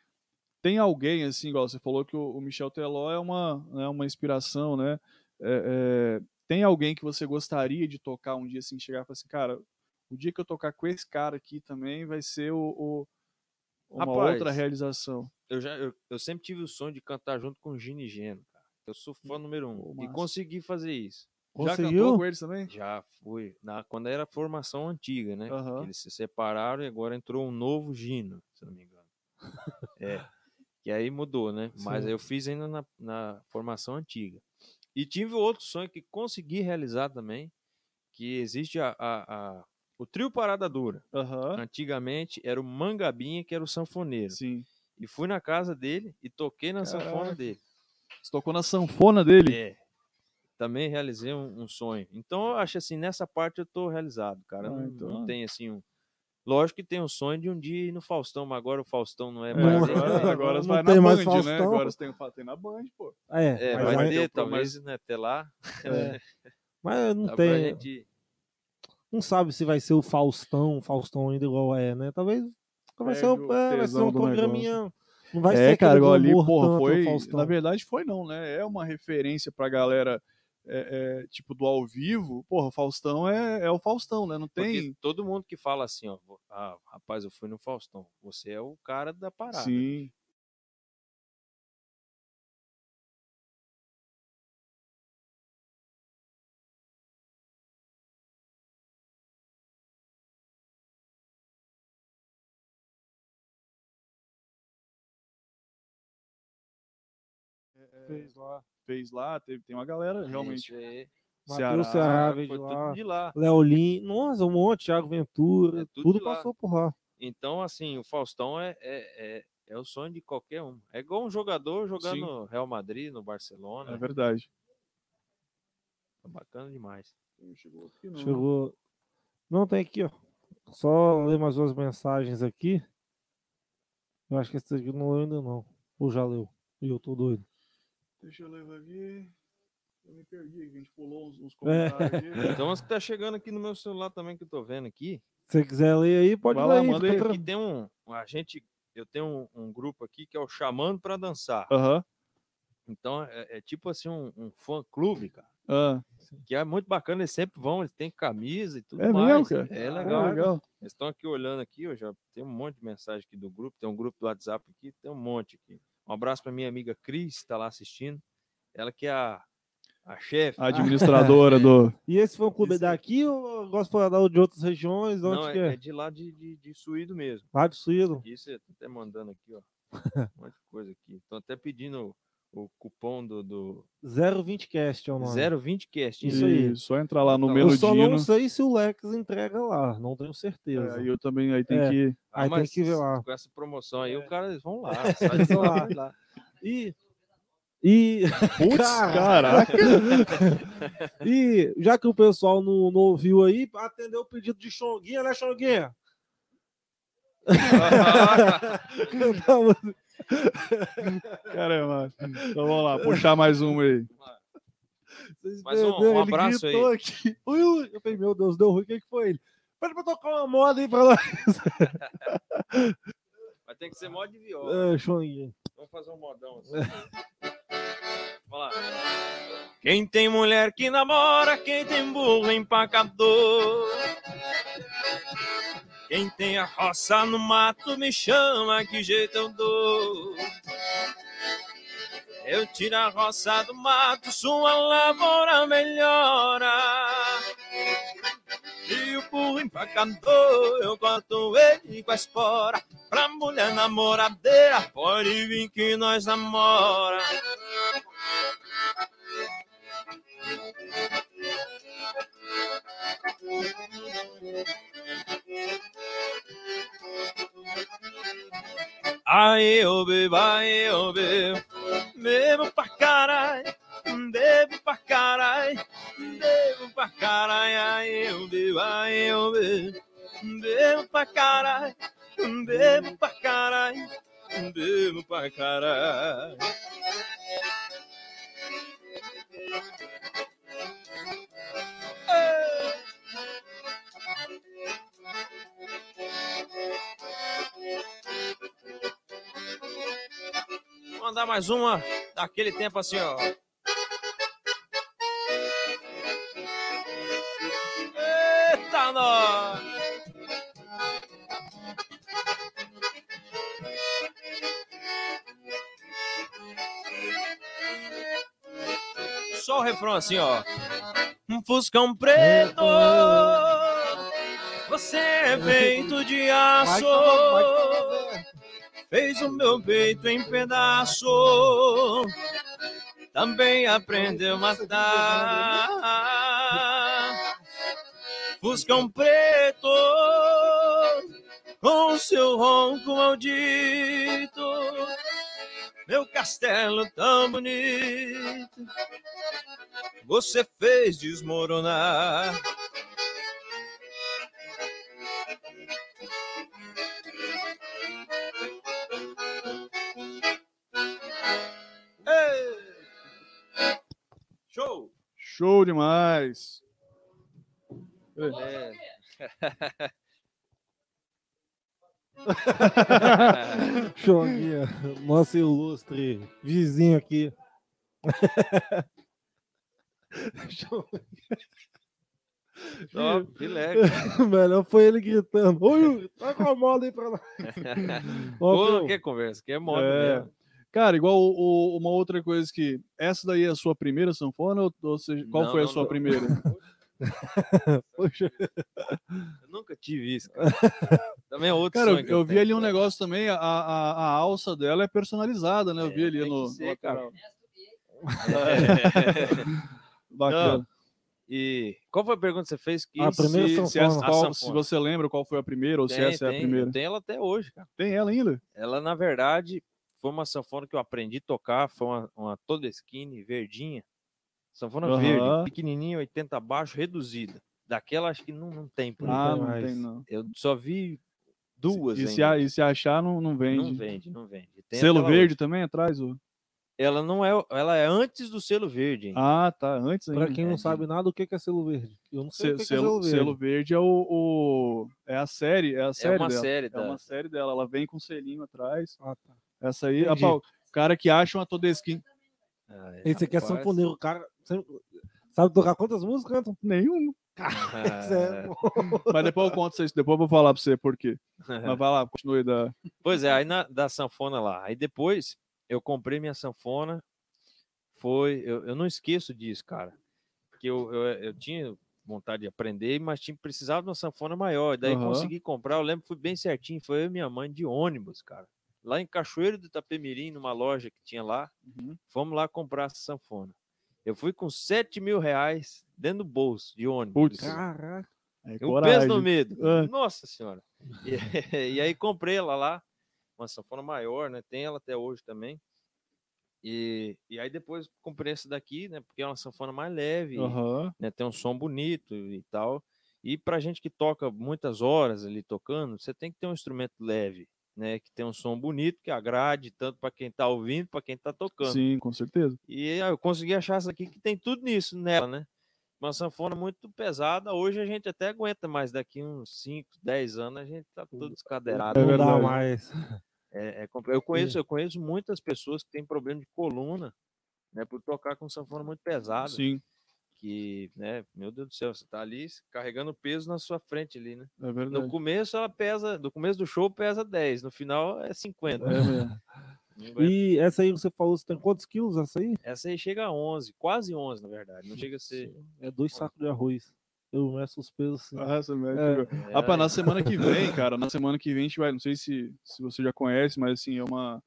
[SPEAKER 2] Tem alguém, assim, igual você falou que o, Michel Teló é uma, né, uma inspiração, né? É, é, tem alguém que você gostaria de tocar um dia, assim, chegar e falar assim, cara, o dia que eu tocar com esse cara aqui também vai ser o, o- uma
[SPEAKER 3] Rapaz,
[SPEAKER 2] outra realização.
[SPEAKER 3] Eu, já, eu, eu sempre tive o sonho de cantar junto com o Gini e Geno, cara. Eu sou fã número um.
[SPEAKER 2] Pô,
[SPEAKER 3] e consegui fazer isso.
[SPEAKER 2] Já
[SPEAKER 1] Conseguiu?
[SPEAKER 2] cantou com eles também?
[SPEAKER 3] Já fui. Na, quando era a formação antiga, né? Eles se separaram e agora entrou um novo Gino, se não me engano. é. Que aí mudou, né? Mas
[SPEAKER 1] Sim.
[SPEAKER 3] eu fiz ainda na, na formação antiga. E tive outro sonho que consegui realizar também, que existe a, a- a- o trio Parada Dura.
[SPEAKER 2] Aham.
[SPEAKER 3] Antigamente era o Mangabinha, que era o sanfoneiro.
[SPEAKER 2] Sim.
[SPEAKER 3] E fui na casa dele e toquei na sanfona
[SPEAKER 2] Caraca.
[SPEAKER 3] dele.
[SPEAKER 2] Você tocou na sanfona dele?
[SPEAKER 3] É. Também realizei um, um sonho. Então eu acho assim, nessa parte eu tô realizado, cara.
[SPEAKER 2] Ah,
[SPEAKER 3] não,
[SPEAKER 2] então-
[SPEAKER 3] não tem assim um. Lógico que tem um sonho de um dia ir no Faustão, mas agora o Faustão não é
[SPEAKER 2] É,
[SPEAKER 3] mais.
[SPEAKER 2] Agora,
[SPEAKER 3] né?
[SPEAKER 2] agora
[SPEAKER 1] Não
[SPEAKER 2] vai
[SPEAKER 1] tem
[SPEAKER 2] na
[SPEAKER 1] mais
[SPEAKER 2] Band, né?
[SPEAKER 1] Faustão.
[SPEAKER 2] Agora você tem, tem na Band, pô.
[SPEAKER 1] É,
[SPEAKER 3] É,
[SPEAKER 1] mas,
[SPEAKER 3] vai ter, talvez, né, até lá.
[SPEAKER 1] é. mas não
[SPEAKER 3] Dá
[SPEAKER 1] tem.
[SPEAKER 3] gente-
[SPEAKER 1] Não sabe se vai ser o Faustão, Faustão ainda igual é, né? Talvez vai ser, um,
[SPEAKER 2] o
[SPEAKER 1] é, vai ser um programinha. Não vai ser
[SPEAKER 2] é, cara,
[SPEAKER 1] aquele
[SPEAKER 2] igual ali, porra, foi.
[SPEAKER 1] o Faustão.
[SPEAKER 2] Na verdade, foi não, né? É uma referência pra galera, é, é, tipo, do ao vivo. Porra, o Faustão é, é o Faustão, né? Não
[SPEAKER 3] Porque
[SPEAKER 2] tem.
[SPEAKER 3] todo mundo que fala assim, ó, "Vo- ah, rapaz, eu fui no Faustão. Você é o cara da parada.
[SPEAKER 2] Sim.
[SPEAKER 1] Fez lá.
[SPEAKER 2] Fez lá, teve, tem uma galera realmente.
[SPEAKER 1] Matheus Ceará veio de lá.
[SPEAKER 3] de lá.
[SPEAKER 1] Leolin, nossa, um monte, Thiago Ventura,
[SPEAKER 3] É tudo
[SPEAKER 1] tudo, passou por lá.
[SPEAKER 3] Então, assim, o Faustão é, é, é, é o sonho de qualquer um. É igual um jogador jogando
[SPEAKER 2] Sim.
[SPEAKER 3] no Real Madrid, no Barcelona.
[SPEAKER 2] É verdade.
[SPEAKER 3] Tá bacana demais.
[SPEAKER 2] Chegou aqui, não.
[SPEAKER 1] Chegou. Não, tem aqui, ó. Só ler mais umas mensagens aqui. Eu acho que esse aqui não leu ainda não. Ou já leu. E eu tô doido.
[SPEAKER 2] Deixa eu levar aqui. Eu me perdi, aqui, a gente pulou uns, uns
[SPEAKER 1] É.
[SPEAKER 2] comentários aqui.
[SPEAKER 3] Então, as que tá chegando aqui no meu celular também, que eu tô vendo aqui,
[SPEAKER 1] Se você quiser ler aí, pode
[SPEAKER 2] Vai
[SPEAKER 1] ler
[SPEAKER 2] lá,
[SPEAKER 1] aí.
[SPEAKER 2] manda aí.
[SPEAKER 3] aqui tem um. A gente. Eu tenho um, um grupo aqui que é o Chamando pra Dançar. Então, é, é tipo assim, um, um fã clube, cara.
[SPEAKER 2] Ah,
[SPEAKER 3] Que é muito bacana, eles sempre vão, eles têm camisa e tudo
[SPEAKER 2] É
[SPEAKER 3] mais.
[SPEAKER 2] mesmo, cara?
[SPEAKER 3] É
[SPEAKER 2] é
[SPEAKER 3] legal.
[SPEAKER 2] legal.
[SPEAKER 3] Eles estão aqui olhando aqui, eu já tem um monte de mensagem aqui do grupo, tem um grupo do WhatsApp aqui, tem um monte aqui. Um abraço para minha amiga Cris, que está lá assistindo. Ela que é a, a chefe.
[SPEAKER 2] A administradora do.
[SPEAKER 1] E esse clube é
[SPEAKER 3] Isso aí.
[SPEAKER 1] daqui ou gosta de de outras regiões? Onde
[SPEAKER 3] Não,
[SPEAKER 1] que
[SPEAKER 3] é,
[SPEAKER 1] é?
[SPEAKER 3] é de lá de, de, de Suído mesmo.
[SPEAKER 1] Rádio Suído.
[SPEAKER 3] Aqui você tá até mandando aqui, ó. Um monte de coisa aqui. Estão até pedindo o, cupom do, do
[SPEAKER 1] 020cast é o nome.
[SPEAKER 3] 020cast.
[SPEAKER 1] Isso aí.
[SPEAKER 2] Só entrar lá no
[SPEAKER 3] Eu
[SPEAKER 1] Eu só
[SPEAKER 2] Melodino.
[SPEAKER 1] não sei se o Lex entrega lá, não tenho certeza.
[SPEAKER 2] É, aí eu também aí tem
[SPEAKER 1] É.
[SPEAKER 2] que.
[SPEAKER 3] Ah,
[SPEAKER 1] Aí tem
[SPEAKER 3] mas
[SPEAKER 1] que ver lá.
[SPEAKER 3] Com essa promoção aí,
[SPEAKER 2] É.
[SPEAKER 3] o cara, vão lá. sai de lá.
[SPEAKER 1] E. E,
[SPEAKER 2] Putz,
[SPEAKER 1] Caraca.
[SPEAKER 2] caraca!
[SPEAKER 1] e já que o pessoal não, não ouviu aí, atendeu o pedido de Xonguinha, né, Xonguinha? Cantamos.
[SPEAKER 2] Caramba. Então vamos lá, puxar mais um aí.
[SPEAKER 3] Mais um- um
[SPEAKER 1] Ele
[SPEAKER 3] abraço aí.
[SPEAKER 1] Aqui. Ui, ui. Eu falei, meu Deus, deu ruim, o que, que foi ele? Pede pra tocar uma moda aí pra lá.
[SPEAKER 3] Vai ter que ser mod de viola.
[SPEAKER 1] É, Xonguinha.
[SPEAKER 3] Vamos fazer um modão assim. Vamos lá. Quem tem mulher que namora, quem tem burro empacador. Quem tem a roça no mato, me chama, que jeito eu dou. Eu tiro a roça do mato, sua lavoura melhora. E o burro empacador, eu corto ele com a espora. Pra mulher namoradeira, pode vir que nós namora. Aí eu bebo, aí eu bebo, bebo pra caralho, bebo pra caralho, bebo pra caralho, aí eu bebo, aí eu bebo, bebo pra caralho, bebo pra caralho, bebo pra caralho. Vou mandar mais uma daquele tempo assim, ó. Eita, nós! Só o refrão assim, ó. Um fuscão preto, você é feito de aço. fez o meu peito em pedaço. Também aprendeu a matar. Fuscão preto com seu ronco maldito. Meu castelo tão bonito, você fez desmoronar. Show!
[SPEAKER 2] Show demais!
[SPEAKER 3] É.
[SPEAKER 1] Ó. nosso ilustre vizinho aqui. Show.
[SPEAKER 3] Ó, filé.
[SPEAKER 1] Melhor foi ele gritando. Oi, tá com a moda aí pra
[SPEAKER 3] Pô,
[SPEAKER 1] Phil,
[SPEAKER 3] que conversa, que é moda
[SPEAKER 2] É.
[SPEAKER 3] mesmo.
[SPEAKER 2] Cara, igual o- o- uma outra coisa que. Essa daí é a sua primeira sanfona? Ou, ou seja, qual
[SPEAKER 3] Não,
[SPEAKER 2] foi a
[SPEAKER 3] não,
[SPEAKER 2] sua
[SPEAKER 3] não.
[SPEAKER 2] primeira?
[SPEAKER 1] poxa,
[SPEAKER 3] Eu nunca tive isso, cara. Também é outro
[SPEAKER 2] Cara, eu, eu vi
[SPEAKER 3] tenho.
[SPEAKER 2] ali um negócio também, a, a, a alça dela é personalizada, né? Eu vi
[SPEAKER 3] É,
[SPEAKER 2] ali
[SPEAKER 3] tem que
[SPEAKER 2] no.
[SPEAKER 3] ser,
[SPEAKER 2] no
[SPEAKER 3] cara. É.
[SPEAKER 2] Bacana.
[SPEAKER 3] Não, E qual foi a pergunta que você fez? Que
[SPEAKER 1] A primeira
[SPEAKER 2] se, se, essa
[SPEAKER 3] A
[SPEAKER 2] qual- se você lembra qual foi a primeira ou se
[SPEAKER 3] Tem,
[SPEAKER 2] essa é a
[SPEAKER 3] tem,
[SPEAKER 2] primeira.
[SPEAKER 3] Tenho ela até hoje, cara.
[SPEAKER 2] Tem ela ainda?
[SPEAKER 3] Ela, na verdade, foi uma sanfona que eu aprendi a tocar. Foi uma, uma Todeskine verdinha. Sanfona
[SPEAKER 2] Aham.
[SPEAKER 3] verde, pequenininha, 80 baixo, reduzida. Daquela acho que não, não tem por
[SPEAKER 2] ah, não
[SPEAKER 1] mais.
[SPEAKER 2] tem, não.
[SPEAKER 3] Eu só vi duas
[SPEAKER 2] E se, a- e se achar, não, não vende.
[SPEAKER 3] Não vende, não vende. Tem
[SPEAKER 2] Selo verde também atrás? ô?
[SPEAKER 3] outra. Ela não é, ela é antes do selo verde. ainda.
[SPEAKER 2] Ah, tá. Antes ainda.
[SPEAKER 1] pra quem não
[SPEAKER 3] É,
[SPEAKER 1] sabe nada, o que que é selo verde? Eu não sei o
[SPEAKER 2] Se-
[SPEAKER 1] que que é
[SPEAKER 2] selo,
[SPEAKER 1] selo verde.
[SPEAKER 2] selo verde é o, o- é a série, é a
[SPEAKER 3] é
[SPEAKER 2] série
[SPEAKER 3] uma
[SPEAKER 2] dela.
[SPEAKER 3] série
[SPEAKER 2] É uma série dela, ela vem com um selinho atrás.
[SPEAKER 1] Ah, tá.
[SPEAKER 2] Essa aí, o cara que acha uma Todesquim,
[SPEAKER 3] Ah,
[SPEAKER 1] Esse aqui é sanfoneiro, o cara sabe tocar quantas músicas, Anton?
[SPEAKER 2] nenhuma.
[SPEAKER 3] Ah,
[SPEAKER 1] Sério.
[SPEAKER 2] Mas depois eu conto isso, depois eu vou falar pra você por quê. Mas vai lá, continue da.
[SPEAKER 3] Pois é, aí na, da sanfona lá. Aí depois eu comprei minha sanfona. Foi. Eu, eu não esqueço disso, cara. Porque eu, eu, eu tinha vontade de aprender, mas tinha, precisava de uma sanfona maior. Daí
[SPEAKER 2] Aham.
[SPEAKER 3] consegui comprar. Eu lembro que fui bem certinho. Foi eu e minha mãe de ônibus, cara. Lá em Cachoeiro do Itapemirim, numa loja que tinha lá.
[SPEAKER 2] Uhum.
[SPEAKER 3] Fomos lá comprar essa sanfona. Eu fui com 7 mil reais dentro do bolso de ônibus.
[SPEAKER 2] Putz.
[SPEAKER 1] Caraca.
[SPEAKER 2] É
[SPEAKER 3] Um peso no medo.
[SPEAKER 2] Ah.
[SPEAKER 3] Nossa senhora. E, e aí comprei ela lá, uma sanfona maior, né? Tem ela até hoje também. E, e aí depois comprei essa daqui, né? Porque é uma sanfona mais leve,
[SPEAKER 2] Aham.
[SPEAKER 3] né? Tem um som bonito e tal. E pra gente que toca muitas horas ali tocando, você tem que ter um instrumento leve, né? Que tem um som bonito, que agrade tanto para quem tá ouvindo, para quem tá tocando.
[SPEAKER 2] Sim, com certeza.
[SPEAKER 3] E aí eu consegui achar essa aqui que tem tudo nisso nela, né? Uma sanfona muito pesada. Hoje a gente até aguenta, mas daqui uns 5, 10 anos a gente tá todo descadeirado.
[SPEAKER 2] É
[SPEAKER 1] não dá mais.
[SPEAKER 3] É, é eu, conheço, eu conheço muitas pessoas que têm problema de coluna, né? Por tocar com sanfona muito pesada.
[SPEAKER 2] Sim,
[SPEAKER 3] Que, né? Meu Deus do céu, você tá ali carregando peso na sua frente ali, né?
[SPEAKER 2] é
[SPEAKER 3] No
[SPEAKER 2] verdade.
[SPEAKER 3] começo ela pesa, no começo do show pesa 10, no final é 50.
[SPEAKER 2] É.
[SPEAKER 1] E essa aí você falou, você tem quantos quilos essa aí?
[SPEAKER 3] Essa aí chega a 11, quase 11 na verdade. Não chega a ser.
[SPEAKER 1] É dois sacos de arroz. Eu meço os pesos assim.
[SPEAKER 2] Ah, essa merda.
[SPEAKER 1] É.
[SPEAKER 2] Rapaz,
[SPEAKER 3] É,
[SPEAKER 2] na semana que vem, cara, na semana que vem a gente vai, não sei se, se você já conhece, mas assim, é uma.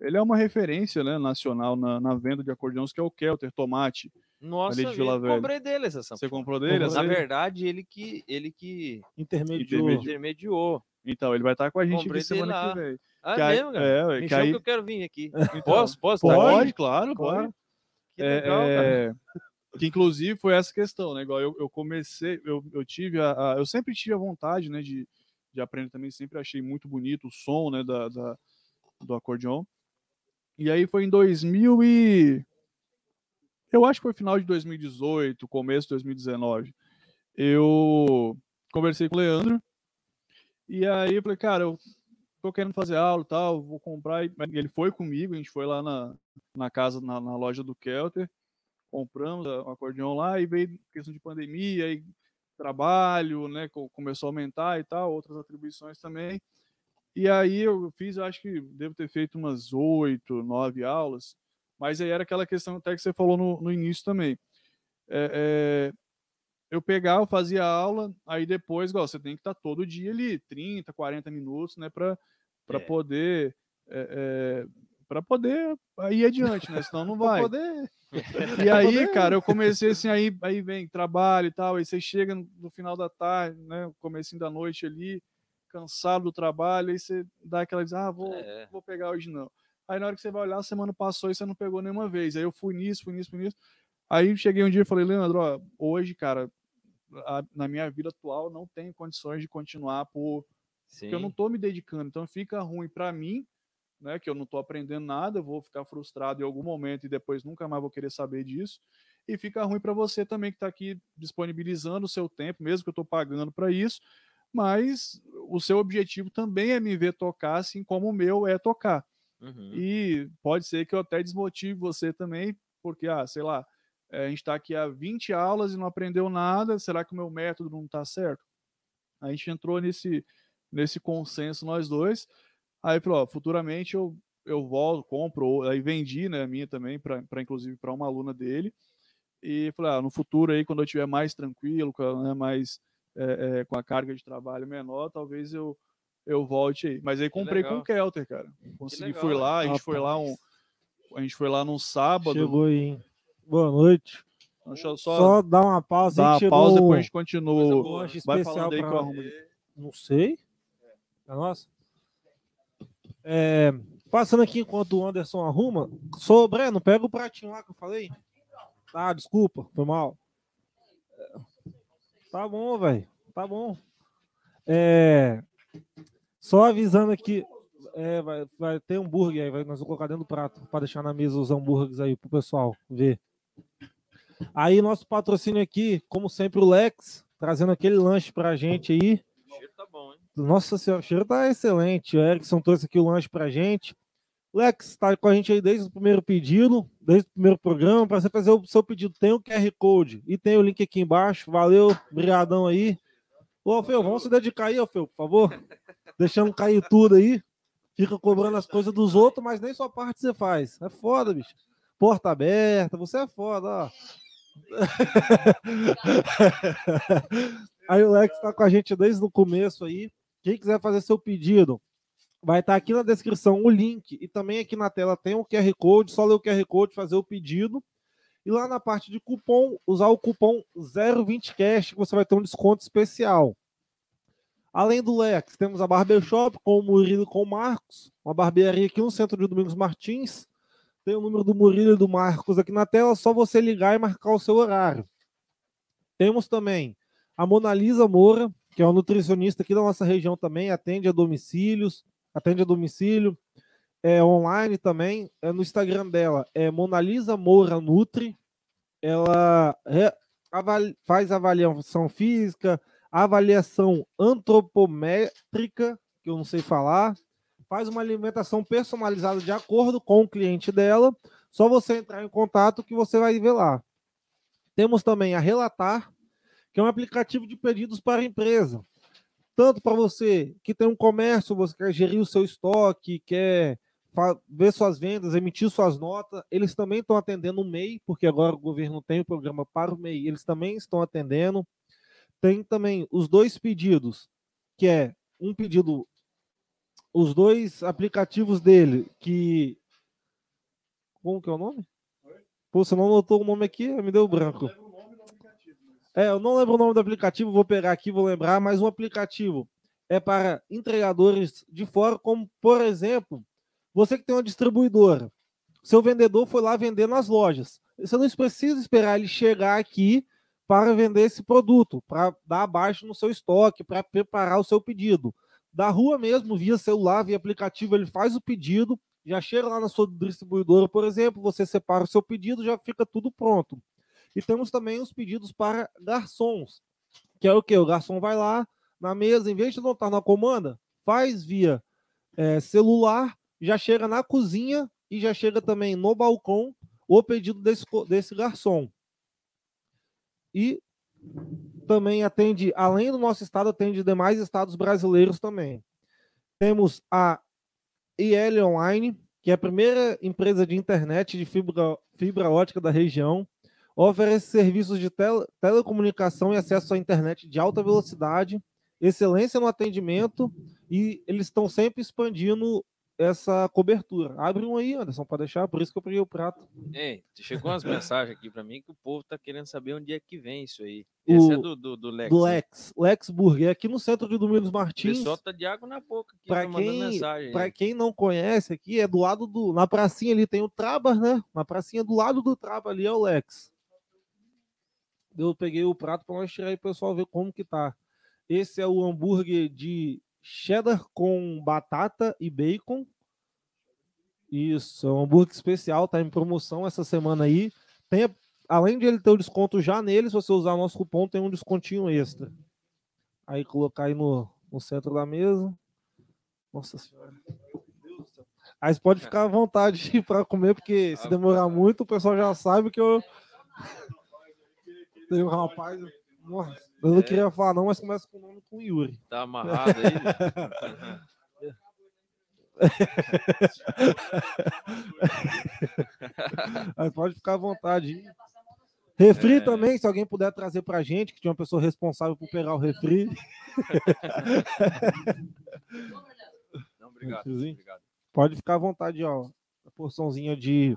[SPEAKER 2] Ele é uma referência né, nacional na, na venda de acordeões, que é o Kelter Tomate.
[SPEAKER 3] Nossa,
[SPEAKER 2] de Vila
[SPEAKER 3] eu
[SPEAKER 2] Velha.
[SPEAKER 3] comprei dele essa
[SPEAKER 2] Você
[SPEAKER 3] sanfona.
[SPEAKER 2] comprou dele?
[SPEAKER 3] Na verdade, ele que ele que
[SPEAKER 1] Intermediou.
[SPEAKER 2] Intermediou. Então, ele vai estar com a gente
[SPEAKER 3] Comprei
[SPEAKER 2] aqui semana
[SPEAKER 3] lá.
[SPEAKER 2] que vem.
[SPEAKER 3] Ah,
[SPEAKER 2] Que aí-
[SPEAKER 3] mesmo, cara?
[SPEAKER 2] é,
[SPEAKER 3] Me
[SPEAKER 2] que aí-
[SPEAKER 3] que eu quero vir aqui.
[SPEAKER 2] Então,
[SPEAKER 3] Posso? Posso?
[SPEAKER 2] Pode,
[SPEAKER 3] tá aqui?
[SPEAKER 2] claro,
[SPEAKER 1] Claro.
[SPEAKER 2] pode.
[SPEAKER 3] Que legal, cara.
[SPEAKER 2] É, que inclusive foi essa questão, né? Igual eu, eu comecei, eu, eu tive a, a- Eu sempre tive a vontade, né, de, de aprender também, sempre achei muito bonito o som, né, da, da- do acordeon. E aí foi em 2000 e. Eu acho que foi final de 2018, começo de 2019. Eu conversei com o Leandro. E aí eu falei, cara, eu tô querendo fazer aula e tal, vou comprar. E ele foi comigo, a gente foi lá na, na casa, na, na loja do Kelter, compramos o acordeão lá e veio questão de pandemia, aí trabalho, né, co- começou a aumentar e tal, outras atribuições também. E aí eu fiz, eu acho que devo ter feito umas oito, nove aulas, mas aí era aquela questão até que você falou no, no início também. É, é, eu pegava, fazia aula, aí depois, igual, você tem que estar todo dia ali, 30, 40 minutos, né, para para
[SPEAKER 3] É.
[SPEAKER 2] poder é, é, para poder ir adiante, né? Senão não vai.
[SPEAKER 1] poder.
[SPEAKER 2] E aí, cara, eu comecei assim, aí, aí vem trabalho e tal, aí você chega no final da tarde, né? Comecinho da noite ali, cansado do trabalho, aí você dá aquela diz, ah, vou,
[SPEAKER 3] É.
[SPEAKER 2] vou pegar hoje não. Aí na hora que você vai olhar, a semana passou e você não pegou nenhuma vez. Aí eu fui nisso, fui nisso, fui nisso. Aí cheguei um dia e falei, Leandro, ó, hoje, cara, a- na minha vida atual, não tenho condições de continuar por,
[SPEAKER 3] Sim.
[SPEAKER 2] porque eu não tô me dedicando. Então fica ruim para mim, né, que eu não tô aprendendo nada, eu vou ficar frustrado em algum momento e depois nunca mais vou querer saber disso. E fica ruim para você também que está aqui disponibilizando o seu tempo, mesmo que eu estou pagando para isso, mas o seu objetivo também é me ver tocar, assim como o meu é tocar.
[SPEAKER 3] Uhum.
[SPEAKER 2] E pode ser que eu até desmotive você também, porque, ah, sei lá, eh, a gente está aqui há 20 aulas e não aprendeu nada, será que o meu método não está certo? A gente entrou nesse, nesse consenso nós dois, aí falou, ó, futuramente eu, eu volto, compro, aí vendi, né, a minha também, para inclusive para uma aluna dele, e falei, ah, no futuro aí, quando eu estiver mais tranquilo, né, mais eh, eh, com a carga de trabalho menor, talvez eu, eu volte aí. Mas aí comprei com o Kelter, cara. Consegui,
[SPEAKER 3] legal,
[SPEAKER 2] fui
[SPEAKER 3] né?
[SPEAKER 2] lá, a gente foi lá um, a gente foi lá num sábado.
[SPEAKER 1] Chegou aí, hein? Boa noite.
[SPEAKER 2] Deixa eu
[SPEAKER 1] Só,
[SPEAKER 2] só,
[SPEAKER 1] dar uma pausa aí
[SPEAKER 2] uma pausa, depois a gente continua.
[SPEAKER 3] boa,
[SPEAKER 2] Vai
[SPEAKER 1] especial
[SPEAKER 2] falando aí que eu arrumo.
[SPEAKER 1] Não sei. É nossa. É, passando aqui enquanto o Anderson arruma. Sou Breno, pega o pratinho lá que eu falei. Ah, desculpa, foi mal. É, Tá bom, velho. Tá bom. É, só avisando aqui. é, vai, vai ter hambúrguer aí, vai, nós vamos colocar dentro do prato para deixar na mesa os hambúrgueres aí pro pessoal ver. Aí, nosso patrocínio aqui, como sempre, o Lex, trazendo aquele lanche pra gente aí.
[SPEAKER 3] O cheiro tá bom, hein?
[SPEAKER 1] Nossa senhora, o cheiro tá excelente. O Erickson trouxe aqui o lanche pra gente. Lex, tá com a gente aí desde o primeiro pedido, desde o primeiro programa. Para você fazer o seu pedido, tem o QR Code e tem o link aqui embaixo. Valeu, brigadão aí. Ô, Alfeu, vamos se dedicar aí, Alfeu, por favor. Deixando cair tudo aí. Fica cobrando as coisas dos outros, mas nem sua parte você faz. É foda, bicho. Porta aberta, você é foda, ó. Aí o Lex tá com a gente desde o começo aí. Quem quiser fazer seu pedido, vai estar aqui na descrição o link e também aqui na tela tem o QR Code. Só ler o QR Code, fazer o pedido. E lá na parte de cupom, usar o cupom 020cash que você vai ter um desconto especial. Além do Lex, temos a Barbershop com o Murilo e com o Marcos, uma barbearia aqui no centro de Domingos Martins. Tem o número do Murilo e do Marcos aqui na tela, só você ligar e marcar o seu horário. Temos também a Mona Lisa Moura, que é uma nutricionista aqui da nossa região também, atende a domicílios, atende a domicílio, é online também, é no Instagram dela, é Mona Lisa Moura Nutri. Ela avali- faz avaliação física, avaliação antropométrica, que eu não sei falar, faz uma alimentação personalizada de acordo com o cliente dela. Só você entrar em contato que você vai ver lá. Temos também a Relatar, que é um aplicativo de pedidos para a empresa. Tanto para você que tem um comércio, você quer gerir o seu estoque, quer ver suas vendas, emitir suas notas, eles também estão atendendo o MEI, porque agora o governo tem o programa para o MEI, eles também estão atendendo. Tem também os dois pedidos, que é um pedido, os dois aplicativos dele, que. Como que é o nome? Pô, você não anotou o nome aqui? Me deu branco. É, eu não lembro o nome do aplicativo, vou pegar aqui, vou lembrar, mas um aplicativo é para entregadores de fora, como, por exemplo, você que tem uma distribuidora. Seu vendedor foi lá vender nas lojas. Você não precisa esperar ele chegar aqui para vender esse produto, para dar abaixo no seu estoque, para preparar o seu pedido. Da rua mesmo, via celular, via aplicativo, ele faz o pedido, já chega lá na sua distribuidora, por exemplo, você separa o seu pedido, já fica tudo pronto. E temos também os pedidos para garçons, que é o que? O garçom vai lá na mesa, em vez de anotar na comanda, faz via eh, celular, já chega na cozinha e já chega também no balcão o pedido desse, desse garçom. E também atende, além do nosso estado, atende demais estados brasileiros também. Temos a IL Online, que é a primeira empresa de internet de fibra, fibra ótica da região. Oferece serviços de tele- telecomunicação e acesso à internet de alta velocidade, excelência no atendimento e eles estão sempre expandindo essa cobertura. Abre um aí, Anderson, pode deixar, por isso que eu peguei o prato.
[SPEAKER 3] Ei, chegou umas mensagens aqui pra mim que o povo tá querendo saber onde é que vem isso aí.
[SPEAKER 1] O-
[SPEAKER 3] Esse é do, do, do Lex.
[SPEAKER 1] Do
[SPEAKER 3] né?
[SPEAKER 1] Lex, Lex Burger, aqui no centro de Domingos
[SPEAKER 3] O
[SPEAKER 1] Martins.
[SPEAKER 3] pessoal tá de água na boca aqui,
[SPEAKER 1] Pra
[SPEAKER 3] tá
[SPEAKER 1] quem,
[SPEAKER 3] mensagem. aí.
[SPEAKER 1] quem não conhece aqui, é do lado do. Na pracinha ali tem o Trabas, né? Na pracinha do lado do Trabas ali é o Lex. Eu peguei o prato para nós tirar aí o pessoal ver como que tá. Esse é o hambúrguer de cheddar com batata e bacon. Isso, é um hambúrguer especial, tá em promoção essa semana aí. Tem, além de ele ter o desconto já nele, se você usar nosso cupom, tem um descontinho extra. Aí colocar aí no, no centro da mesa. Nossa senhora. Aí você pode ficar à vontade para comer, porque se demorar muito, o pessoal já sabe que eu. Tem um rapaz. Nossa, eu não
[SPEAKER 3] É.
[SPEAKER 1] queria falar, não, mas começa com o nome com Yuri.
[SPEAKER 3] Tá amarrado aí?
[SPEAKER 1] Mas pode ficar à vontade. Refri
[SPEAKER 3] É.
[SPEAKER 1] também, se alguém puder trazer pra gente, que tinha uma pessoa responsável por pegar o refri.
[SPEAKER 3] Não, obrigado. Obrigado.
[SPEAKER 1] Pode ficar à vontade, ó. A porçãozinha de.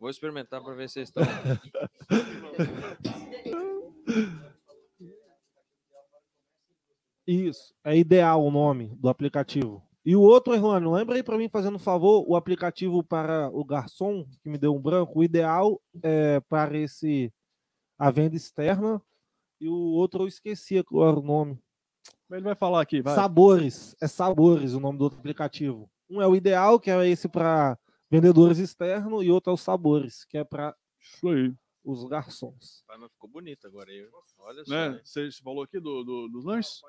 [SPEAKER 3] Vou experimentar pra ver se vocês estão.
[SPEAKER 1] Isso, é ideal o nome do aplicativo. E o outro, Erlânio, lembra aí para mim, fazendo um favor, o aplicativo para o garçom, que me deu um branco, o ideal é para esse a venda externa, e o outro eu esqueci qual era o nome.
[SPEAKER 2] Ele vai falar aqui, vai.
[SPEAKER 1] Sabores, é Sabores o nome do outro aplicativo. Um é o ideal, que é esse para vendedores externos, e outro é o Sabores, que é para
[SPEAKER 2] Isso aí.
[SPEAKER 1] os garçons.
[SPEAKER 3] Mas ficou bonito agora. aí. Olha só.
[SPEAKER 2] Né?
[SPEAKER 3] né?
[SPEAKER 2] Você falou aqui do, do- dos lanches?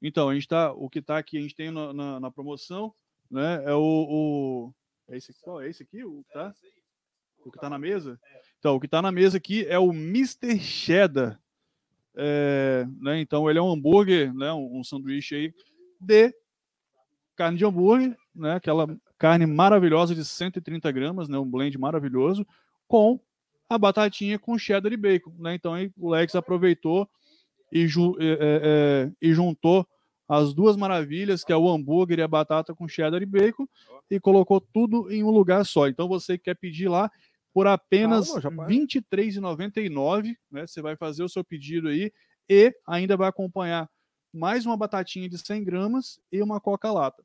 [SPEAKER 2] Então, a gente tá, o que tá aqui, a gente tem na, na- na promoção, né? É o, o- é esse qual é esse aqui? O que tá? O que tá na mesa? Então, o que tá na mesa aqui é o Mr. Cheddar. É, né? Então, ele é um hambúrguer, né? Um, um sanduíche aí de carne de hambúrguer, né? Aquela carne maravilhosa de 130 gramas, né? Um blend maravilhoso com a batatinha com cheddar e bacon, né? Então aí o Lex aproveitou e, ju- é, é, e juntou as duas maravilhas, que é o hambúrguer e a batata com cheddar e bacon, e colocou tudo em um lugar só. Então você que quer pedir lá por apenas R$
[SPEAKER 1] para.
[SPEAKER 2] 23,99, né? Você vai fazer o seu pedido aí e ainda vai acompanhar mais uma batatinha de 100 gramas e uma coca-lata.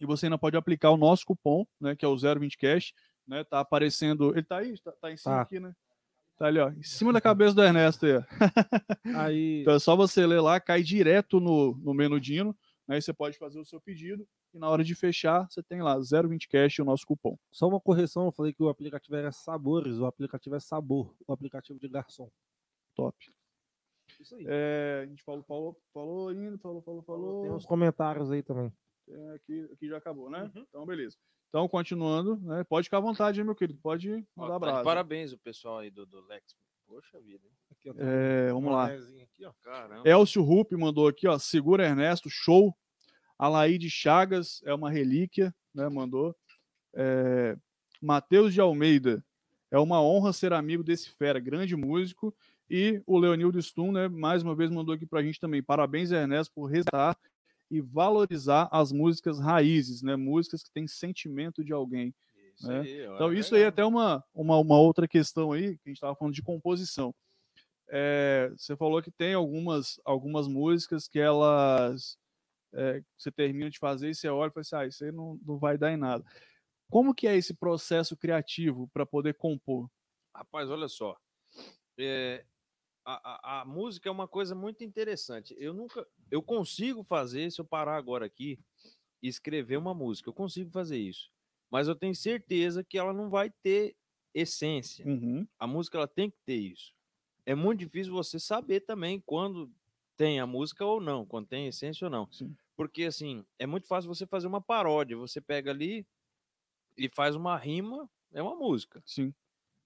[SPEAKER 2] E você ainda pode aplicar o nosso cupom, né? Que é o 020 Cash, né? Tá aparecendo. Ele tá aí? Tá, tá em cima
[SPEAKER 1] Tá.
[SPEAKER 2] aqui, né? Tá ali, ó. Em cima da cabeça do Ernesto aí.
[SPEAKER 1] Aí,
[SPEAKER 2] Então é só você ler lá, cai direto no, no menudino, né? E você pode fazer o seu pedido. E na hora de fechar, você tem lá 020 Cash o nosso cupom.
[SPEAKER 1] Só uma correção, eu falei que o aplicativo era Sabores, o aplicativo é Sabor, o aplicativo de garçom.
[SPEAKER 2] Top.
[SPEAKER 1] Isso aí.
[SPEAKER 2] É, a gente falou, falou, falou indo, falou, falou,
[SPEAKER 1] Tem
[SPEAKER 2] falou.
[SPEAKER 1] uns comentários aí também.
[SPEAKER 2] É, aqui, aqui já acabou, né? Então, beleza. Então, continuando, né? Pode ficar à vontade, meu querido. Pode
[SPEAKER 3] Ó,
[SPEAKER 2] mandar
[SPEAKER 3] tá de
[SPEAKER 2] abraço.
[SPEAKER 3] Parabéns o pessoal aí do, do Lex. Poxa vida. hein?
[SPEAKER 1] Aqui, ó,
[SPEAKER 2] É, vamos lá.
[SPEAKER 1] aqui, ó.
[SPEAKER 3] Caramba.
[SPEAKER 2] Elcio Rupp mandou aqui, ó. Segura Ernesto, show. Alaide Chagas é uma relíquia, né? Mandou. É, Matheus de Almeida. É uma honra ser amigo desse fera, grande músico. E o Leonildo Stum, né? Mais uma vez mandou aqui pra gente também. Parabéns, Ernesto, por resgatar e valorizar as músicas raízes, né? Músicas que têm sentimento de alguém.
[SPEAKER 3] Isso
[SPEAKER 2] né?
[SPEAKER 3] aí,
[SPEAKER 2] Então,
[SPEAKER 3] é
[SPEAKER 2] isso aí é
[SPEAKER 3] legal.
[SPEAKER 2] até uma, uma, uma outra questão aí, que a gente estava falando de composição. É, você falou que tem algumas, algumas músicas que elas. é, você termina de fazer e você olha e fala assim: ah, isso aí não, não vai dar em nada. Como que é esse processo criativo para poder compor?
[SPEAKER 3] Rapaz, olha só. É, a, a- a música é uma coisa muito interessante. Eu nunca. Eu consigo fazer, se eu parar agora aqui e escrever uma música, eu consigo fazer isso. Mas eu tenho certeza que ela não vai ter essência.
[SPEAKER 2] Uhum,
[SPEAKER 3] A música ela tem que ter isso. É muito difícil você saber também quando tem a música ou não, quando tem essência ou não.
[SPEAKER 2] Sim.
[SPEAKER 3] Porque assim, é muito fácil você fazer uma paródia. Você pega ali e faz uma rima, é uma música.
[SPEAKER 2] sim.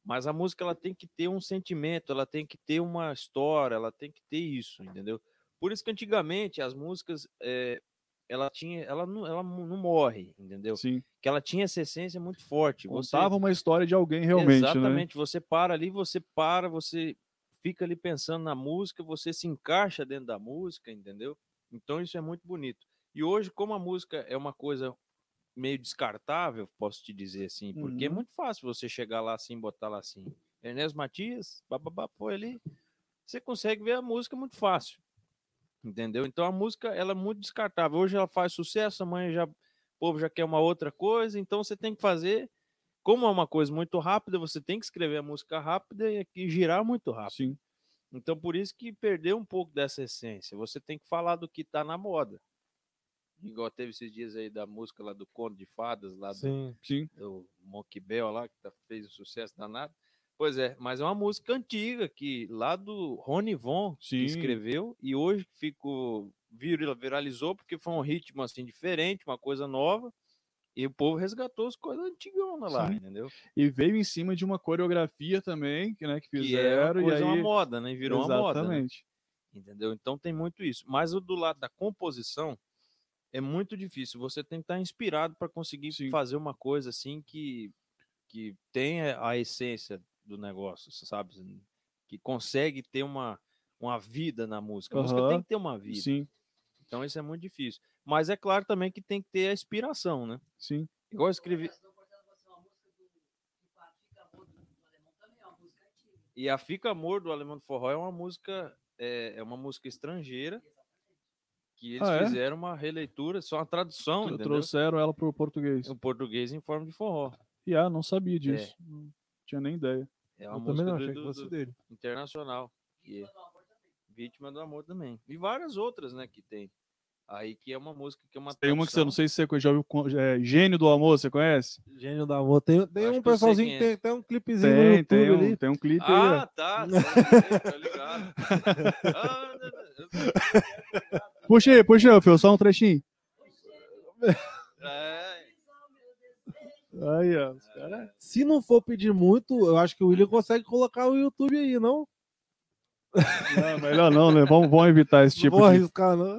[SPEAKER 3] Mas a música ela tem que ter um sentimento, ela tem que ter uma história, ela tem que ter isso, entendeu? Por isso que antigamente as músicas eh, ela tinha, ela não, ela não morre, entendeu?
[SPEAKER 2] Sim.
[SPEAKER 3] Que ela tinha essa essência muito forte. Você,
[SPEAKER 2] Contava uma história de alguém realmente, né?
[SPEAKER 3] Exatamente. Você para ali, você para, você fica ali pensando na música, você se encaixa dentro da música, entendeu? Então isso é muito bonito. E hoje, como a música é uma coisa meio descartável, posso te dizer assim, porque é
[SPEAKER 2] Uhum.
[SPEAKER 3] muito fácil você chegar lá assim, botar lá assim, Ernesto Matias, bababá, põe ali, você consegue ver a música muito fácil. Entendeu? Então a música ela é muito descartável. Hoje ela faz sucesso, amanhã já o povo já quer uma outra coisa, então você tem que fazer como é uma coisa muito rápida, você tem que escrever a música rápida e aqui girar muito rápido.
[SPEAKER 2] Sim.
[SPEAKER 3] Então, por isso que perdeu um pouco dessa essência. Você tem que falar do que tá na moda. Igual teve esses dias aí da música lá do Conto de Fadas, lá do,
[SPEAKER 1] Sim.
[SPEAKER 2] Sim.
[SPEAKER 3] do Monkey Bell lá, que tá- fez um sucesso danado. Pois é, mas é uma música antiga, que lá do Rony Von que
[SPEAKER 2] Sim.
[SPEAKER 3] escreveu, e hoje ficou, vira- viralizou, porque foi um ritmo assim diferente, uma coisa nova, e o povo resgatou as coisas antigonas lá,
[SPEAKER 2] Sim.
[SPEAKER 3] entendeu?
[SPEAKER 2] E veio em cima de uma coreografia também, que, né, que
[SPEAKER 3] Que é
[SPEAKER 2] fizeram. e aí...
[SPEAKER 3] uma moda, né? Virou uma moda. né?
[SPEAKER 2] Exatamente.
[SPEAKER 3] entendeu? Então tem muito isso. Mas o do lado da composição é muito difícil. Você tem que estar inspirado para conseguir
[SPEAKER 2] Sim.
[SPEAKER 3] fazer uma coisa assim que que tenha a essência do negócio, sabe? Que consegue ter uma uma vida na música. A música tem que ter uma vida.
[SPEAKER 2] Sim,
[SPEAKER 3] Então isso é muito difícil. Mas é claro também que tem que ter a inspiração, né?
[SPEAKER 2] sim.
[SPEAKER 3] Igual eu escrevi. E a Fica Amor do Alemão do Forró é uma música é, é uma música estrangeira que eles
[SPEAKER 2] Ah, é?
[SPEAKER 3] fizeram uma releitura, só uma tradução, entendeu?
[SPEAKER 2] Trouxeram ela pro português.
[SPEAKER 3] O português em forma de forró.
[SPEAKER 2] E ah, não sabia disso. Não tinha nem ideia.
[SPEAKER 3] É uma
[SPEAKER 1] Eu também
[SPEAKER 3] música
[SPEAKER 1] não,
[SPEAKER 3] do-
[SPEAKER 1] achei
[SPEAKER 3] do-
[SPEAKER 1] dele.
[SPEAKER 3] internacional. que é Vítima do Amor também. E várias outras, né, que tem. Aí que é uma música que é uma
[SPEAKER 2] Tem uma que você não sei se você já ouviu. é, Gênio do Amor, você conhece?
[SPEAKER 1] Gênio do amor. Tem, tem
[SPEAKER 3] Acho
[SPEAKER 1] um pessoalzinho que
[SPEAKER 3] é.
[SPEAKER 1] tem, tem um clipezinho no
[SPEAKER 2] Tem,
[SPEAKER 1] YouTube
[SPEAKER 2] tem um,
[SPEAKER 1] ali.
[SPEAKER 2] tem um clipe aí. ó.
[SPEAKER 3] Ah, tá. tá, tá ligado. Ah, não, não,
[SPEAKER 2] Puxa aí, puxa aí, Fio, só um trechinho.
[SPEAKER 3] é,
[SPEAKER 2] Aí, ó. cara-
[SPEAKER 1] Se não for pedir muito, eu acho que o William consegue colocar o YouTube aí, não?
[SPEAKER 2] Não, melhor não, né? Vamos, vamos evitar esse
[SPEAKER 1] Não
[SPEAKER 2] tipo
[SPEAKER 1] vou
[SPEAKER 2] de.
[SPEAKER 1] arriscar, não.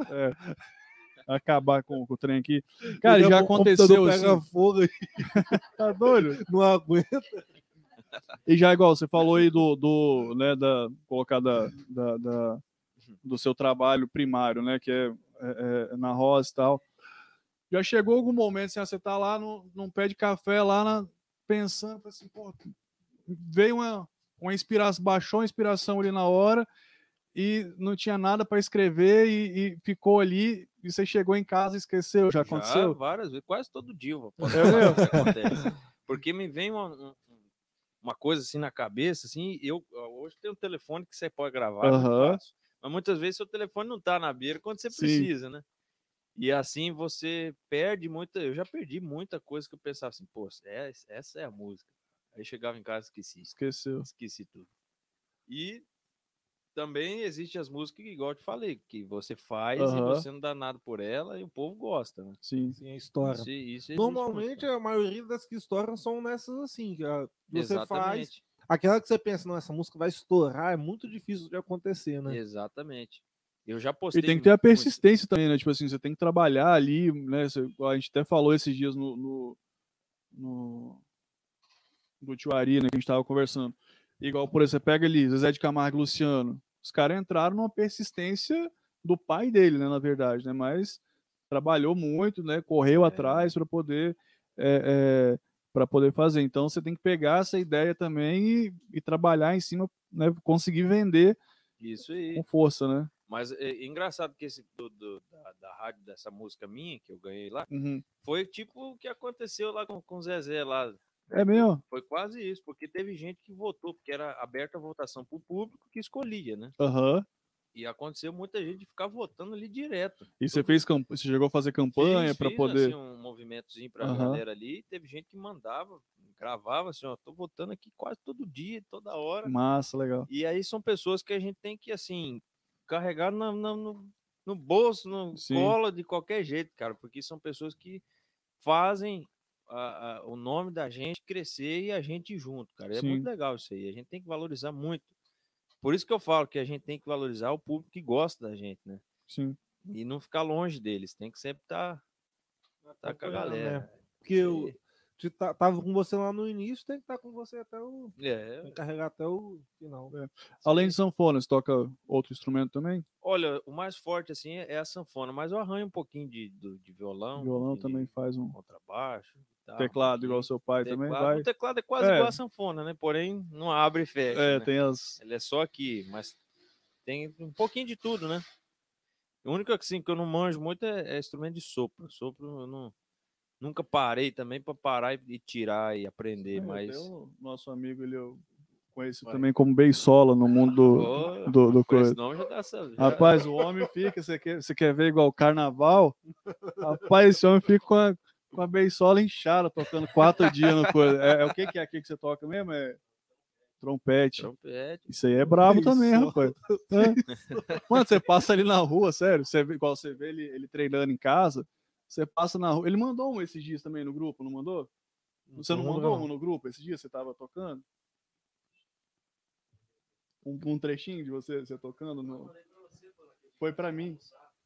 [SPEAKER 2] Acabar com, com o trem aqui. Cara,
[SPEAKER 1] a
[SPEAKER 2] já aconteceu
[SPEAKER 1] pega
[SPEAKER 2] assim.
[SPEAKER 1] fogo aí,
[SPEAKER 2] Tá doido?
[SPEAKER 1] não aguenta.
[SPEAKER 2] E já igual, você falou aí do, do né, da, colocar da, da, da- do seu trabalho primário, né, que é, é- é na roça e tal. Já chegou algum momento, assim, você tá lá no, num pé de café, lá na- pensando, assim, pô, veio uma, uma inspiração, baixou a inspiração ali na hora e não tinha nada para escrever e, e ficou ali e você chegou em casa e esqueceu, já aconteceu?
[SPEAKER 3] várias vezes, quase todo dia. posso
[SPEAKER 2] É.
[SPEAKER 3] Porque me vem uma, um- uma coisa assim na cabeça, assim, eu hoje tem um telefone que você pode gravar, fácil. Mas muitas vezes seu telefone não tá na beira quando você
[SPEAKER 2] Sim.
[SPEAKER 3] precisa, né? E assim você perde muita, eu já perdi muita coisa que eu pensava assim, pô, é- essa é a música. Aí chegava em casa e esqueci,
[SPEAKER 2] Esqueceu.
[SPEAKER 3] esqueci tudo. E também existe as músicas, igual eu te falei, que você faz e você não dá nada por ela e o povo gosta, né?
[SPEAKER 2] Sim.
[SPEAKER 1] Sim, a história.
[SPEAKER 3] Isso, isso existe
[SPEAKER 1] Normalmente, a maioria das que estouram são nessas assim, que a- você faz. Aquela que você pensa, não, essa música vai estourar, é muito difícil de acontecer, né?
[SPEAKER 3] Exatamente. Eu já postei.
[SPEAKER 2] E tem que ter a
[SPEAKER 3] muito-
[SPEAKER 2] persistência também, né? Tipo assim, você tem que trabalhar ali, né? Você- a gente até falou esses dias no, no, no, do Tio Ari, né? Que a gente tava conversando. Igual, por exemplo, você pega ali, Zezé de Camargo e Luciano. Os caras entraram numa persistência do pai dele, né? Na verdade, né? Mas trabalhou muito, né? Correu
[SPEAKER 3] É.
[SPEAKER 2] atrás para poder é, para poder fazer. Então você tem que pegar essa ideia também e, e trabalhar em cima, né? Conseguir vender
[SPEAKER 3] Isso aí.
[SPEAKER 2] com força, né?
[SPEAKER 3] Mas é, é engraçado que esse do, do- da, da rádio dessa música minha, que eu ganhei lá,
[SPEAKER 2] Uhum.
[SPEAKER 3] foi tipo o que aconteceu lá com, com o Zezé lá.
[SPEAKER 2] É mesmo?
[SPEAKER 3] Foi quase isso, porque teve gente que votou, porque era aberta a votação para o público que escolhia, né?
[SPEAKER 2] Aham.
[SPEAKER 3] E aconteceu muita gente ficar votando ali direto.
[SPEAKER 2] E você fez camp... você chegou a fazer campanha para poder.
[SPEAKER 3] assim, um movimentozinho pra
[SPEAKER 2] Aham.
[SPEAKER 3] galera ali. Teve gente que mandava, gravava assim, ó, tô votando aqui quase todo dia, toda hora.
[SPEAKER 2] Massa, legal.
[SPEAKER 3] E aí são pessoas que a gente tem que, assim, carregar na- na- no, no bolso, no
[SPEAKER 2] Sim.
[SPEAKER 3] colo de qualquer jeito, cara, porque são pessoas que fazem a- a- o nome da gente crescer e a gente junto, cara. É muito legal isso aí. A gente tem que valorizar muito. Por isso que eu falo que a gente tem que valorizar o público que gosta da gente, né?
[SPEAKER 2] Sim.
[SPEAKER 3] E não ficar longe deles. Tem que sempre estar tá com a
[SPEAKER 1] Acompanhando,
[SPEAKER 3] galera.
[SPEAKER 1] né? Porque eu, se tá- tava com você lá no início, tem que estar com você até o.
[SPEAKER 3] É,
[SPEAKER 1] Tem que carregar até o final.
[SPEAKER 2] Além de sanfona, você toca outro instrumento também?
[SPEAKER 3] Olha, o mais forte assim é a sanfona, mas eu arranho um pouquinho de, de violão. um
[SPEAKER 2] Violão
[SPEAKER 3] pouquinho
[SPEAKER 2] também
[SPEAKER 3] de
[SPEAKER 2] faz um
[SPEAKER 3] contrabaixo. um
[SPEAKER 2] teclado igual seu pai também
[SPEAKER 3] Teclado,
[SPEAKER 2] vai.
[SPEAKER 3] O teclado é quase
[SPEAKER 2] É.
[SPEAKER 3] igual a sanfona, né? Porém, não abre e fecha.
[SPEAKER 2] É,
[SPEAKER 3] né?
[SPEAKER 2] tem as.
[SPEAKER 3] Ele é só aqui, mas tem um pouquinho de tudo, né? O único assim, que eu não manjo muito é, é instrumento de sopro. Sopro eu não, nunca parei também para parar e, e tirar e aprender,
[SPEAKER 2] É,
[SPEAKER 3] mas.
[SPEAKER 2] o nosso amigo, ele eu conheço
[SPEAKER 3] Vai.
[SPEAKER 2] também como beisola no mundo do,
[SPEAKER 3] Ô,
[SPEAKER 2] do, do coisa.
[SPEAKER 3] já-
[SPEAKER 2] Rapaz, o homem fica, você quer, você quer ver igual o carnaval? Rapaz, esse homem fica com a, com a beisola inchada, tocando quatro dias no coisa. É, é o que, que é aqui que você toca mesmo? É trompete.
[SPEAKER 3] trompete.
[SPEAKER 2] Isso aí é brabo também, rapaz. É. Mano, você passa ali na rua, sério, você vê, igual você vê ele, ele treinando em casa, você passa na rua. Ele mandou um esses dias também no grupo, não mandou? Você não mandou um no grupo esses dias? Você tava tocando? Um, um trechinho de você, você tocando? No... Foi pra mim.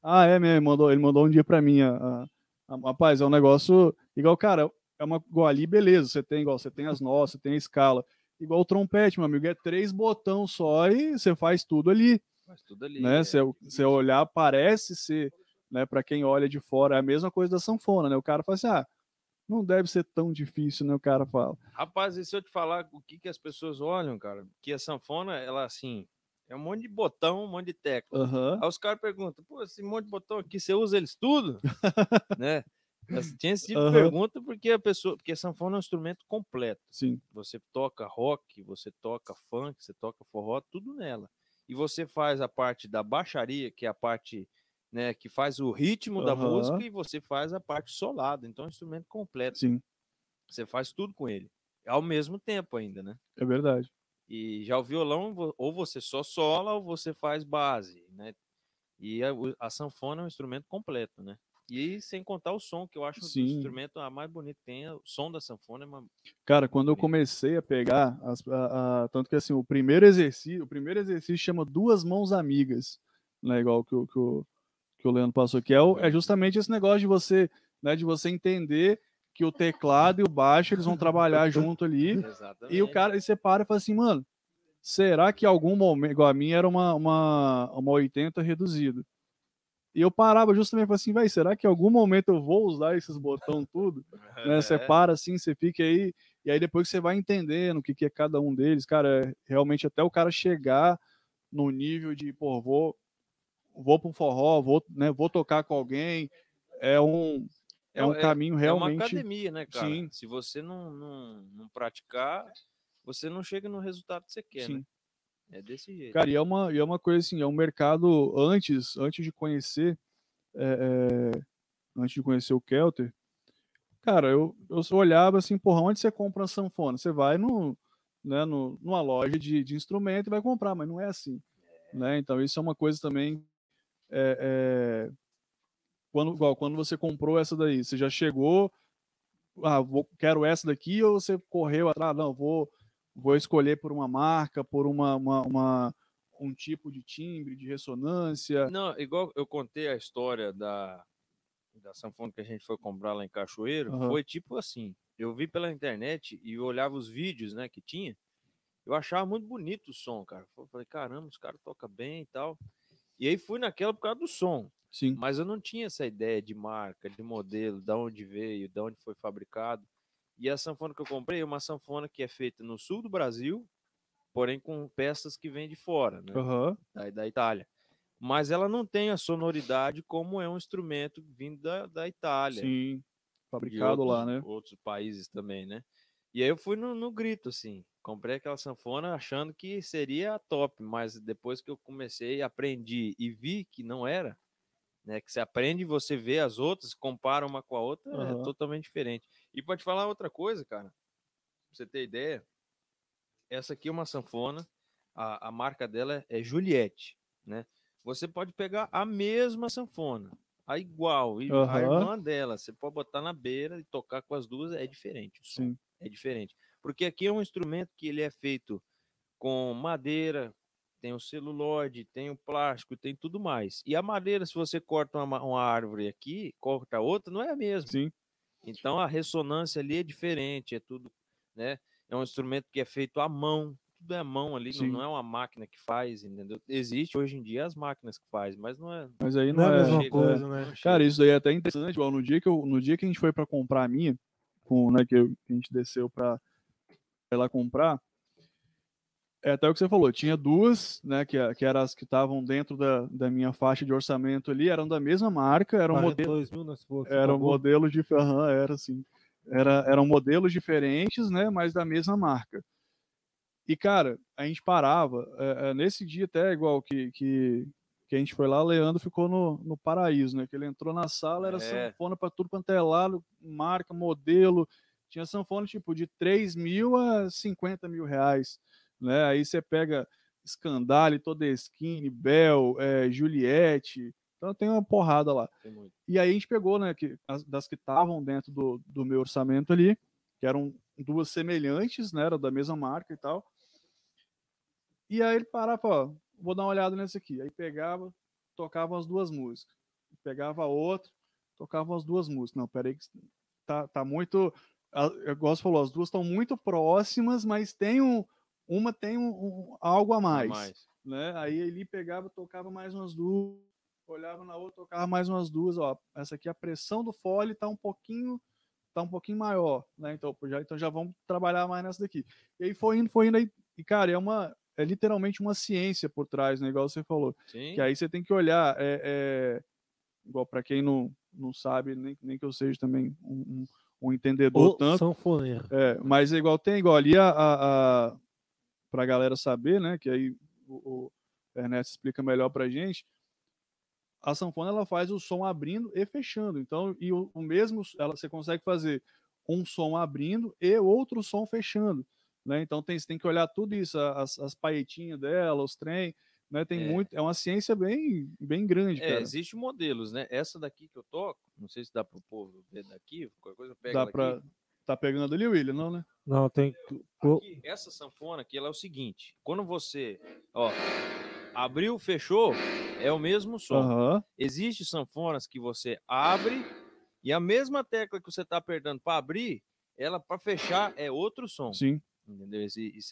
[SPEAKER 2] Ah, é mesmo, ele mandou, ele mandou um dia pra mim. A, a- a- rapaz, é um negócio. Igual, cara, é uma. Igual ali, beleza. Você tem igual, você tem as notas, você tem a escala. Igual o trompete, meu amigo, é três botão só e você faz tudo ali.
[SPEAKER 3] Faz tudo ali.
[SPEAKER 2] Né?
[SPEAKER 3] é.
[SPEAKER 2] Se se eu olhar, parece ser, né, para quem olha de fora, é a mesma coisa da sanfona, né? O cara fala assim: ah, não deve ser tão difícil, né? O cara fala.
[SPEAKER 3] Rapaz, e se eu te falar o que, que as pessoas olham, cara? Que a sanfona, ela assim, é um monte de botão, um monte de tecla.
[SPEAKER 2] Aham.
[SPEAKER 3] Aí os caras perguntam, pô, esse monte de botão aqui, você usa eles tudo? né? Tinha esse tipo de
[SPEAKER 2] Aham.
[SPEAKER 3] pergunta porque a pessoa, porque a sanfona é um instrumento completo.
[SPEAKER 2] Sim.
[SPEAKER 3] Você toca rock, você toca funk, você toca forró, tudo nela. E você faz a parte da baixaria, que é a parte né, que faz o ritmo da
[SPEAKER 2] Aham.
[SPEAKER 3] música, e você faz a parte solada. Então é um instrumento completo.
[SPEAKER 2] Sim,
[SPEAKER 3] Você faz tudo com ele. Ao mesmo tempo ainda, né?
[SPEAKER 2] é verdade.
[SPEAKER 3] E já o violão, ou você só sola ou você faz base, né? E a, a sanfona é um instrumento completo, né? E sem contar o som, que eu acho
[SPEAKER 2] Sim.
[SPEAKER 3] o instrumento a mais bonito que tem, o som da sanfona é uma...
[SPEAKER 2] Cara, quando eu comecei a pegar, as- a- a- tanto que assim, o primeiro exercício, o primeiro exercício chama duas mãos amigas, né? Igual que o, que o, que o Leandro passou, que é, o- é justamente esse negócio de você, né, de você entender que o teclado e o baixo eles vão trabalhar junto ali.
[SPEAKER 3] Exatamente.
[SPEAKER 2] E o cara, e você para e fala assim, mano, será que algum momento, igual a minha era uma, uma, uma 80 reduzida. E eu parava justamente falava assim, vai, será que em algum momento eu vou usar esses botões tudo? Né? Você
[SPEAKER 3] É,
[SPEAKER 2] para assim, você fica aí, e aí depois você vai entendendo o que, que é cada um deles, cara, é realmente até o cara chegar no nível de, pô, vou, vou para um forró, vou, né, vou tocar com alguém, é um, é um
[SPEAKER 3] é-
[SPEAKER 2] caminho
[SPEAKER 3] É uma
[SPEAKER 2] realmente...
[SPEAKER 3] academia, né, cara?
[SPEAKER 2] Sim.
[SPEAKER 3] Se você não, não, não praticar, você não chega no resultado que você quer,
[SPEAKER 2] Sim.
[SPEAKER 3] né? É desse jeito.
[SPEAKER 2] Cara, e é uma, e é uma coisa assim, é um mercado antes, antes de conhecer, é, é, antes de conhecer o Kelter, cara, eu, eu olhava assim, porra, onde você compra uma sanfona? Você vai no, né, no, numa loja de, de instrumento e vai comprar, mas não é assim, né? Então isso é uma coisa também, é, é, quando, igual, quando você comprou essa daí, você já chegou, ah, vou, quero essa daqui, ou você correu atrás, não, vou vou escolher por uma marca, por uma, uma, uma- um tipo de timbre, de ressonância.
[SPEAKER 3] Não, igual eu contei a história da, da sanfona que a gente foi comprar lá em Cachoeiro,
[SPEAKER 2] Aham.
[SPEAKER 3] foi tipo assim, eu vi pela internet e olhava os vídeos, né, que tinha, eu achava muito bonito o som, cara. Eu falei, caramba, os caras tocam bem e tal. E aí fui naquela por causa do som,
[SPEAKER 2] Sim,
[SPEAKER 3] mas eu não tinha essa ideia de marca, de modelo, de onde veio, de onde foi fabricado. E a sanfona que eu comprei é uma sanfona que é feita no sul do Brasil, porém com peças que vêm de fora, né?
[SPEAKER 2] aham,
[SPEAKER 3] da, da Itália. Mas ela não tem a sonoridade como é um instrumento vindo da, da Itália.
[SPEAKER 2] sim, fabricado lá,
[SPEAKER 3] outros-
[SPEAKER 2] né?
[SPEAKER 3] Outros países também, né? E aí eu fui no, no grito, assim. Comprei aquela sanfona achando que seria a top, mas depois que eu comecei, aprendi e vi que não era, né? Que você aprende, você vê as outras, compara uma com a outra,
[SPEAKER 2] Aham.
[SPEAKER 3] é totalmente diferente. E pode falar outra coisa, cara, pra você ter ideia, essa aqui é uma sanfona, a, a marca dela é Juliette, né? Você pode pegar a mesma sanfona, a igual, e a
[SPEAKER 2] Aham.
[SPEAKER 3] irmã dela, você pode botar na beira e tocar com as duas, é diferente.
[SPEAKER 2] Sim,
[SPEAKER 3] é diferente. Porque aqui é um instrumento que ele é feito com madeira, tem o celulose, tem o plástico, tem tudo mais. E a madeira, se você corta uma, ma- uma árvore aqui, corta outra, não é a mesma.
[SPEAKER 2] sim,
[SPEAKER 3] Então a ressonância ali é diferente, é tudo, né? É um instrumento que é feito à mão, tudo é à mão ali, não,
[SPEAKER 2] Sim.
[SPEAKER 3] não é uma máquina que faz, entendeu? Existe hoje em dia as máquinas que faz, mas não é.
[SPEAKER 2] Mas aí
[SPEAKER 1] Não
[SPEAKER 2] não,
[SPEAKER 1] é a
[SPEAKER 2] é.
[SPEAKER 1] mesma
[SPEAKER 3] chega,
[SPEAKER 1] coisa, né?
[SPEAKER 2] Cara, isso daí é até interessante, igual no dia que, eu, no dia que a gente foi para comprar a minha, com, né, que, eu- que a gente desceu para ir lá comprar, é até o que você falou, tinha duas, né, que, que eram as que estavam dentro da, da minha faixa de orçamento ali, eram da mesma marca, eram modelo,
[SPEAKER 1] 42 mil, né?
[SPEAKER 2] eram modelos de aham, era assim, era, eram modelos diferentes, né, mas da mesma marca. E cara, a gente parava é, é, nesse dia até igual que, que que a gente foi lá, o Leandro ficou no, no paraíso, né? Que ele entrou na sala, era
[SPEAKER 3] É.
[SPEAKER 2] sanfona para tudo quanto é lado, marca, modelo. Tinha sanfona tipo de 3 mil a 50 mil reais, né? Aí você pega Scandale, Todeschini, Bell, é, Juliette, então tem uma porrada lá. E aí a gente pegou, né, que, as- das que estavam dentro do, do meu orçamento ali, que eram duas semelhantes, né, era da mesma marca e tal. E aí ele parava, ó, vou dar uma olhada nesse aqui. Aí pegava, tocava as duas músicas. Pegava outra, tocava as duas músicas. Não, peraí que tá, tá muito... Eu gosto falou, as duas estão muito próximas, mas tem um, uma tem um, um- algo a mais
[SPEAKER 3] mais.
[SPEAKER 2] né? Aí ele pegava, tocava mais umas duas, olhava na outra, tocava mais umas duas, ó. Essa aqui a pressão do fole tá um pouquinho tá um pouquinho maior, né? Então já então já vamos trabalhar mais nessa daqui. E aí foi indo, foi indo aí, e cara, é uma é literalmente uma ciência por trás, né? Igual você falou.
[SPEAKER 3] Sim.
[SPEAKER 2] Que aí você tem que olhar, é, é, igual para quem não, não sabe, nem, nem que eu seja também um, um, um entendedor
[SPEAKER 1] O
[SPEAKER 2] tanto,
[SPEAKER 1] sanfoneiro.
[SPEAKER 2] é, mas é igual tem igual ali a, a, a para galera saber, né? Que aí o, o Ernesto explica melhor pra gente. A sanfona ela faz o som abrindo e fechando. Então, e o, o mesmo, ela você consegue fazer um som abrindo e outro som fechando, né? Então tem, você tem que olhar tudo isso, as, as paetinhas dela, os trem, né? Tem
[SPEAKER 3] É.
[SPEAKER 2] muito, é uma ciência bem, bem grande,
[SPEAKER 3] É,
[SPEAKER 2] cara.
[SPEAKER 3] existem modelos, né? Essa daqui que eu toco, não sei se dá pro povo ver daqui, qualquer coisa pega
[SPEAKER 2] Dá
[SPEAKER 3] aqui.
[SPEAKER 2] tá pegando ali, William, não, né?
[SPEAKER 1] Não, tem
[SPEAKER 3] Aqui, essa sanfona aqui, ela é o seguinte, quando você, ó, abriu, fechou, é o mesmo som.
[SPEAKER 2] Aham.
[SPEAKER 3] Existem sanfonas que você abre e a mesma tecla que você está apertando para abrir, ela para fechar é outro som.
[SPEAKER 2] Sim,
[SPEAKER 3] Entendeu?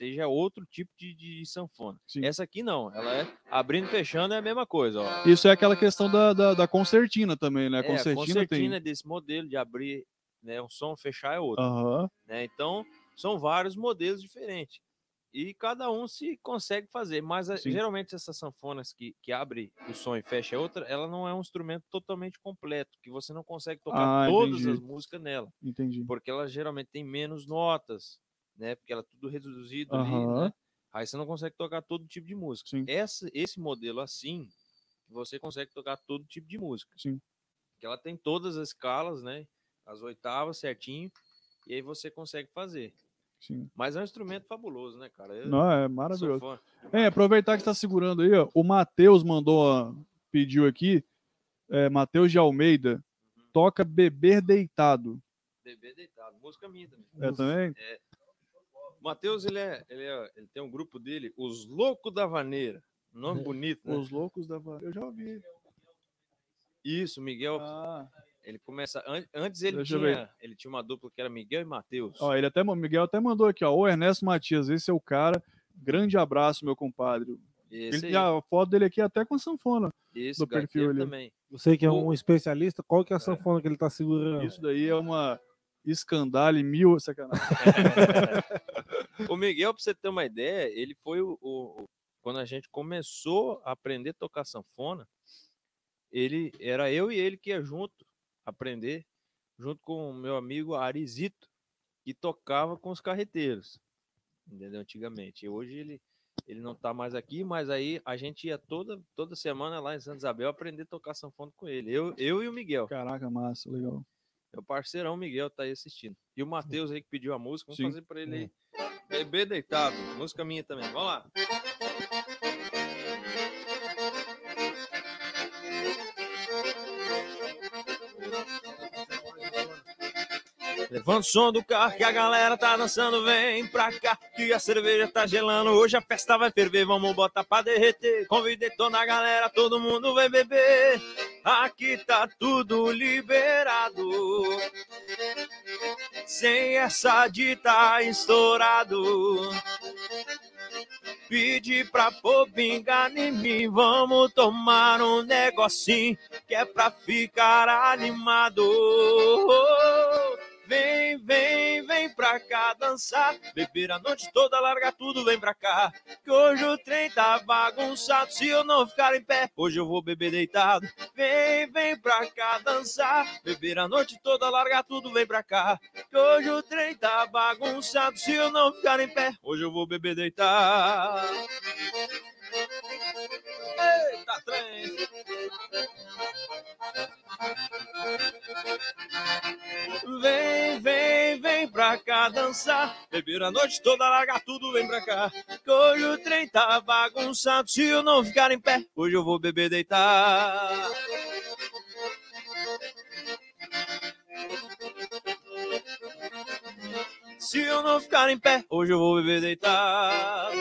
[SPEAKER 3] Aí já é outro tipo de, de sanfona.
[SPEAKER 2] sim.
[SPEAKER 3] Essa aqui não, ela é abrindo e fechando é a mesma coisa. Ó.
[SPEAKER 2] Isso é aquela questão da, da, da concertina também, né? A
[SPEAKER 3] É, a
[SPEAKER 2] concertina,
[SPEAKER 3] concertina
[SPEAKER 2] tem.
[SPEAKER 3] é desse modelo de abrir né, um som, fechar é outro.
[SPEAKER 2] Aham.
[SPEAKER 3] né? Então, são vários modelos diferentes. E cada um se consegue fazer. Mas a- geralmente essas sanfonas que, que abre o som e fecha outra, ela não é um instrumento totalmente completo, que você não consegue tocar
[SPEAKER 2] Ah,
[SPEAKER 3] todas
[SPEAKER 2] entendi.
[SPEAKER 3] as músicas nela.
[SPEAKER 2] Entendi.
[SPEAKER 3] Porque ela geralmente tem menos notas, né? Porque ela é tudo reduzido ali,
[SPEAKER 2] Aham.
[SPEAKER 3] né? Aí você não consegue tocar todo tipo de música.
[SPEAKER 2] Sim.
[SPEAKER 3] Essa, esse modelo assim, você consegue tocar todo tipo de música.
[SPEAKER 2] Sim.
[SPEAKER 3] Que ela tem todas as escalas, né? As oitavas certinho. E aí você consegue fazer.
[SPEAKER 2] Sim.
[SPEAKER 3] Mas é um instrumento fabuloso, né, cara? Eu
[SPEAKER 2] Não, é maravilhoso. É, aproveitar que está segurando aí, ó, o Matheus mandou, pediu aqui, é, Matheus de Almeida, toca Beber Deitado.
[SPEAKER 3] Bebê deitado. Música minha também.
[SPEAKER 2] É também?
[SPEAKER 3] O Matheus, ele, é, ele, é, ele tem um grupo dele, Os Loucos da Vaneira. Nome bonito, né?
[SPEAKER 2] Os Loucos da Va- Eu já ouvi.
[SPEAKER 3] Isso, Miguel.
[SPEAKER 2] Ah,
[SPEAKER 3] Ele começa. an- Antes ele
[SPEAKER 2] Deixa
[SPEAKER 3] tinha, ele tinha uma dupla que era Miguel e Matheus.
[SPEAKER 2] ó, ele até, o Miguel até mandou aqui, ó, o Ernesto Matias, esse é o cara. Grande abraço, meu compadre.
[SPEAKER 3] Esse,
[SPEAKER 2] Ele, a foto dele aqui é até com sanfona.
[SPEAKER 3] esse
[SPEAKER 2] do perfil ali.
[SPEAKER 3] também.
[SPEAKER 1] Você que é
[SPEAKER 3] O-
[SPEAKER 1] um especialista, qual que é a sanfona que ele tá segurando?
[SPEAKER 2] Isso daí é uma escandale mil, sacanagem.
[SPEAKER 3] o Miguel, pra você ter uma ideia, ele foi o, o- Quando a gente começou a aprender a tocar sanfona, ele era eu e ele que ia junto aprender, junto com o meu amigo Arizito, que tocava com os carreteiros. Entendeu? Antigamente. E hoje ele, ele não tá mais aqui, mas aí a gente ia toda, toda semana lá em Santa Isabel aprender a tocar sanfona com ele. Eu, eu e o Miguel.
[SPEAKER 2] Caraca, massa, legal.
[SPEAKER 3] Meu parceirão Miguel tá aí assistindo. E o Matheus aí que pediu a música, vamos
[SPEAKER 2] Sim.
[SPEAKER 3] fazer pra ele aí. Bebê deitado, música minha também. Vamos lá. Levanta o som do carro que a galera tá dançando, vem pra cá que a cerveja tá gelando. Hoje a festa vai ferver, vamos botar pra derreter. Convidei toda a galera, todo mundo vai beber. aqui tá tudo liberado. Sem essa de tá estourado. Pedi pra pôr pingar em mim, vamos tomar um negocinho que é pra ficar animado. Vem, vem, vem pra cá dançar. Beber a noite toda, larga tudo, vem pra cá. Que hoje o trem tá bagunçado. Se eu não ficar em pé, hoje eu vou beber deitado. Vem, vem pra cá dançar. Beber a noite toda, larga tudo, vem pra cá. Que hoje o trem tá bagunçado. Se eu não ficar em pé, hoje eu vou beber deitado. Eita, trem! Vem, vem, vem pra cá dançar. Beber a noite toda, largar tudo, vem pra cá. Hoje o trem tá bagunçado. Se eu não ficar em pé, hoje eu vou beber deitar. Se eu não ficar em pé, hoje eu vou beber deitar.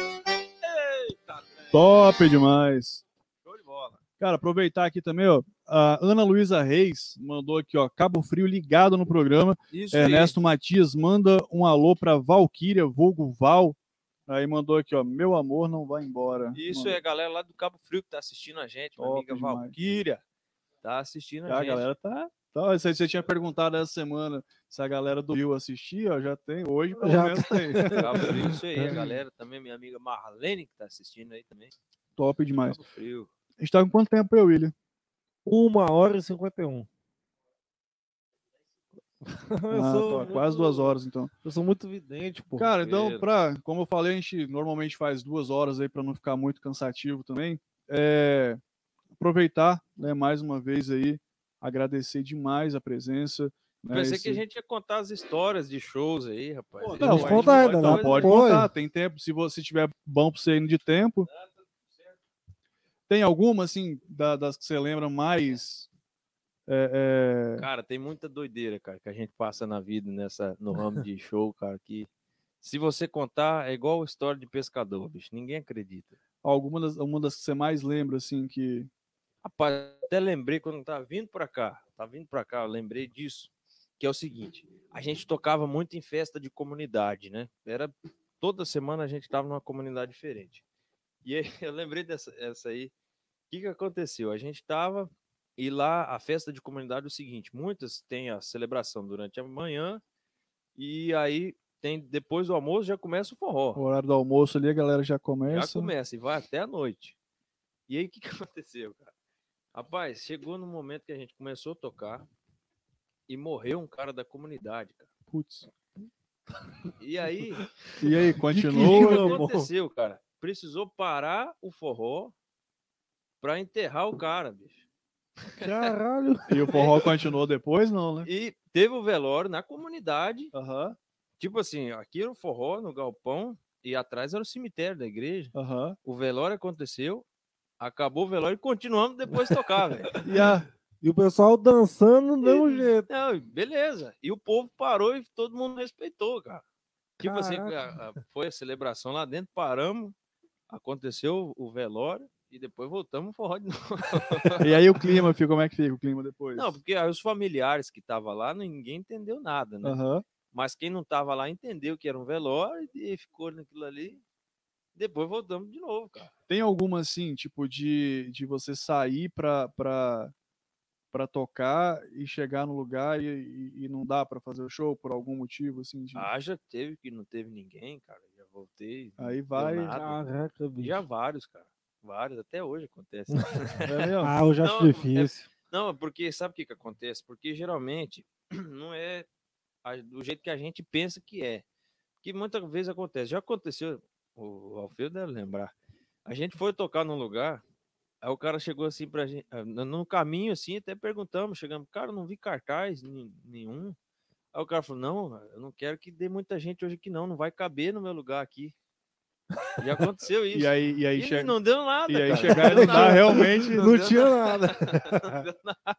[SPEAKER 2] Top demais.
[SPEAKER 3] show de bola.
[SPEAKER 2] Cara, aproveitar aqui também, ó. A Ana Luísa Reis mandou aqui, ó, Cabo Frio ligado no programa.
[SPEAKER 3] Isso aí.
[SPEAKER 2] Ernesto Matias manda um alô pra Valquíria, vulgo Val. Aí mandou aqui, ó, meu amor não vai embora.
[SPEAKER 3] Isso
[SPEAKER 2] Mandou.
[SPEAKER 3] é a galera lá do Cabo Frio que tá assistindo a gente, minha
[SPEAKER 2] Top
[SPEAKER 3] amiga
[SPEAKER 2] demais.
[SPEAKER 3] Valquíria. Tá assistindo a
[SPEAKER 2] A
[SPEAKER 3] gente.
[SPEAKER 2] galera tá. Tá você, você tinha perguntado essa semana se a galera do Rio assistia, já tem. Hoje, pelo
[SPEAKER 1] Já
[SPEAKER 2] menos, tem.
[SPEAKER 3] Cabo Frio, isso aí, a galera também, minha amiga Marlene que tá assistindo aí também.
[SPEAKER 2] Top demais.
[SPEAKER 3] Cabo Frio.
[SPEAKER 2] A gente tá com quanto tempo, eu, William?
[SPEAKER 1] Uma hora e 51. eu,
[SPEAKER 2] Ah,
[SPEAKER 1] sou
[SPEAKER 2] tá, Quase duas
[SPEAKER 1] muito-
[SPEAKER 2] horas, então.
[SPEAKER 1] Eu sou muito vidente, pô.
[SPEAKER 2] Cara, então, pra, como eu falei, a gente normalmente faz duas horas aí para não ficar muito cansativo também. É, aproveitar, né, mais uma vez aí, agradecer demais a presença. né,
[SPEAKER 3] Pensei que a
[SPEAKER 2] esse-
[SPEAKER 3] gente ia contar as histórias de shows aí, rapaz.
[SPEAKER 2] Pô, não,
[SPEAKER 1] conta ainda,
[SPEAKER 2] Não,
[SPEAKER 1] dá-
[SPEAKER 2] pode
[SPEAKER 1] Foi.
[SPEAKER 2] contar, tem tempo. Se você tiver bom para você indo de tempo. Tem alguma, assim, da- das que você lembra mais? é, é,
[SPEAKER 3] Cara, tem muita doideira, cara, que a gente passa na vida nessa, no ramo de show, cara, que se você contar, é igual a história de pescador, bicho. Ninguém acredita.
[SPEAKER 2] alguma, das, uma das que você mais lembra, assim, que.
[SPEAKER 3] Rapaz, até lembrei quando tá vindo pra cá, tá vindo pra cá, eu lembrei disso, que é o seguinte, a gente tocava muito em festa de comunidade, né? Era toda semana a gente tava numa comunidade diferente. E aí, eu lembrei dessa essa aí. O que que aconteceu? A gente tava e lá a festa de comunidade é o seguinte, muitas têm a celebração durante a manhã e aí tem depois do almoço já começa o forró.
[SPEAKER 2] O horário do almoço ali, a galera já começa.
[SPEAKER 3] Já começa e vai até a noite. E aí, o que, que aconteceu, cara? Rapaz, chegou no momento que a gente começou a tocar e morreu um cara da comunidade, cara.
[SPEAKER 2] Putz.
[SPEAKER 3] E aí,
[SPEAKER 2] E aí,
[SPEAKER 3] o que,
[SPEAKER 2] continua?
[SPEAKER 3] que
[SPEAKER 1] amor.
[SPEAKER 3] aconteceu, cara? Precisou parar o forró pra enterrar o cara, bicho.
[SPEAKER 1] Caralho.
[SPEAKER 2] E o forró continuou depois, não, né?
[SPEAKER 3] E teve o velório na comunidade.
[SPEAKER 2] Aham,
[SPEAKER 3] Tipo assim, aqui era o forró no galpão e atrás era o cemitério da igreja.
[SPEAKER 2] aham.
[SPEAKER 3] O velório aconteceu, acabou o velório e continuamos depois de tocar, velho.
[SPEAKER 2] E a.
[SPEAKER 1] E o pessoal dançando do mesmo jeito.
[SPEAKER 3] Não, e beleza. E o povo parou e todo mundo respeitou, cara. Tipo assim,
[SPEAKER 1] Caraca.
[SPEAKER 3] a- a- foi a celebração lá dentro, paramos, aconteceu o velório e depois voltamos forró de novo.
[SPEAKER 2] E aí o clima, fica, como é que fica o clima depois?
[SPEAKER 3] Não, porque aí os familiares que estavam lá, ninguém entendeu nada, né?
[SPEAKER 2] Aham.
[SPEAKER 3] Mas quem não estava lá entendeu que era um velório e ficou naquilo ali. Depois voltamos de novo, cara.
[SPEAKER 2] Tem alguma, assim, tipo, de, de você sair pra, pra, pra tocar e chegar no lugar e, e, e não dá pra fazer o show por algum motivo, assim? De...
[SPEAKER 3] Ah, já teve que não teve ninguém, cara. Já voltei.
[SPEAKER 2] Aí vai-
[SPEAKER 3] nada.
[SPEAKER 1] Caraca, bicho.
[SPEAKER 3] Já vários, cara. Vários, até hoje acontece.
[SPEAKER 2] É?
[SPEAKER 1] Ah, eu já acho
[SPEAKER 3] Não, é-
[SPEAKER 1] difícil.
[SPEAKER 3] Não, porque sabe o que, que acontece? Porque geralmente não é a- do jeito que a gente pensa que é. Que muitas vezes acontece. Já aconteceu, o Alfredo deve lembrar. A gente foi tocar num lugar, aí o cara chegou assim pra gente, ah, no caminho assim, até perguntamos, chegamos, cara, eu não vi cartaz nen- nenhum. Aí o cara falou, não, eu não quero que dê muita gente hoje aqui não, não vai caber no meu lugar aqui. Já aconteceu isso.
[SPEAKER 2] E aí, e aí,
[SPEAKER 3] E
[SPEAKER 2] chega...
[SPEAKER 3] não deu nada,
[SPEAKER 2] e aí
[SPEAKER 3] cara.
[SPEAKER 2] chegar
[SPEAKER 3] Não
[SPEAKER 2] e
[SPEAKER 3] deu
[SPEAKER 2] lá
[SPEAKER 3] nada.
[SPEAKER 2] realmente.
[SPEAKER 1] Não,
[SPEAKER 3] deu
[SPEAKER 1] tinha nada.
[SPEAKER 3] Não deu nada.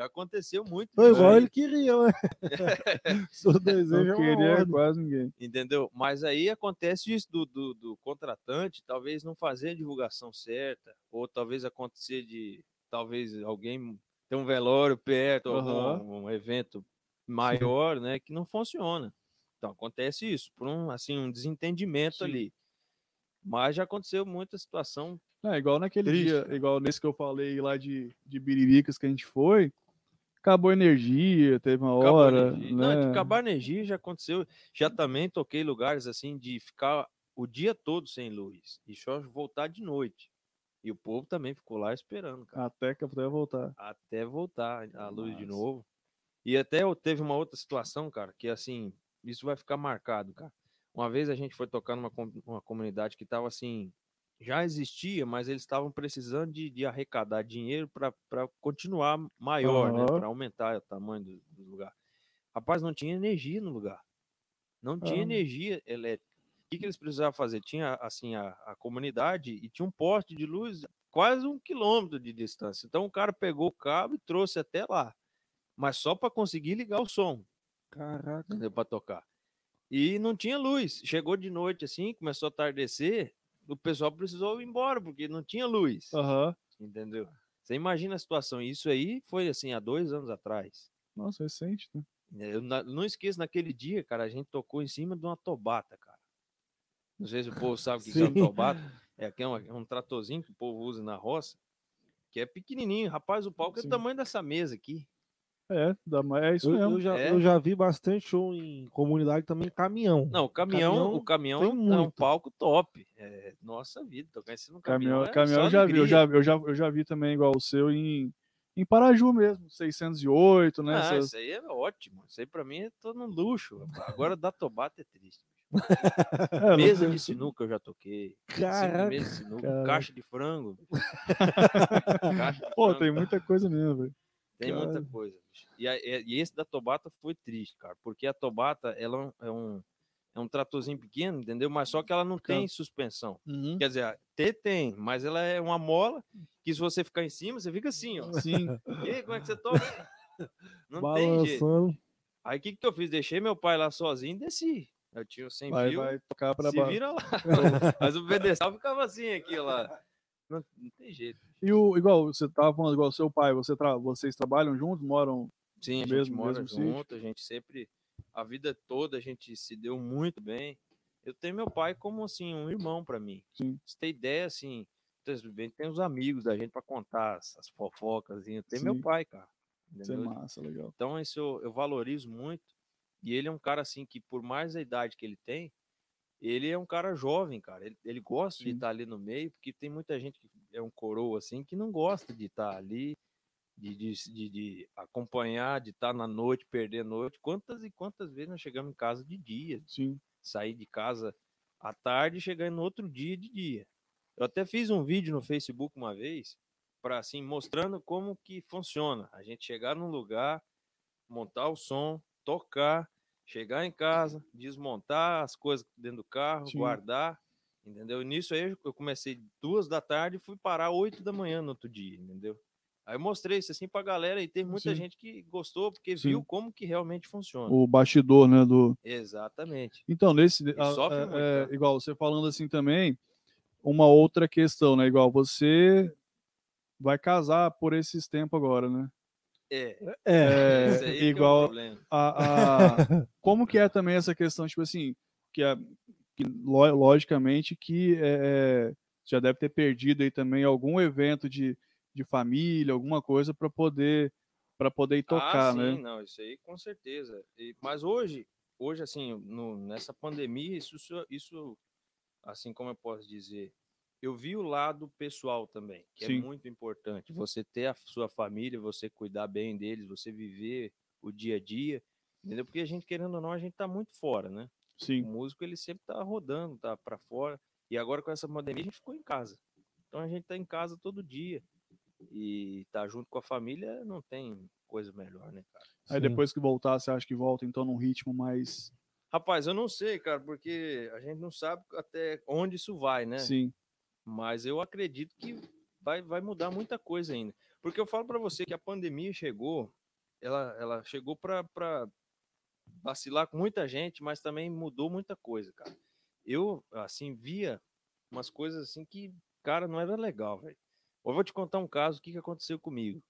[SPEAKER 3] Já aconteceu muito.
[SPEAKER 1] Foi
[SPEAKER 3] disso
[SPEAKER 1] igual ele queria, né? Seu desejo
[SPEAKER 2] Não queria quase ninguém.
[SPEAKER 3] Entendeu? Mas aí acontece isso do, do, do contratante, talvez não fazer a divulgação certa, ou talvez acontecer de talvez alguém tem um velório perto,
[SPEAKER 2] Aham.
[SPEAKER 3] algum um evento maior, né, que não funciona. Então acontece isso, por um assim um desentendimento
[SPEAKER 2] Sim.
[SPEAKER 3] ali. Mas já aconteceu muita situação.
[SPEAKER 2] É, igual naquele
[SPEAKER 3] Triste,
[SPEAKER 2] dia, igual nesse que eu falei lá de, de Biriricas que a gente foi, acabou a energia, teve uma
[SPEAKER 3] acabou
[SPEAKER 2] hora,
[SPEAKER 3] energia. Não, de
[SPEAKER 2] né?
[SPEAKER 3] acabar a energia já aconteceu. Já também toquei lugares assim de ficar o dia todo sem luz e só voltar de noite. E o povo também ficou lá esperando, cara.
[SPEAKER 2] Até que até voltar.
[SPEAKER 3] até voltar a luz de
[SPEAKER 2] Nossa.
[SPEAKER 3] novo. E até teve uma outra situação, cara, que assim, isso vai ficar marcado, cara. Uma vez a gente foi tocar numa com- uma comunidade que tava assim, já existia, mas eles estavam precisando de, de arrecadar dinheiro para continuar maior, né?
[SPEAKER 2] Aham.
[SPEAKER 3] Para aumentar o tamanho do, do lugar. Rapaz, não tinha energia no lugar. Não tinha energia elétrica. O que, que eles precisavam fazer? Tinha assim a, a comunidade e tinha um poste de luz quase um quilômetro de distância. Então o cara pegou o cabo e trouxe até lá, mas só para conseguir ligar o som,
[SPEAKER 1] Caraca.
[SPEAKER 3] Para tocar. E não tinha luz. Chegou de noite assim, começou a tardecer, o pessoal precisou ir embora porque não tinha luz,
[SPEAKER 2] Aham.
[SPEAKER 3] entendeu? Você imagina a situação. Isso aí foi assim há dois anos atrás.
[SPEAKER 2] Nossa, recente, né?
[SPEAKER 3] Eu na- não esqueço, naquele dia, cara, a gente tocou em cima de uma tobata, cara. Não sei se o povo sabe o que é uma tobata. É, aqui é, uma- é um tratorzinho que o povo usa na roça, que é pequenininho. Rapaz, o palco é
[SPEAKER 2] Sim.
[SPEAKER 3] do tamanho dessa mesa aqui.
[SPEAKER 2] É, é isso
[SPEAKER 1] Eu,
[SPEAKER 2] mesmo.
[SPEAKER 1] eu já,
[SPEAKER 3] É.
[SPEAKER 1] eu já vi bastante show em comunidade também, caminhão.
[SPEAKER 3] Não, o caminhão,
[SPEAKER 1] Caminhão
[SPEAKER 3] o caminhão é um, é um
[SPEAKER 1] muito.
[SPEAKER 3] palco top. É, nossa vida, tocar em cima do caminhão.
[SPEAKER 2] Caminhão,
[SPEAKER 3] é
[SPEAKER 2] caminhão eu já vi, eu já, eu, já, eu já vi também igual o seu em, em Paraju mesmo, 608, né?
[SPEAKER 3] Ah,
[SPEAKER 2] essas-
[SPEAKER 3] isso aí é ótimo. Isso aí pra mim é todo um luxo. Agora da Tobata é triste.
[SPEAKER 2] É,
[SPEAKER 3] Mesa de sinuca eu já toquei.
[SPEAKER 1] Caraca.
[SPEAKER 3] mesas de sinuca, caixa de frango. caixa de
[SPEAKER 2] Pô,
[SPEAKER 3] frango.
[SPEAKER 2] tem muita coisa mesmo, velho.
[SPEAKER 3] Tem muita coisa. E, a- e- esse da Tobata foi triste, cara, porque a Tobata ela é um- é um, é tratorzinho pequeno, entendeu? Mas só que ela não tem suspensão. Quer dizer, ter tem, mas ela é uma mola que se você ficar em cima, você fica assim, ó.
[SPEAKER 2] Sim.
[SPEAKER 3] E aí, como é que você toca? Não tem jeito.
[SPEAKER 1] Balançando.
[SPEAKER 3] Aí o que, que eu fiz? Deixei meu pai lá sozinho e desci. Eu tinha sem
[SPEAKER 2] Vai,
[SPEAKER 3] fio,
[SPEAKER 2] vai tocar pra
[SPEAKER 3] se
[SPEAKER 2] baixo.
[SPEAKER 3] vira lá. mas o pedestal ficava assim aqui, lá. Não, não tem jeito.
[SPEAKER 2] E o, igual, você tava falando, igual seu pai, você tra- vocês trabalham juntos, moram.
[SPEAKER 3] Sim, a
[SPEAKER 2] Mesmo-
[SPEAKER 3] gente mora
[SPEAKER 2] mesmo sítio?
[SPEAKER 3] junto, a gente sempre, a vida toda a gente se deu muito bem. Eu tenho meu pai como assim um irmão para mim.
[SPEAKER 2] Sim.
[SPEAKER 3] Você tem ideia assim, tem os amigos da gente para contar essas fofocas, tem meu pai, cara.
[SPEAKER 2] Isso é massa, legal.
[SPEAKER 3] Então isso eu, eu valorizo muito. E ele é um cara assim que por mais a idade que ele tem, ele é um cara jovem, cara. Ele, ele gosta de
[SPEAKER 2] Sim.
[SPEAKER 3] estar ali no meio, porque tem muita gente que é um coroa assim que não gosta de estar ali, de, de, de, de acompanhar, de estar na noite, perder a noite. Quantas e quantas vezes nós chegamos em casa de dia,
[SPEAKER 2] Sim.
[SPEAKER 3] sair de casa à tarde e chegar no outro dia de dia. Eu até fiz um vídeo no Facebook uma vez para assim mostrando como que funciona. A gente chegar num lugar, montar o som, tocar, chegar em casa, desmontar as coisas dentro do carro,
[SPEAKER 2] Sim.
[SPEAKER 3] guardar, entendeu? Nisso aí eu comecei duas da tarde e fui parar oito da manhã no outro dia, entendeu? Aí eu mostrei isso assim pra galera e tem muita
[SPEAKER 2] Sim.
[SPEAKER 3] gente que gostou porque
[SPEAKER 2] Sim.
[SPEAKER 3] viu como que realmente funciona.
[SPEAKER 2] O bastidor, né? Do...
[SPEAKER 3] Exatamente.
[SPEAKER 2] Então, nesse. a- é-
[SPEAKER 3] muito,
[SPEAKER 2] é,
[SPEAKER 3] né?
[SPEAKER 2] igual você falando assim também, uma outra questão, né? Igual você vai casar por esses tempos agora, né?
[SPEAKER 3] É,
[SPEAKER 1] É.
[SPEAKER 3] é o
[SPEAKER 2] igual
[SPEAKER 3] problema.
[SPEAKER 2] a, a- como que é também essa questão, tipo assim, que, é, que lo- logicamente que é, é, já deve ter perdido aí também algum evento de, de família, alguma coisa para poder para poder ir tocar,
[SPEAKER 3] ah, sim,
[SPEAKER 2] né?
[SPEAKER 3] não, isso aí com certeza. E- mas hoje, hoje assim, no- nessa pandemia, isso- isso, assim como eu posso dizer, eu vi o lado pessoal também, que
[SPEAKER 2] Sim.
[SPEAKER 3] é muito importante. Você ter a sua família, você cuidar bem deles, você viver o dia a dia, entendeu? Porque a gente, querendo ou não, a gente tá muito fora, né? O
[SPEAKER 2] Sim,
[SPEAKER 3] músico, ele sempre tá rodando, tá para fora. E agora com essa pandemia, a gente ficou em casa. Então a gente tá em casa todo dia. E tá junto com a família não tem coisa melhor, né, cara?
[SPEAKER 2] aí
[SPEAKER 1] Sim.
[SPEAKER 2] depois que voltar, você acha que volta então num ritmo mais,
[SPEAKER 3] Rapaz, eu não sei, cara, porque a gente não sabe até onde isso vai, né?
[SPEAKER 2] sim,
[SPEAKER 3] Mas eu acredito que vai, vai mudar muita coisa ainda. Porque eu falo pra você que a pandemia chegou, ela, ela chegou pra pra vacilar com muita gente, mas também mudou muita coisa, cara. Eu, assim, via umas coisas assim que, cara, não era legal, velho. Eu vou te contar um caso, o que, que aconteceu comigo.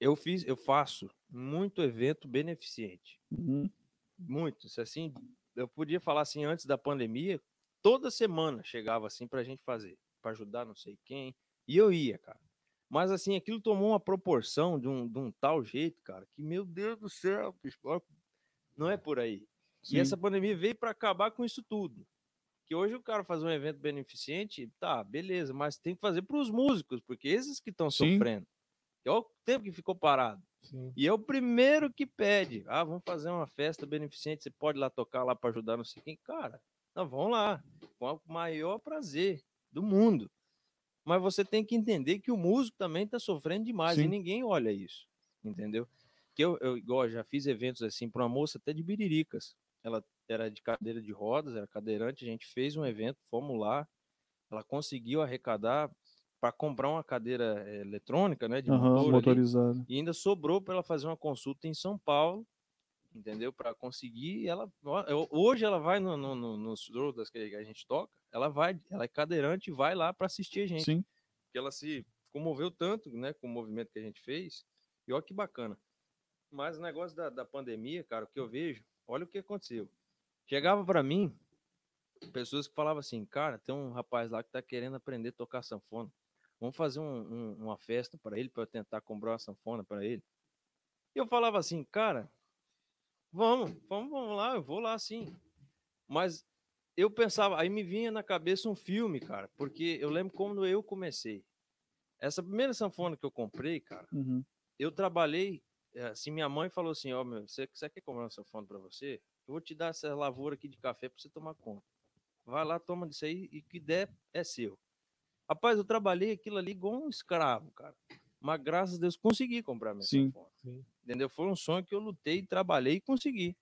[SPEAKER 3] Eu fiz, eu faço muito evento beneficente.
[SPEAKER 2] Uhum.
[SPEAKER 3] Muito. Assim, eu podia falar assim antes da pandemia, toda semana chegava assim pra gente fazer, pra ajudar não sei quem, e eu ia, cara. Mas assim, aquilo tomou uma proporção de um, de um tal jeito, cara, que meu Deus do céu, não é por aí.
[SPEAKER 2] Sim.
[SPEAKER 3] E essa pandemia veio para acabar com isso tudo. Que hoje o cara faz um evento beneficente, tá, beleza, mas tem que fazer para os músicos, porque esses que estão sofrendo. É o tempo que ficou parado.
[SPEAKER 1] Sim.
[SPEAKER 3] E é o primeiro que pede. Ah, vamos fazer uma festa beneficente, você pode ir lá tocar lá para ajudar não sei quem. Cara, não, vamos lá. Com o maior prazer do mundo. Mas você tem que entender que o músico também está sofrendo demais
[SPEAKER 2] Sim.
[SPEAKER 3] e ninguém olha isso. Entendeu? Que eu, eu igual, já fiz eventos assim para uma moça até de Biriricas. Ela era de cadeira de rodas, era cadeirante, a gente fez um evento, fomos lá. Ela conseguiu arrecadar para comprar uma cadeira eh, eletrônica, né, de
[SPEAKER 2] Aham,
[SPEAKER 3] motor ali.
[SPEAKER 2] motorizado.
[SPEAKER 3] E ainda sobrou para ela fazer uma consulta em São Paulo, entendeu? Para conseguir. Ela hoje ela vai no, no, no, nos rodas que a gente toca, ela vai, ela é cadeirante e vai lá para assistir a gente.
[SPEAKER 2] Sim.
[SPEAKER 3] Porque ela se comoveu tanto, né, com o movimento que a gente fez. E olha que bacana. Mas o negócio da, da pandemia, cara, o que eu vejo, olha o que aconteceu. Chegava para mim pessoas que falavam assim, cara, tem um rapaz lá que tá querendo aprender a tocar sanfona. Vamos fazer um- um- uma festa para ele, para eu tentar comprar uma sanfona para ele. E eu falava assim, cara, vamos, vamos, vamos lá, eu vou lá sim. Mas eu pensava, aí me vinha na cabeça um filme, cara, porque eu lembro quando eu comecei. Essa primeira sanfona que eu comprei, cara,
[SPEAKER 2] Uhum.
[SPEAKER 3] eu trabalhei, eh, assim, minha mãe falou assim, ó, meu, você, você quer comprar uma sanfona para você? Eu vou te dar essa lavoura aqui de café para você tomar conta. Vai lá, toma disso aí e que der é seu. Rapaz, eu trabalhei aquilo ali igual um escravo, cara. Mas graças a Deus consegui comprar minha
[SPEAKER 2] Sim.
[SPEAKER 3] sanfona.
[SPEAKER 1] Sim.
[SPEAKER 3] Entendeu? Foi um sonho que eu lutei, trabalhei e consegui.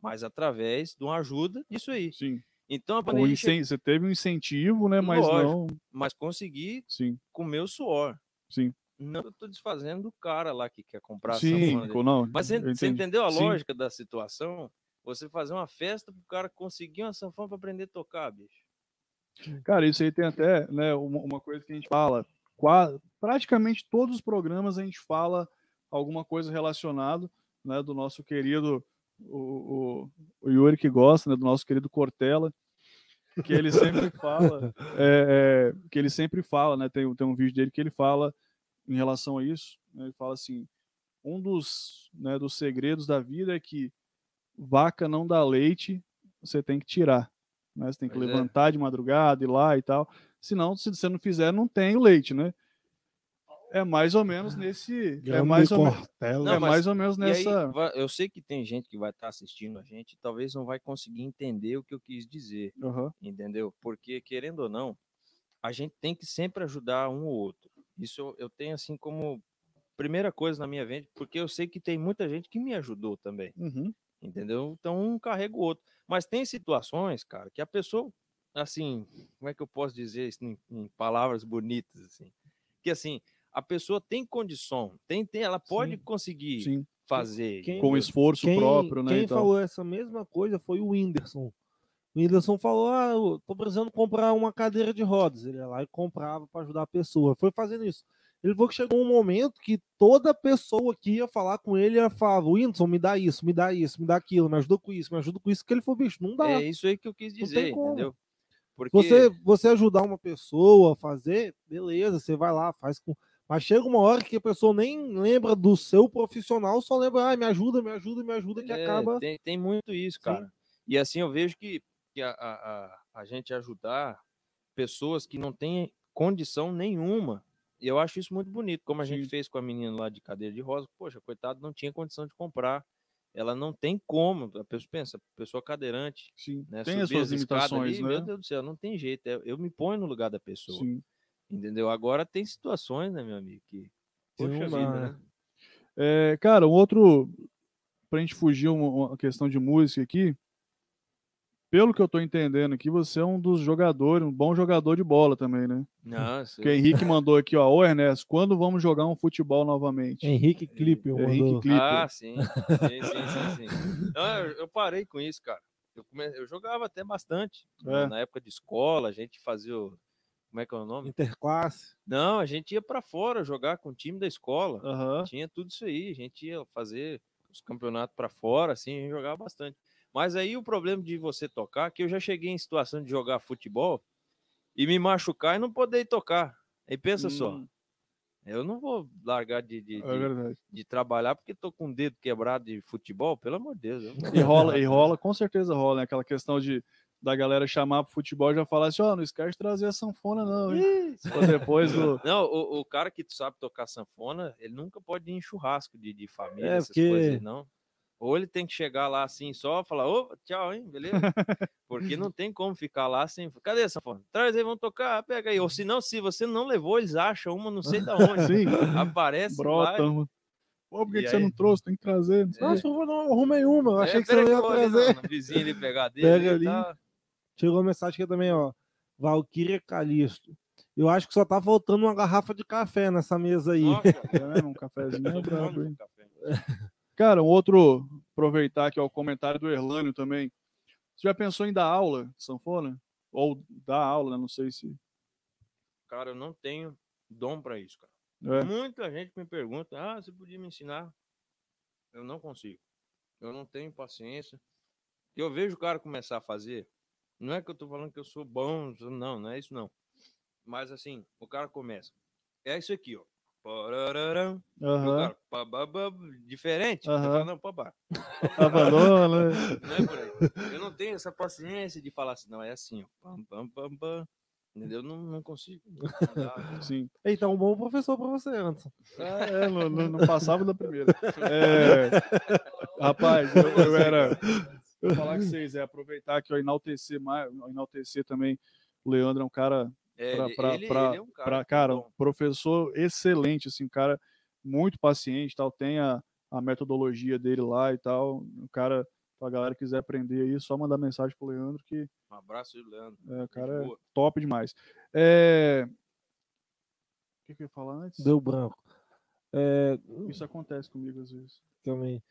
[SPEAKER 3] Mas através de uma ajuda disso aí.
[SPEAKER 2] Sim.
[SPEAKER 3] Então a
[SPEAKER 2] O
[SPEAKER 3] pandemia
[SPEAKER 2] incen- Você teve um incentivo, né? Mas
[SPEAKER 3] Lógico.
[SPEAKER 2] não.
[SPEAKER 3] mas consegui
[SPEAKER 2] Sim,
[SPEAKER 3] com o meu suor.
[SPEAKER 2] sim.
[SPEAKER 3] Não eu tô desfazendo do cara lá que quer comprar a
[SPEAKER 2] Sim, não.
[SPEAKER 3] Mas você, você entendeu a
[SPEAKER 2] Sim.
[SPEAKER 3] lógica da situação? Você fazer uma festa pro cara conseguir uma sanfona para aprender a tocar, bicho.
[SPEAKER 2] Cara, isso aí tem até né, uma, uma coisa que a gente fala. Qua- praticamente todos os programas a gente fala alguma coisa relacionada né, do nosso querido o, o, o Yuri que gosta, né, do nosso querido Cortella, que ele sempre fala, é, é, que ele sempre fala, né, tem, tem um vídeo dele que ele fala em relação a isso, né, ele fala assim, um dos, né, dos segredos da vida é que vaca não dá leite, você tem que tirar. Né? Você tem que
[SPEAKER 3] Pois é.
[SPEAKER 2] levantar de madrugada, ir lá e tal. Senão, se você não fizer, não tem o leite, né? É mais ou menos nesse. É
[SPEAKER 1] Grande
[SPEAKER 2] mais ou, me-
[SPEAKER 1] Cortella.
[SPEAKER 3] Não,
[SPEAKER 2] é
[SPEAKER 3] mas-
[SPEAKER 2] mais ou menos
[SPEAKER 3] aí,
[SPEAKER 2] nessa.
[SPEAKER 3] va- eu sei que tem gente que vai estar assistindo a gente e talvez não vai conseguir entender o que eu quis dizer,
[SPEAKER 2] Aham,
[SPEAKER 3] entendeu? Porque, querendo ou não, a gente tem que sempre ajudar um ou outro. Isso eu, eu tenho assim como primeira coisa na minha vida, porque eu sei que tem muita gente que me ajudou também.
[SPEAKER 2] uhum,
[SPEAKER 3] entendeu? Então um carrega o outro. Mas tem situações, cara, que a pessoa, assim, como é que eu posso dizer isso em, em palavras bonitas, assim? Que assim, a pessoa tem condição, tem, tem ela pode
[SPEAKER 1] Sim.
[SPEAKER 3] conseguir
[SPEAKER 2] sim.
[SPEAKER 3] fazer.
[SPEAKER 1] Quem-
[SPEAKER 2] Com esforço
[SPEAKER 1] Quem,
[SPEAKER 2] próprio, né?
[SPEAKER 1] quem
[SPEAKER 2] e tal.
[SPEAKER 1] falou essa mesma coisa foi o Whindersson. O Whindersson falou: Ah, eu tô precisando comprar uma cadeira de rodas. Ele ia lá e comprava para ajudar a pessoa. Foi fazendo isso. Ele falou que chegou um momento que toda pessoa que ia falar com ele ia falar: Whindersson, me dá isso, me dá isso, me dá aquilo, me ajuda com isso, me ajuda com isso. Que ele falou: bicho, não dá.
[SPEAKER 3] É isso aí que eu quis
[SPEAKER 1] Não tem
[SPEAKER 3] dizer,
[SPEAKER 1] como.
[SPEAKER 3] entendeu? Porque
[SPEAKER 1] Você, você ajudar uma pessoa a fazer, beleza, você vai lá, faz com. Mas chega uma hora que a pessoa nem lembra do seu profissional, só lembra, ah, me ajuda, me ajuda, me ajuda, que
[SPEAKER 3] É,
[SPEAKER 1] acaba.
[SPEAKER 3] tem, tem muito isso,
[SPEAKER 1] Sim.
[SPEAKER 3] cara. E assim eu vejo que, que a, a, a, gente ajudar pessoas que não têm condição nenhuma. E eu acho isso muito bonito, como a gente
[SPEAKER 2] Sim.
[SPEAKER 3] fez com a menina lá de cadeira de rosa. Poxa, coitado, não tinha condição de comprar. Ela não tem como. A pessoa pensa, pessoa cadeirante,
[SPEAKER 2] Sim.
[SPEAKER 3] né?
[SPEAKER 2] Tem as suas limitações,
[SPEAKER 3] ali,
[SPEAKER 2] né?
[SPEAKER 3] Meu Deus do céu, não tem jeito. Eu, eu me ponho no lugar da pessoa.
[SPEAKER 2] Sim.
[SPEAKER 3] Entendeu? Agora tem situações, né, meu amigo? Que, poxa
[SPEAKER 1] dá,
[SPEAKER 3] vida,
[SPEAKER 1] né?
[SPEAKER 3] né?
[SPEAKER 2] É, cara, um outro. Pra gente fugir uma, uma questão de música aqui. Pelo que eu tô entendendo aqui, você é um dos jogadores, um bom jogador de bola também, né?
[SPEAKER 3] Nossa,
[SPEAKER 2] Porque o Henrique mandou aqui, ó. Ô Ernesto, quando vamos jogar um futebol novamente?
[SPEAKER 1] Henrique Clipe,
[SPEAKER 2] Henrique
[SPEAKER 1] mandou.
[SPEAKER 2] Clipe.
[SPEAKER 3] Ah, sim. Sim, sim, sim, sim. Não, eu, eu parei com isso, cara. Eu, come... eu jogava até bastante. né,
[SPEAKER 2] É.
[SPEAKER 3] Na época de escola, a gente fazia o. como é que é o nome?
[SPEAKER 1] Interclasse.
[SPEAKER 3] Não, a gente ia pra fora jogar com o time da escola.
[SPEAKER 2] Aham.
[SPEAKER 3] Tinha tudo isso aí. A gente ia fazer os campeonatos pra fora, assim, a gente jogava bastante. Mas aí o problema de você tocar, que eu já cheguei em situação de jogar futebol e me machucar e não poder tocar. Aí pensa só,
[SPEAKER 2] Hum,
[SPEAKER 3] eu não vou largar de, de,
[SPEAKER 2] É
[SPEAKER 3] de- de trabalhar porque tô com o dedo quebrado de futebol, pelo amor de Deus.
[SPEAKER 2] E rola, e rola, com certeza rola, né? Aquela questão de da galera chamar pro futebol e já falar assim, ó, não esquece de trazer a sanfona, não, hein? Depois do.
[SPEAKER 3] Não, o, o cara que sabe tocar sanfona, ele nunca pode ir em churrasco de, de família,
[SPEAKER 1] É,
[SPEAKER 3] essas
[SPEAKER 1] porque-
[SPEAKER 3] coisas, não. Ou ele tem que chegar lá assim só, falar, ô, tchau, hein, beleza? Porque não tem como ficar lá sem. Cadê a sanfona? Traz aí, vamos tocar, pega aí. Ou se não, se você não levou, eles acham uma não sei da onde.
[SPEAKER 2] Sim,
[SPEAKER 3] Aparece,
[SPEAKER 2] brota,
[SPEAKER 3] vai.
[SPEAKER 2] mano. Pô, por que, que você não trouxe? Tem que trazer. não
[SPEAKER 1] por favor, não arrumei uma. Eu
[SPEAKER 3] É,
[SPEAKER 1] achei que você não ia trazer.
[SPEAKER 3] na vizinha ali pegar a dele.
[SPEAKER 1] Pega
[SPEAKER 3] ali, tá.
[SPEAKER 1] Chegou uma mensagem aqui também, ó. Valkyria Calisto. Eu acho que só tá faltando uma garrafa de café nessa mesa aí.
[SPEAKER 3] Nossa,
[SPEAKER 2] É, um cafezinho é
[SPEAKER 3] tô
[SPEAKER 2] brabo, hein?
[SPEAKER 3] café.
[SPEAKER 2] Cara, um outro, aproveitar aqui ó, o comentário do Erlânio também. Você já pensou em dar aula de sanfona? Ou dar aula, né? Não sei se.
[SPEAKER 3] Cara, eu não tenho dom pra isso, cara.
[SPEAKER 2] É.
[SPEAKER 3] Muita gente me pergunta: ah, você podia me ensinar? Eu não consigo. Eu não tenho paciência. Eu vejo o cara começar a fazer. Não é que eu tô falando que eu sou bom, não, não é isso não. Mas assim, o cara começa. É isso aqui, ó. Pá, bá, bá, diferente. Falo, não.
[SPEAKER 2] Abandona.
[SPEAKER 3] Não é por aí. Eu não tenho essa paciência de falar assim, não, é assim, ó. Pam, pam, pam, pam. Entendeu? Não, não consigo. Não dá.
[SPEAKER 2] Sim.
[SPEAKER 1] Eita, um bom professor pra você, Anderson.
[SPEAKER 2] Ah, é, não, não- não passava da primeira. É, rapaz, eu, eu era. Eu falar com vocês, é aproveitar que eu enaltecer mais, enaltecer também. O Leandro é um cara,
[SPEAKER 3] É,
[SPEAKER 2] Pra-
[SPEAKER 3] ele,
[SPEAKER 2] pra-
[SPEAKER 3] ele-
[SPEAKER 2] pra-
[SPEAKER 3] ele é um cara,
[SPEAKER 2] cara,
[SPEAKER 3] bom.
[SPEAKER 2] um professor excelente, assim, um cara muito paciente, tal, tem a, a metodologia dele lá e tal. Um cara, pra galera que quiser aprender aí, é só mandar mensagem pro Leandro que
[SPEAKER 3] Um abraço, Leandro.
[SPEAKER 2] é, o cara é top demais. É... O que, que eu ia falar antes?
[SPEAKER 1] Deu branco. É,
[SPEAKER 2] Isso acontece comigo às vezes.
[SPEAKER 1] também.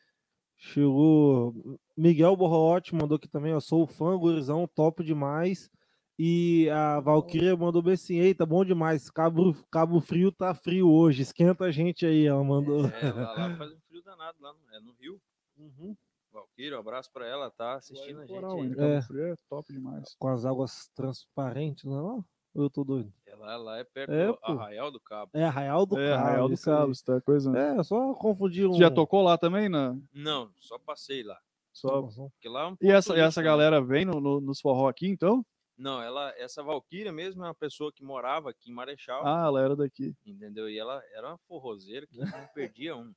[SPEAKER 1] Chegou. Miguel Borrote mandou aqui também, ó. Sou fã, gurizão, top demais. E a Valkyria mandou bem assim: eita, bom demais. Cabo, Cabo Frio tá frio hoje. Esquenta a gente aí, ela mandou.
[SPEAKER 3] É, lá, lá faz um frio danado lá no, é no Rio.
[SPEAKER 1] Uhum.
[SPEAKER 3] Valquíria, um abraço pra ela, tá assistindo a gente. Aí.
[SPEAKER 2] ainda, Cabo
[SPEAKER 1] É.
[SPEAKER 2] Frio é top demais.
[SPEAKER 1] Com as águas transparentes, não é? lá? Ou eu tô doido?
[SPEAKER 3] Ela lá é perto
[SPEAKER 1] É,
[SPEAKER 3] do
[SPEAKER 1] pô.
[SPEAKER 3] Arraial do Cabo.
[SPEAKER 1] É Arraial do
[SPEAKER 2] é,
[SPEAKER 1] Cabo.
[SPEAKER 2] Arraial do
[SPEAKER 1] isso.
[SPEAKER 2] Cabo, você tá coisa.
[SPEAKER 1] É, só confundir um.
[SPEAKER 2] Já tocou lá também, né?
[SPEAKER 3] Não, só passei lá.
[SPEAKER 2] Só...
[SPEAKER 3] Porque lá é um
[SPEAKER 2] E essa, e essa
[SPEAKER 3] né?
[SPEAKER 2] galera vem no, no, nos forró aqui, então?
[SPEAKER 3] Não, ela, essa Valquíria mesmo é uma pessoa que morava aqui em Marechal,
[SPEAKER 2] Ah, ela era daqui.
[SPEAKER 3] entendeu? E ela era uma forrozeira que não perdia um.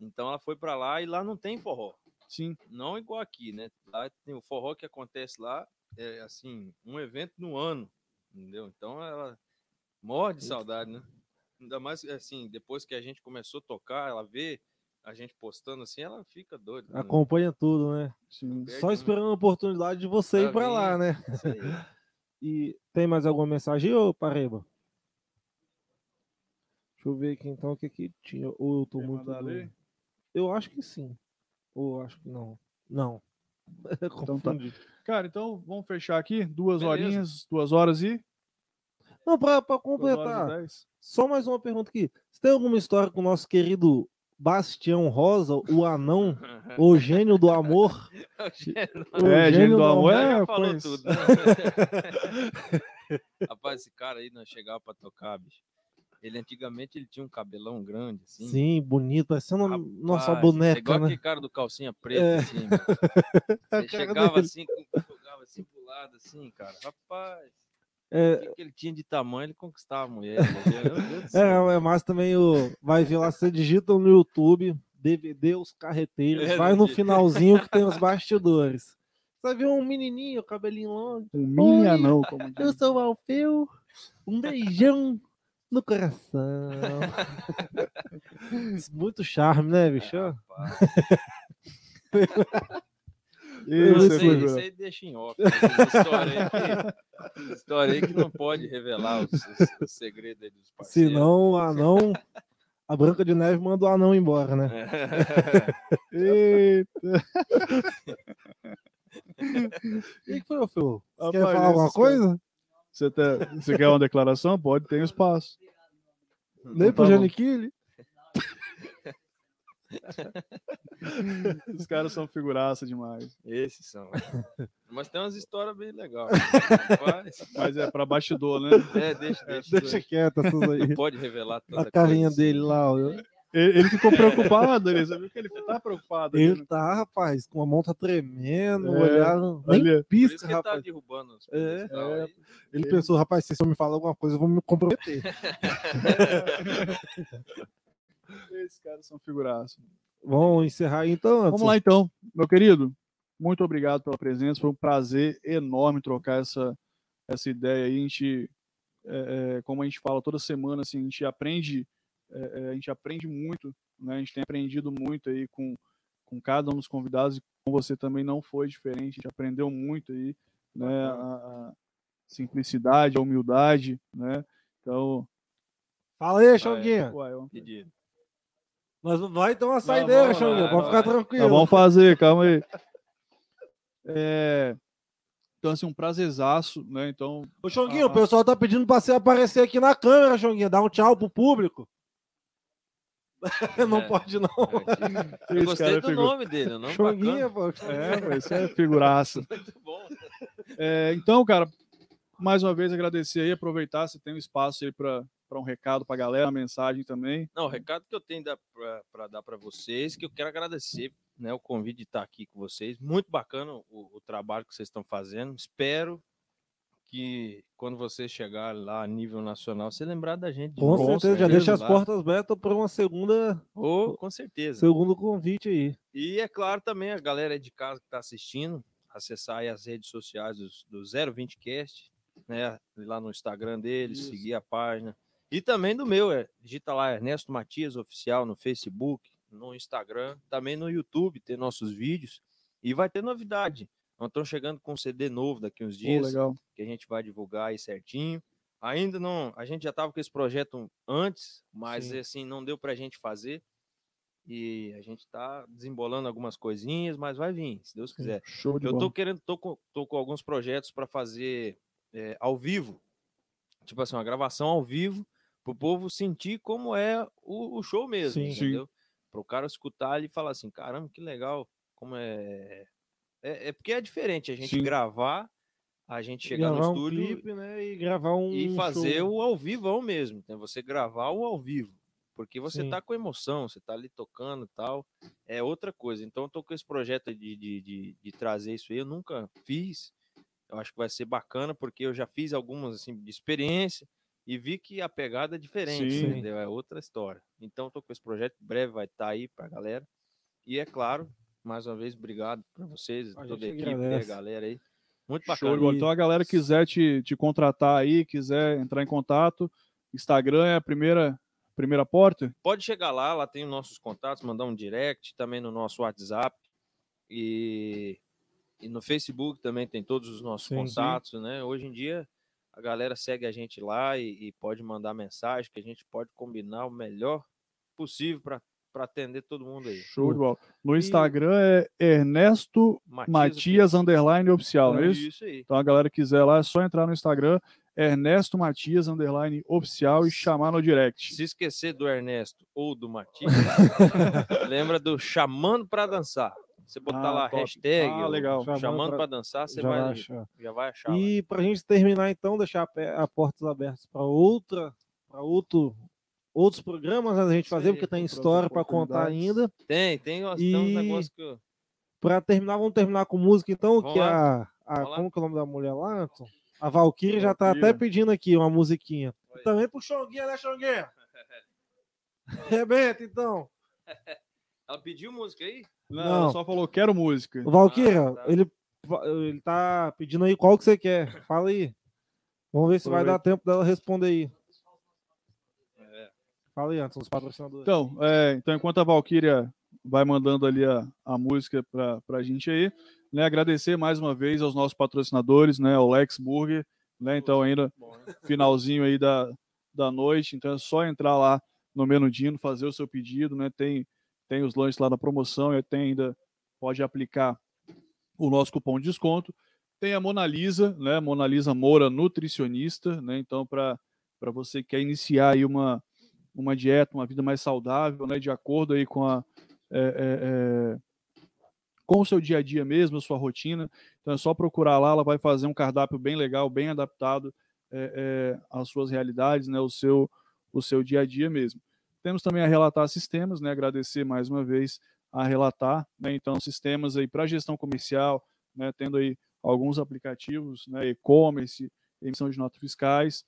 [SPEAKER 3] Então ela foi pra lá e lá não tem forró.
[SPEAKER 2] Sim.
[SPEAKER 3] Não igual aqui, né? Lá tem o forró que acontece lá, é assim, um evento no ano, entendeu? Então ela morre de saudade, né? Ainda mais assim, depois que a gente começou a tocar, ela vê a gente postando assim, ela fica doida. né?
[SPEAKER 1] Acompanha tudo, né?
[SPEAKER 2] Sim.
[SPEAKER 3] Perde
[SPEAKER 1] Só esperando a oportunidade de você ir
[SPEAKER 3] Pra
[SPEAKER 1] pra lá,
[SPEAKER 3] vir.
[SPEAKER 1] né? E tem mais alguma mensagem, ô Pareba? Deixa eu ver aqui então o que que tinha. Ou eu tô
[SPEAKER 2] Quer
[SPEAKER 1] muito. Eu acho que sim. Ou eu acho que não. Não.
[SPEAKER 2] Então tá.
[SPEAKER 1] Confundi.
[SPEAKER 2] Cara, então vamos fechar aqui. Duas
[SPEAKER 3] Beleza.
[SPEAKER 2] horinhas, duas horas e.
[SPEAKER 1] Não,
[SPEAKER 2] horas
[SPEAKER 1] completar, só mais uma pergunta aqui. Você tem alguma história com o nosso querido Bastião Rosa, o anão, o gênio do amor? O
[SPEAKER 2] É, gênio do amor
[SPEAKER 3] Já
[SPEAKER 2] é.
[SPEAKER 3] falou tudo. né? Rapaz, esse cara aí nós chegava pra tocar, bicho. Ele antigamente ele tinha um cabelão grande, assim.
[SPEAKER 1] Sim, bonito, parecendo a
[SPEAKER 3] Rapaz,
[SPEAKER 1] nossa
[SPEAKER 3] é
[SPEAKER 1] boneca,
[SPEAKER 3] Igual
[SPEAKER 1] né?
[SPEAKER 3] aquele cara do calcinha preta,
[SPEAKER 1] É.
[SPEAKER 3] assim. Ele chegava
[SPEAKER 1] dele.
[SPEAKER 3] assim, jogava assim pro lado, assim, cara. Rapaz,
[SPEAKER 1] É,
[SPEAKER 3] o que, ele tinha de tamanho, ele conquistava a mulher. Céu.
[SPEAKER 1] É, é mas também o. Vai ver lá, você digita no YouTube, DVD Os Carreteiros,
[SPEAKER 3] É,
[SPEAKER 1] vai no finalzinho que tem os bastidores. Você ver um menininho, cabelinho longo.
[SPEAKER 2] Um
[SPEAKER 1] Oi,
[SPEAKER 2] anão, como
[SPEAKER 1] Eu sou o Alfeu, um beijão no coração. Muito charme, né, bicho?
[SPEAKER 3] Rapaz,
[SPEAKER 2] Isso,
[SPEAKER 3] Isso aí, isso aí deixa em off. né? História aí, que- história aí que não pode revelar os, os- os segredos aí dos parceiros.
[SPEAKER 1] Senão o anão. A Branca de Neve manda o anão embora, né?
[SPEAKER 2] Eita.
[SPEAKER 1] E que foi? Você quer falar alguma coisa?
[SPEAKER 2] Você, tá, você quer uma declaração? Pode, tem espaço.
[SPEAKER 1] Nem
[SPEAKER 2] Então
[SPEAKER 1] pro
[SPEAKER 2] tá.
[SPEAKER 1] Janiquile.
[SPEAKER 2] Os caras são figuraça demais.
[SPEAKER 3] Esses são. Mas tem umas histórias bem legais. Rapaz,
[SPEAKER 2] Mas é pra bastidor, né?
[SPEAKER 3] É, deixa, deixa.
[SPEAKER 1] Deixa quieto essas aí.
[SPEAKER 3] Não pode revelar tanta
[SPEAKER 1] A carinha
[SPEAKER 3] coisa
[SPEAKER 1] dele lá, ó.
[SPEAKER 2] Ele, ficou preocupado, ele você viu que ele tá preocupado. ali,
[SPEAKER 1] Ele
[SPEAKER 2] né?
[SPEAKER 1] tá, rapaz, com a mão tá tremendo,
[SPEAKER 2] É,
[SPEAKER 1] olhar nem
[SPEAKER 2] olha.
[SPEAKER 1] Pisca,
[SPEAKER 3] que ele tá
[SPEAKER 1] rapaz.
[SPEAKER 3] derrubando os
[SPEAKER 1] É,
[SPEAKER 2] é.
[SPEAKER 1] Ele pensou, rapaz, se eu me falar alguma coisa, eu vou me comprometer.
[SPEAKER 2] Esses caras são figuraça.
[SPEAKER 1] Vamos encerrar aí então?
[SPEAKER 2] Vamos lá então, meu querido. Muito obrigado pela presença. Foi um prazer enorme trocar essa, essa ideia aí. A gente, é, é, como a gente fala toda semana, assim, a gente aprende, é, é, a gente aprende muito, né? A gente tem aprendido muito aí com, com cada um dos convidados e com você também não foi diferente. A gente aprendeu muito aí, né? A, a simplicidade, a humildade, né? Então,
[SPEAKER 1] Fala aí, Xonguinha.
[SPEAKER 2] uai,
[SPEAKER 1] Nós vai ter uma saideira, Xonguinha, pode ficar tranquilo.
[SPEAKER 2] Tá, vamos fazer, calma aí. É, então, assim, um prazerzaço, né? Então,
[SPEAKER 1] Ô, Xonguinho,
[SPEAKER 2] Ah.
[SPEAKER 1] o pessoal tá pedindo pra você aparecer aqui na câmera, Xonguinha. Dá um tchau pro público. não
[SPEAKER 3] É.
[SPEAKER 1] pode, não.
[SPEAKER 3] Eu
[SPEAKER 2] Esse
[SPEAKER 3] gostei
[SPEAKER 2] é
[SPEAKER 3] do
[SPEAKER 2] figu-
[SPEAKER 3] nome dele, o nome
[SPEAKER 1] Xonguinha,
[SPEAKER 3] bacana.
[SPEAKER 1] pô.
[SPEAKER 2] É, isso é figuraça.
[SPEAKER 3] Muito bom.
[SPEAKER 2] É, então, cara, mais uma vez agradecer aí, aproveitar se tem um espaço aí para um recado pra galera, uma mensagem também.
[SPEAKER 3] Não, o recado que eu tenho para dar para vocês, que eu quero agradecer né, o convite de estar aqui com vocês. Muito bacana o, o trabalho que vocês estão fazendo. Espero que quando vocês chegarem lá a nível nacional, você lembrar da gente. de
[SPEAKER 1] Com
[SPEAKER 3] novo,
[SPEAKER 1] certeza, já
[SPEAKER 3] né,
[SPEAKER 1] deixa as
[SPEAKER 3] lá.
[SPEAKER 1] portas abertas para uma segunda,
[SPEAKER 3] Ô, com certeza.
[SPEAKER 1] segundo convite aí.
[SPEAKER 3] E é claro também a galera de casa que está assistindo, acessar aí as redes sociais do, do 020cast, né? Lá no Instagram deles,
[SPEAKER 2] Isso.
[SPEAKER 3] seguir a página. E também do meu, é, digita lá Ernesto Matias Oficial no Facebook, no Instagram, também no YouTube, tem nossos vídeos. E vai ter novidade. Nós estamos chegando com um CD novo daqui uns dias
[SPEAKER 2] legal.
[SPEAKER 3] que a gente vai divulgar aí certinho. Ainda não, a gente já estava com esse projeto antes, mas
[SPEAKER 1] Sim.
[SPEAKER 3] assim não deu para a gente fazer. E a gente está desembolando algumas coisinhas, mas vai vir, se Deus quiser.
[SPEAKER 2] Show de
[SPEAKER 3] Eu tô querendo, tô com, tô com alguns projetos para fazer é, ao vivo, tipo assim, uma gravação ao vivo, para o povo sentir como é o, o show mesmo,
[SPEAKER 1] Sim.
[SPEAKER 3] Entendeu? Para o cara escutar e falar assim, caramba, que legal, como é... É, é porque é diferente a gente
[SPEAKER 2] Sim.
[SPEAKER 3] gravar, a gente chegar
[SPEAKER 1] gravar
[SPEAKER 3] no
[SPEAKER 1] um
[SPEAKER 3] estúdio
[SPEAKER 1] clipe, né, e gravar um
[SPEAKER 3] e fazer
[SPEAKER 1] show.
[SPEAKER 3] o ao vivo mesmo, né? Você gravar o ao vivo. Porque você
[SPEAKER 1] Sim.
[SPEAKER 3] tá com emoção, você tá ali tocando e tal. É outra coisa. Então eu tô com esse projeto de, de, de, de trazer isso aí. Eu nunca fiz. Eu acho que vai ser bacana, porque eu já fiz algumas assim, de experiência e vi que a pegada é diferente,
[SPEAKER 2] Sim.
[SPEAKER 3] entendeu? É outra história. Então tô com esse projeto, breve vai estar aí pra galera. E é claro, mais uma vez, obrigado para vocês,
[SPEAKER 1] A
[SPEAKER 3] toda a equipe, e a galera aí. Muito
[SPEAKER 2] Show
[SPEAKER 3] bacana.
[SPEAKER 2] bola. Então, a galera quiser te, te contratar aí, quiser entrar em contato, Instagram é a primeira, primeira porta.
[SPEAKER 3] pode chegar lá, lá tem os nossos contatos, mandar um direct, também no nosso WhatsApp e, e no Facebook também tem todos os nossos
[SPEAKER 1] Sim, sim.
[SPEAKER 3] contatos, né? Hoje em dia a galera segue a gente lá e, e pode mandar mensagem que a gente pode combinar o melhor possível para atender todo mundo aí.
[SPEAKER 2] Show de bola. No
[SPEAKER 1] E-
[SPEAKER 2] Instagram é Ernesto Matias Underline Oficial, não é isso?
[SPEAKER 3] Isso aí.
[SPEAKER 2] Então a galera quiser lá, é só entrar no Instagram, Ernesto Matias Underline Oficial e chamar no direct.
[SPEAKER 3] Se esquecer do Ernesto ou do Matias, lembra do Chamando para Dançar. Você botar
[SPEAKER 2] Ah,
[SPEAKER 3] lá a
[SPEAKER 2] top.
[SPEAKER 3] hashtag,
[SPEAKER 2] Ah, legal.
[SPEAKER 3] chamando,
[SPEAKER 1] Chamando
[SPEAKER 3] para
[SPEAKER 1] pra-
[SPEAKER 3] dançar, você
[SPEAKER 1] Já
[SPEAKER 3] vai,
[SPEAKER 1] vai achar.
[SPEAKER 3] já vai achar. lá.
[SPEAKER 1] E pra gente terminar, então, deixar a, a portas abertas para outra, para outro, outros programas né, a gente fazer, porque tem história para contar ainda.
[SPEAKER 3] Tem, tem, uns- tem uns
[SPEAKER 1] E-
[SPEAKER 3] negócios que eu...
[SPEAKER 1] Para terminar, vamos terminar com música, então,
[SPEAKER 3] Vamos
[SPEAKER 1] que a, a
[SPEAKER 3] lá.
[SPEAKER 1] como que é o nome da mulher lá, Anton? A Valkyrie já tá
[SPEAKER 2] Valkyria.
[SPEAKER 1] até pedindo aqui uma musiquinha.
[SPEAKER 3] Oi.
[SPEAKER 1] Também pro Xonguinha, né, Xonguinha? Rebenta, então.
[SPEAKER 3] Ela pediu música aí?
[SPEAKER 2] Não,
[SPEAKER 1] Não.
[SPEAKER 2] ela só falou quero música.
[SPEAKER 1] O Valkyria,
[SPEAKER 3] Ah, tá.
[SPEAKER 1] ele, ele tá pedindo aí qual que você quer. Fala aí. Vamos ver se vai dar tempo dela responder aí.
[SPEAKER 3] É.
[SPEAKER 1] Fala aí, Anton, os patrocinadores.
[SPEAKER 2] Então, é, então enquanto a Valkyria vai mandando ali a, a música para a gente aí, né, agradecer mais uma vez aos nossos patrocinadores, né, o Lex Burger, né, então ainda
[SPEAKER 3] Bom, hein?
[SPEAKER 2] finalzinho aí da, da noite, então é só entrar lá no Menudino, fazer o seu pedido, né, tem, tem os lanches lá da promoção, e tem ainda, pode aplicar o nosso cupom de desconto, Tem a Mona Lisa, né? Mona Lisa Moura, nutricionista, né? Então, para você que quer iniciar aí uma, uma dieta, uma vida mais saudável, né? De acordo aí com a. É, é, é, com o seu dia a dia mesmo, a sua rotina. Então é só procurar lá, ela vai fazer um cardápio bem legal, bem adaptado é, é, às suas realidades, né, o, seu, o seu dia a dia mesmo. Temos também a Relatar Sistemas, né, agradecer mais uma vez a Relatar, né, então sistemas aí para gestão comercial, né, tendo aí alguns aplicativos, né, e-commerce, emissão de notas fiscais,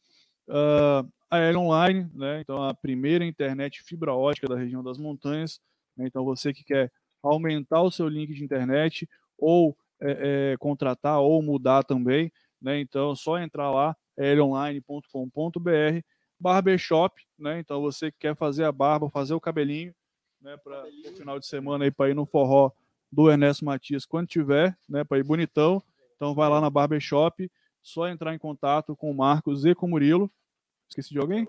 [SPEAKER 2] uh, a L Online, né, então a primeira internet fibra ótica da região das montanhas, né, então você que quer aumentar o seu link de internet ou é, é, contratar ou mudar também, né? Então, só entrar lá, lonline.com.br, barbershop, né? Então, você que quer fazer a barba, fazer o cabelinho, né? Para o final de semana aí, para ir no forró do Ernesto Matias, quando tiver, né? Para ir bonitão. Então, vai lá na barbershop, só entrar em contato com o Marcos e com o Murilo. Esqueci de alguém?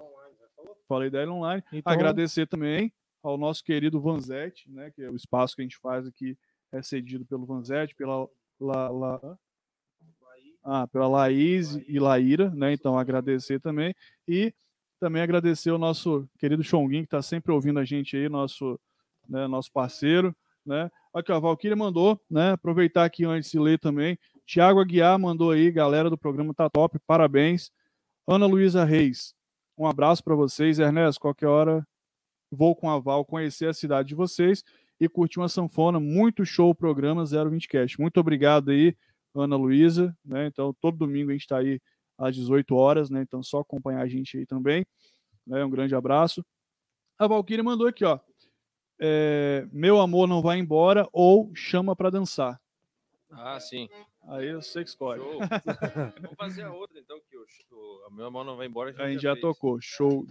[SPEAKER 2] Falei da Online. Então... Agradecer também ao nosso querido Vanzetti, né, que é o espaço que a gente faz aqui é cedido pelo Vanzetti, pela La, La, ah, pela Laís e Laíra, né? Então agradecer também e também agradecer o nosso querido Chonguin que está sempre ouvindo a gente aí, nosso, né, nosso parceiro, né? Aqui, ó, a Valquíria mandou, né? Aproveitar aqui antes de ler também. Tiago Aguiar mandou aí, galera do programa tá top, parabéns. Ana Luísa Reis, um abraço para vocês. Ernesto, qualquer hora vou com a Val conhecer a cidade de vocês e curtir uma sanfona. Muito show o programa 020 Cast. Muito obrigado aí, Ana Luísa. Né? Então, todo domingo a gente está aí às 18 horas, né? Então, só acompanhar a gente aí também. Né? Um grande abraço. A Valkyrie mandou aqui, ó. É, meu amor não vai embora ou chama para dançar.
[SPEAKER 3] Ah, sim.
[SPEAKER 2] Aí eu sei que escolhe.
[SPEAKER 3] Show. Vamos fazer a outra, então, que o, o meu amor não vai embora.
[SPEAKER 2] A gente, a gente já, tocou. Show.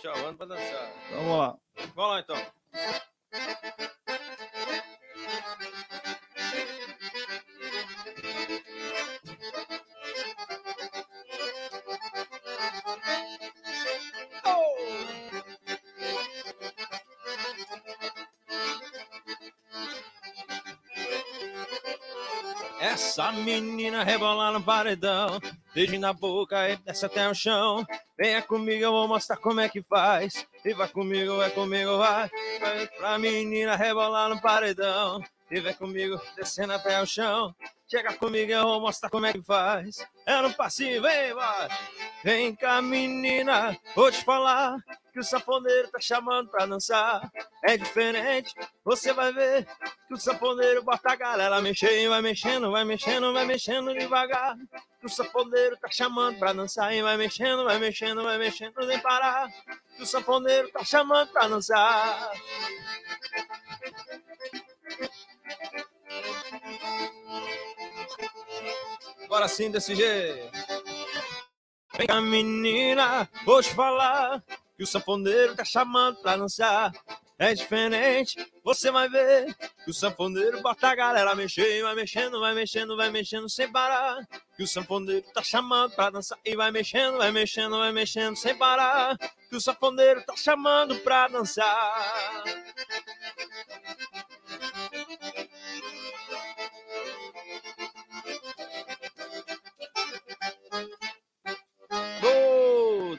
[SPEAKER 3] Chamando pra dançar.
[SPEAKER 2] Vamos lá.
[SPEAKER 3] Vamos lá então. Essa menina rebolar no paredão, beijo na boca e desce até o chão. Venha comigo, eu vou mostrar como é que faz. E vai comigo, vai comigo, vai. Vai pra menina rebolar no paredão. E vem comigo, descendo até o chão. Chega comigo, eu vou mostrar como é que faz. É no passinho, vem, vai. Vem cá, menina, vou te falar que o safoneiro tá chamando pra dançar. É diferente, você vai ver que o safoneiro bota a galera mexer, vai mexendo, vai mexendo, vai mexendo devagar. Que o safoneiro tá chamando pra dançar e vai mexendo, vai mexendo, vai mexendo sem parar. Que o safoneiro tá chamando pra dançar. Agora sim, desse jeito. Vem cá, menina, vou te falar que o sanfoneiro tá chamando pra dançar. É diferente, você vai ver que o sanfoneiro bota a galera mexer, vai mexendo, vai mexendo, vai mexendo sem parar. Que o sanfoneiro tá chamando pra dançar e vai mexendo, vai mexendo, vai mexendo sem parar. Que o sanfoneiro tá chamando pra dançar.